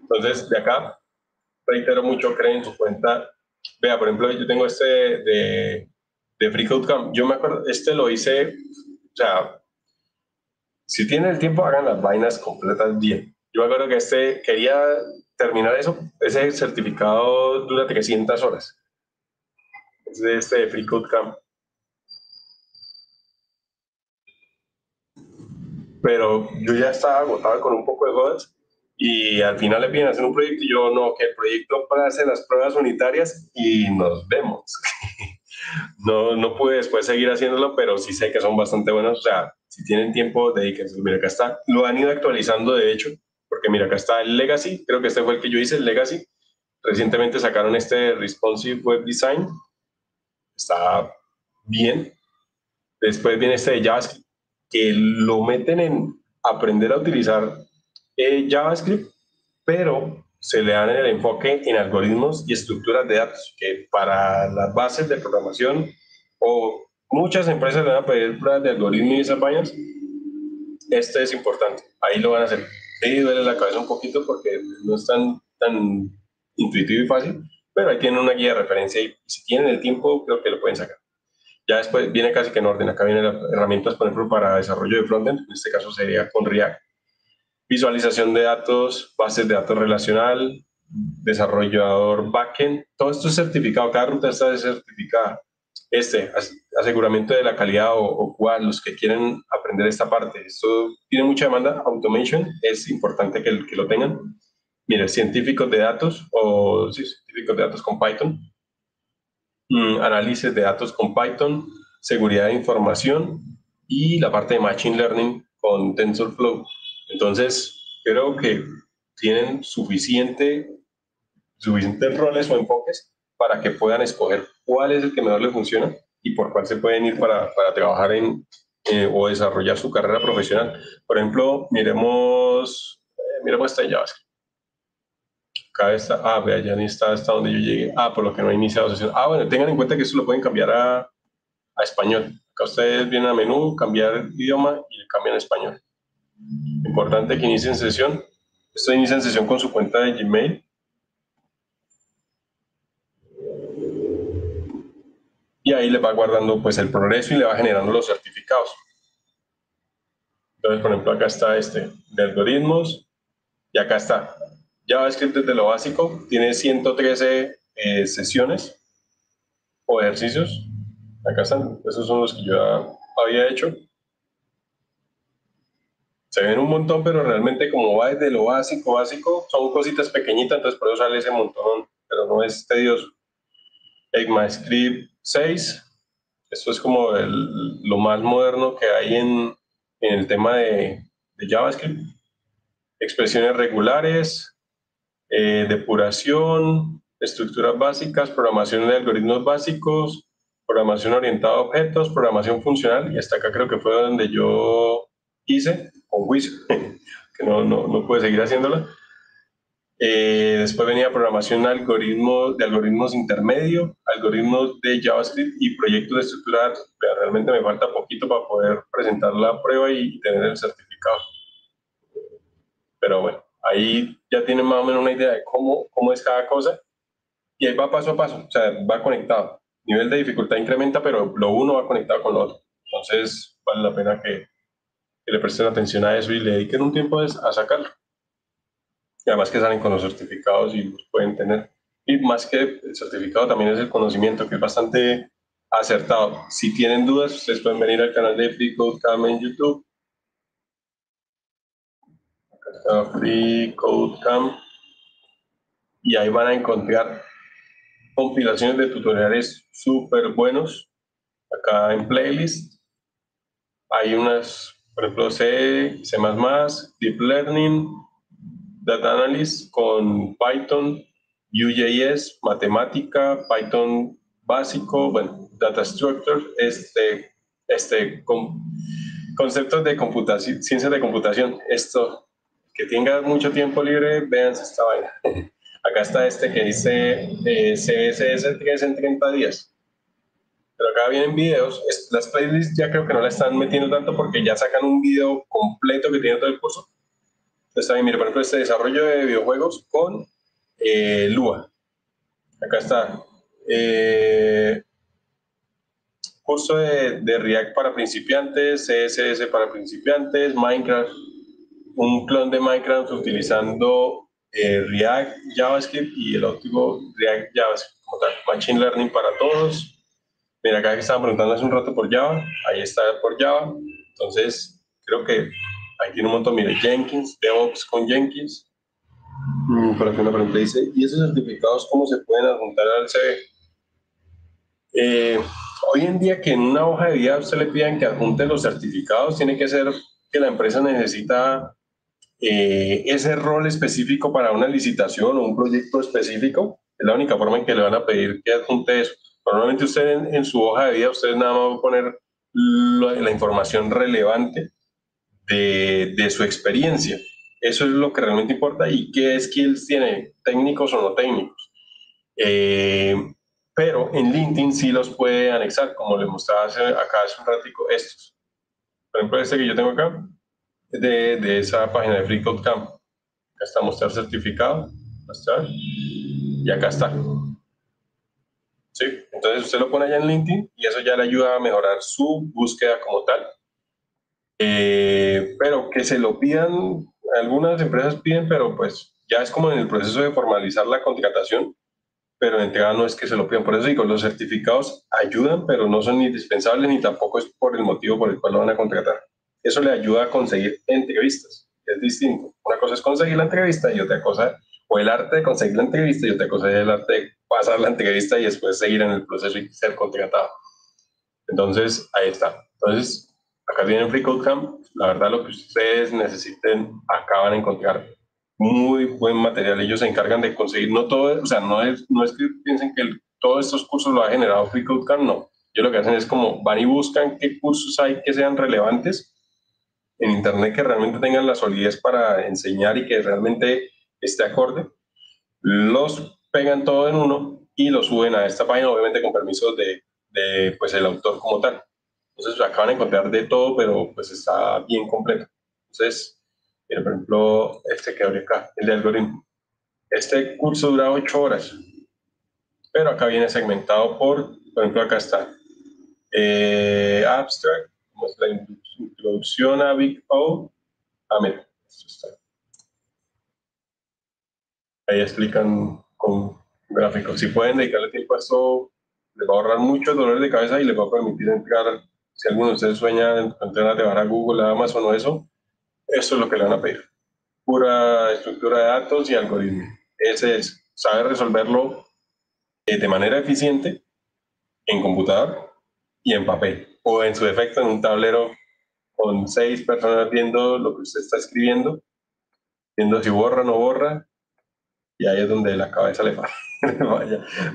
Entonces, de acá, reitero mucho, creen en su cuenta. Vea, por ejemplo, yo tengo este de, de Free Camp. Yo me acuerdo, este lo hice, o sea, si tienen el tiempo, hagan las vainas completas bien. Yo me acuerdo que este quería terminar eso, ese certificado dura 300 horas de este Code Camp. Pero yo ya estaba agotado con un poco de jodas y al final le piden hacer un proyecto y yo no, que el proyecto para hacer las pruebas unitarias y nos vemos. no, no pude después seguir haciéndolo, pero sí sé que son bastante buenos. O sea, si tienen tiempo, dedíquense. Mira, acá está. Lo han ido actualizando, de hecho, porque mira, acá está el Legacy. Creo que este fue el que yo hice, el Legacy. Recientemente sacaron este Responsive Web Design, está bien. Después viene este de JavaScript, que lo meten en aprender a utilizar eh, JavaScript, pero se le dan el enfoque en algoritmos y estructuras de datos, que para las bases de programación o muchas empresas le van a pedir pruebas de algoritmos y esas vainas, este es importante, ahí lo van a hacer. Sí, duele la cabeza un poquito porque no es tan, tan intuitivo y fácil, pero ahí tienen una guía de referencia y si tienen el tiempo, creo que lo pueden sacar. Ya después viene casi que en orden. Acá vienen herramientas, por ejemplo, para desarrollo de frontend. En este caso sería con React. Visualización de datos, bases de datos relacional, desarrollador backend. Todo esto es certificado. Cada ruta está certificada. Este, aseguramiento de la calidad o, o los que quieren aprender esta parte. Esto tiene mucha demanda. Automation es importante que, que lo tengan. Mire, científicos de datos o sí, científicos de datos con Python Mm, análisis de datos con Python, seguridad de información y la parte de Machine Learning con TensorFlow. Entonces, creo que tienen suficiente, suficientes roles o enfoques para que puedan escoger cuál es el que mejor les funciona y por cuál se pueden ir para, para trabajar en eh, o desarrollar su carrera profesional. Por ejemplo, miremos, eh, miremos esta JavaScript acá está, ah, vea, ya ni está hasta donde yo llegué, ah, por lo que no he iniciado sesión. Ah, bueno, tengan en cuenta que esto lo pueden cambiar a, a español. Acá ustedes vienen a menú, cambiar idioma y le cambian a español. Importante que inicien sesión. Esto inicia en sesión con su cuenta de Gmail. Y ahí le va guardando pues el progreso y le va generando los certificados. Entonces, por ejemplo, acá está este de algoritmos y acá está JavaScript desde lo básico tiene 113 eh, sesiones o ejercicios. Acá están, esos son los que yo había hecho. Se ven un montón, pero realmente como va desde lo básico, básico, son cositas pequeñitas, entonces por eso sale ese montón, pero no es tedioso. ECMAScript 6, esto es como lo más moderno que hay en, en el tema de, de JavaScript. Expresiones regulares, eh, depuración, estructuras básicas, programación de algoritmos básicos, programación orientada a objetos, programación funcional, y hasta acá creo que fue donde yo hice, con juicio, que no, no, no pude seguir haciéndola. Eh, después venía programación algoritmos, de algoritmos intermedio, algoritmos de JavaScript y proyectos de estructura. Realmente me falta poquito para poder presentar la prueba y tener el certificado. Pero bueno, ahí ya tienen más o menos una idea de cómo, cómo es cada cosa y ahí va paso a paso, o sea, va conectado. nivel de dificultad incrementa, pero lo uno va conectado con lo otro. Entonces, vale la pena que, que le presten atención a eso y le dediquen un tiempo a sacarlo. Y además que salen con los certificados y los pueden tener. Y más que el certificado también es el conocimiento, que es bastante acertado. Si tienen dudas, ustedes pueden venir al canal de Free Code en YouTube Free Code Camp y ahí van a encontrar compilaciones de tutoriales súper buenos acá en playlist hay unas por ejemplo C, C++, Deep Learning Data Analysis con Python UJS, matemática, Python básico, bueno, Data Structure, este, este, con, conceptos de computación, ciencias de computación. Esto que tenga mucho tiempo libre, vean esta vaina. Acá está este que dice eh, CSS 3 en 30 días. Pero acá vienen videos. Las playlists ya creo que no la están metiendo tanto porque ya sacan un video completo que tiene todo el curso. Entonces también, mire, por ejemplo, este desarrollo de videojuegos con eh, Lua. Acá está. Eh, curso de, de React para principiantes, CSS para principiantes, Minecraft un clon de Minecraft utilizando eh, React, JavaScript y el óptimo React JavaScript, Machine Learning para todos. Mira, acá que estaban preguntando hace un rato por Java, ahí está por Java. Entonces, creo que ahí tiene un montón. Mire, Jenkins, DevOps con Jenkins. Mm, por aquí una pregunta dice, ¿y esos certificados cómo se pueden adjuntar al CV? Eh, hoy en día que en una hoja de vida usted le pidan que adjunte los certificados, tiene que ser que la empresa necesita eh, ese rol específico para una licitación o un proyecto específico, es la única forma en que le van a pedir que adjunte eso. Normalmente usted en, su hoja de vida, usted nada más va a poner la, información relevante de, de, su experiencia. Eso es lo que realmente importa y qué skills tiene, técnicos o no técnicos. Eh, pero en LinkedIn sí los puede anexar, como le mostraba acá hace un ratico, estos. Por ejemplo, este que yo tengo acá, de, de esa página de Free Code Camp. Acá está mostrar certificado, mostrar, y acá está. ¿Sí? Entonces usted lo pone allá en LinkedIn y eso ya le ayuda a mejorar su búsqueda como tal. Eh, pero que se lo pidan, algunas empresas piden, pero pues ya es como en el proceso de formalizar la contratación, pero en entrega no es que se lo pidan. Por eso digo, los certificados ayudan, pero no son indispensables ni tampoco es por el motivo por el cual lo van a contratar. Eso le ayuda a conseguir entrevistas, es distinto. Una cosa es conseguir la entrevista y otra cosa, o el arte de conseguir la entrevista y otra cosa es el arte de pasar la entrevista y después seguir en el proceso y ser contratado. Entonces, ahí está. Entonces, acá viene Free Code Camp. La verdad, lo que ustedes necesiten, acaban de encontrar muy buen material. Ellos se encargan de conseguir, no todo, o sea, no es, no es que piensen que todos estos cursos lo ha generado Free Code Camp, no. Ellos lo que hacen es como van y buscan qué cursos hay que sean relevantes en Internet que realmente tengan la solidez para enseñar y que realmente esté acorde. Los pegan todo en uno y lo suben a esta página, obviamente con permiso de, de pues, el autor como tal. Entonces acaban de encontrar de todo, pero pues está bien completo. Entonces, mira, por ejemplo, este que abre acá, el de algoritmo. Este curso dura ocho horas, pero acá viene segmentado por, por ejemplo, acá está eh, Abstract, la introducción a Big O. Ah, mira, esto está. Ahí explican con gráficos. Si pueden dedicarle tiempo a esto, les va a ahorrar mucho dolor de cabeza y les va a permitir entrar si alguno de ustedes sueña en llevar a Google, a Amazon o eso, eso es lo que le van a pedir. Pura estructura de datos y algoritmo. Ese es saber resolverlo eh, de manera eficiente en computador y en papel, o en su defecto en un tablero con seis personas viendo lo que usted está escribiendo, viendo si borra o no borra, y ahí es donde la cabeza le falla.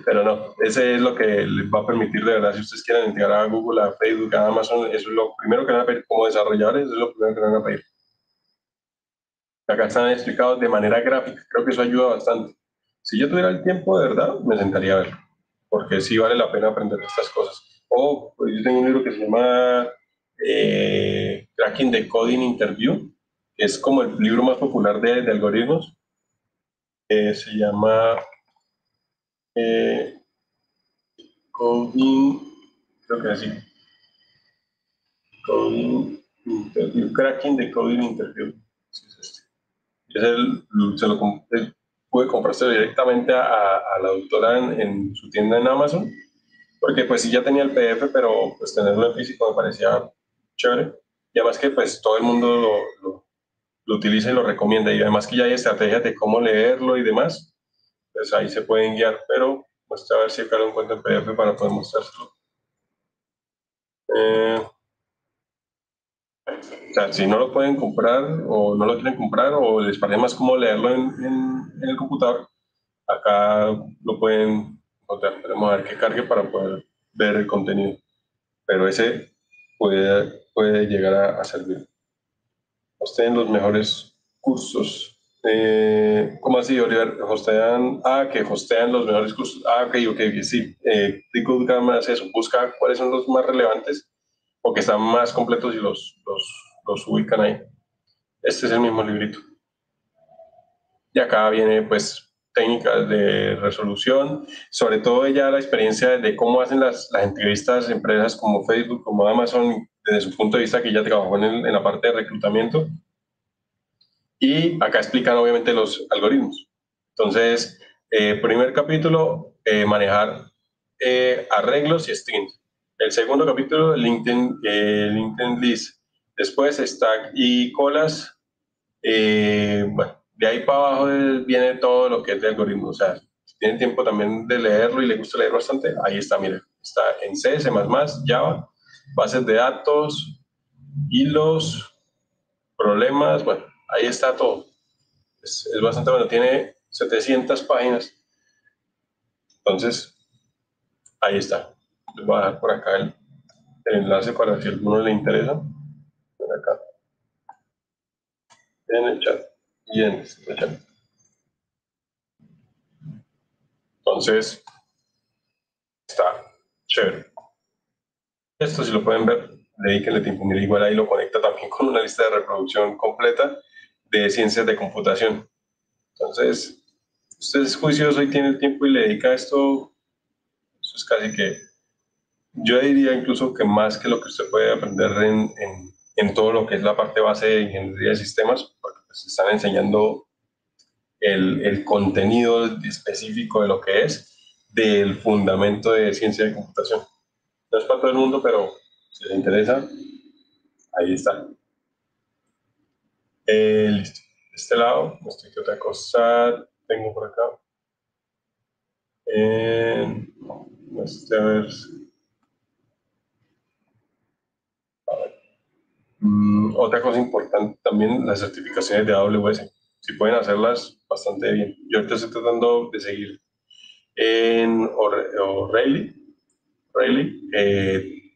Pero no, ese es lo que les va a permitir de verdad, si ustedes quieren integrar a Google, a Facebook, a Amazon, eso es lo primero que van a pedir como desarrolladores, es lo primero que van a pedir. Acá están explicados de manera gráfica, creo que eso ayuda bastante. Si yo tuviera el tiempo de verdad, me sentaría a verlo, porque sí vale la pena aprender estas cosas. O pues, yo tengo un libro que se llama eh, Cracking the Coding Interview, que es como el libro más popular de, de algoritmos. Eh, se llama eh, coding, creo que así. Coding Interview, Cracking the Coding Interview. este. Es el, se lo pude comprarse directamente a, la doctora en, en, su tienda en Amazon, porque pues sí ya tenía el PDF, pero pues tenerlo en físico me parecía chévere. Y además que pues todo el mundo lo, lo, lo utiliza y lo recomienda. Y además que ya hay estrategias de cómo leerlo y demás pues ahí se pueden guiar, pero muestra a ver si acá lo encuentro en PDF para poder mostrárselo. Eh, o sea, si no lo pueden comprar o no lo quieren comprar o les parece más como leerlo en, en, el computador, acá lo pueden encontrar. Vamos a ver que cargue para poder ver el contenido. Pero ese puede, puede llegar a, a servir. Ustedes los mejores cursos eh, ¿Cómo así, Oliver? Hostean, ah, que hostean los mejores cursos. Ah, ok, ok, sí. Eh, hace eso, busca cuáles son los más relevantes o que están más completos y los, los, los ubican ahí. Este es el mismo librito. Y acá viene, pues, técnicas de resolución, sobre todo ya la experiencia de cómo hacen las, las entrevistas empresas como Facebook, como Amazon, desde su punto de vista que ya trabajó en, la parte de reclutamiento y acá explican obviamente los algoritmos. Entonces, eh, primer capítulo, eh, manejar eh, arreglos y strings. El segundo capítulo, LinkedIn, LinkedIn List. Después, stack y colas. bueno, de ahí para abajo viene todo lo que es de algoritmo. O sea, si tienen tiempo también de leerlo y les gusta leer bastante, ahí está, miren. Está en C, C++, Java, bases de datos, hilos, problemas, bueno, ahí está todo. Es, bastante bueno, tiene 700 páginas. Entonces, ahí está. Les voy a dejar por acá el, enlace para si a alguno le interesa. Por acá. En el chat. Y en el chat. Entonces, está chévere. Esto si lo pueden ver, dedíquenle tiempo. Mira, igual ahí lo conecta también con una lista de reproducción completa de ciencias de computación. Entonces, usted es juicioso y tiene el tiempo y le dedica esto, Eso es casi que, yo diría incluso que más que lo que usted puede aprender en, en, en todo lo que es la parte base de ingeniería de sistemas, porque pues están enseñando el, el contenido específico de lo que es del fundamento de ciencia de computación. No es para todo el mundo, pero si les interesa, ahí está. Eh, listo. De este lado, no sé qué otra cosa tengo por acá. Eh, este, a ver. A ver. Mm, otra cosa importante también, las certificaciones de AWS. Si pueden hacerlas bastante bien. Yo ahorita estoy tratando de seguir en O'Reilly. O'Reilly. Eh,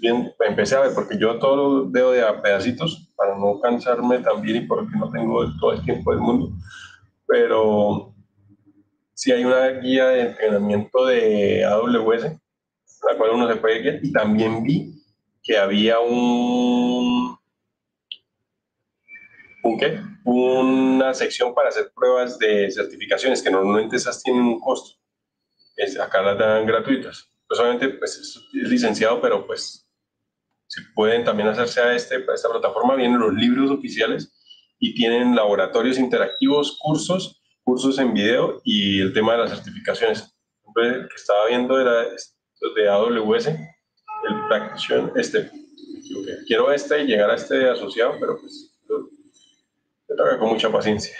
bien, empecé a ver, porque yo todo lo veo de a pedacitos para no cansarme también y porque no tengo todo el tiempo del mundo. Pero sí hay una guía de entrenamiento de AWS, la cual uno se puede guiar, y también vi que había un, ¿un qué? una sección para hacer pruebas de certificaciones, que normalmente esas tienen un costo. Acá las dan gratuitas. Pues obviamente pues, es, licenciado, pero pues si pueden también hacerse a, este, a esta plataforma, vienen los libros oficiales y tienen laboratorios interactivos, cursos, cursos en video y el tema de las certificaciones. El que estaba viendo era de AWS, el Practitioner, este, quiero este y llegar a este asociado, pero pues toca con mucha paciencia.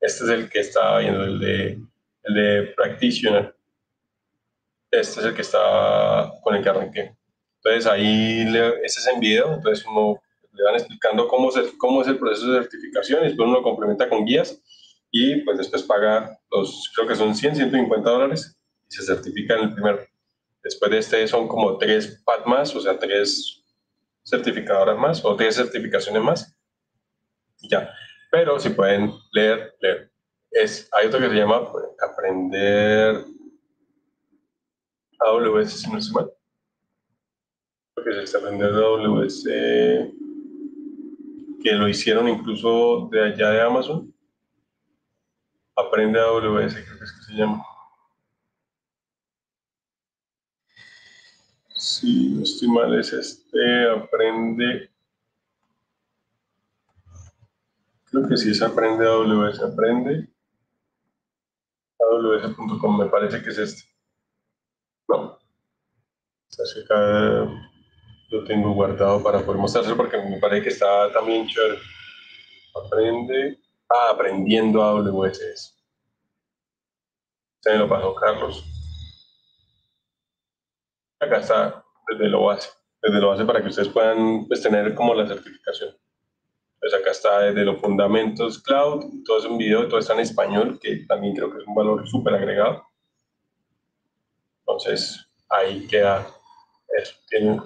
Este es el que estaba viendo, el de, el de Practitioner. Este es el que está con el que arranqué. Entonces ahí, le, ese es en video, entonces uno le van explicando cómo, se, cómo es el proceso de certificación y después uno lo complementa con guías y pues después paga los, creo que son 100, 150 dólares y se certifica en el primero. Después de este son como tres PAD más, o sea, tres certificadoras más o tres certificaciones más. Y ya. Pero si pueden leer, leer. Es, hay otro que se llama Aprender AWS, si no estoy mal. Creo que es Aprender AWS, que lo hicieron incluso de allá de Amazon. Aprende AWS, creo que es que se llama. Si no estoy mal, es este, aprende Creo que sí es aprende AWS, aprende AWS.com, me parece que es este. No. Así acá lo tengo guardado para poder mostrárselo porque me parece que está también chévere. Aprende. Ah, aprendiendo AWS. Se me lo pasó Carlos. Acá está desde lo base. Desde lo base para que ustedes puedan pues, tener como la certificación. Pues acá está desde los fundamentos cloud, todo es un video, todo está en español, que también creo que es un valor súper agregado. Entonces, ahí queda eso. Tienen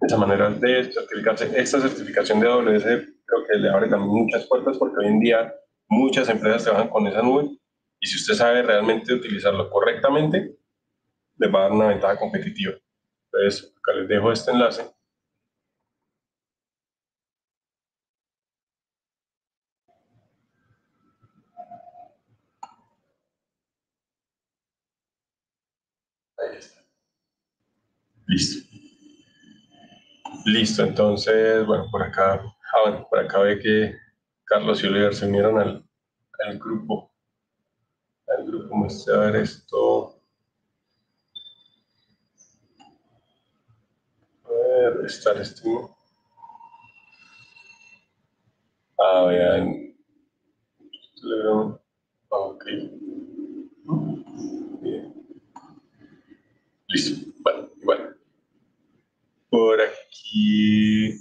esa manera de certificarse. Esta certificación de AWS creo que le abre también muchas puertas porque hoy en día muchas empresas trabajan con esa nube y si usted sabe realmente utilizarlo correctamente, les va a dar una ventaja competitiva. Entonces, acá les dejo este enlace Listo. Listo, entonces, bueno, por acá, ah, por acá ve que Carlos y Oliver se unieron al, al grupo. Al grupo, ver esto. A ver, estar este. Ah, vean. Ah, ok. Bien. Listo. Por aquí.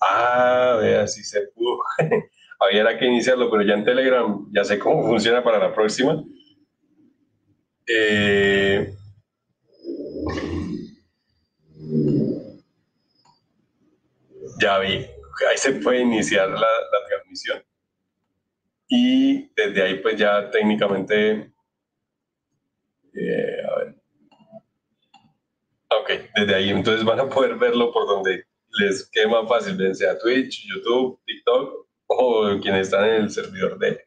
Ah, vea, si se pudo. Había que iniciarlo, pero ya en Telegram ya sé cómo funciona para la próxima. Eh, ya vi, ahí se puede iniciar la, la, transmisión. Y desde ahí pues ya técnicamente, eh, Ok, desde ahí entonces van a poder verlo por donde les quede más fácil, bien sea Twitch, YouTube, TikTok o quienes están en el servidor de...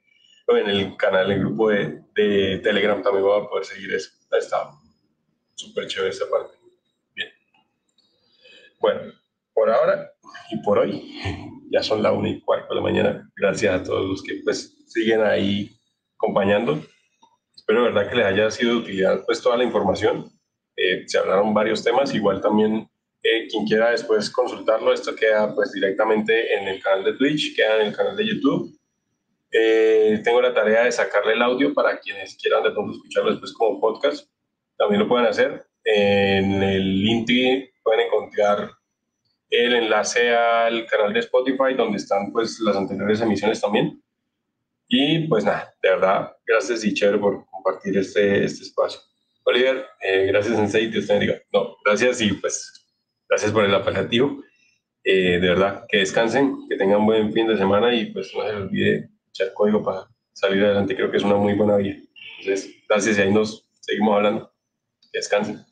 en el canal, el grupo de, de Telegram también voy a poder seguir eso. Está súper chévere esa parte. Bien. Bueno, por ahora y por hoy, ya son la una y cuarto de la mañana. Gracias a todos los que pues siguen ahí acompañando. Espero de verdad que les haya sido de utilidad pues toda la información. Eh, se hablaron varios temas, igual también eh, quien quiera después consultarlo, esto queda pues directamente en el canal de Twitch, queda en el canal de YouTube. Eh, tengo la tarea de sacarle el audio para quienes quieran de pronto escucharlo después como podcast. También lo pueden hacer. En el link pueden encontrar el enlace al canal de Spotify donde están pues las anteriores emisiones también. Y pues nada, de verdad, gracias y chévere por compartir este, este espacio. Oliver, eh, gracias Sensei, Dios te. No, gracias y pues gracias por el apelativo. Eh, de verdad, que descansen, que tengan buen fin de semana y pues no se olvide echar código para salir adelante. Creo que es una muy buena vía. Entonces, gracias y ahí nos seguimos hablando. Que descansen.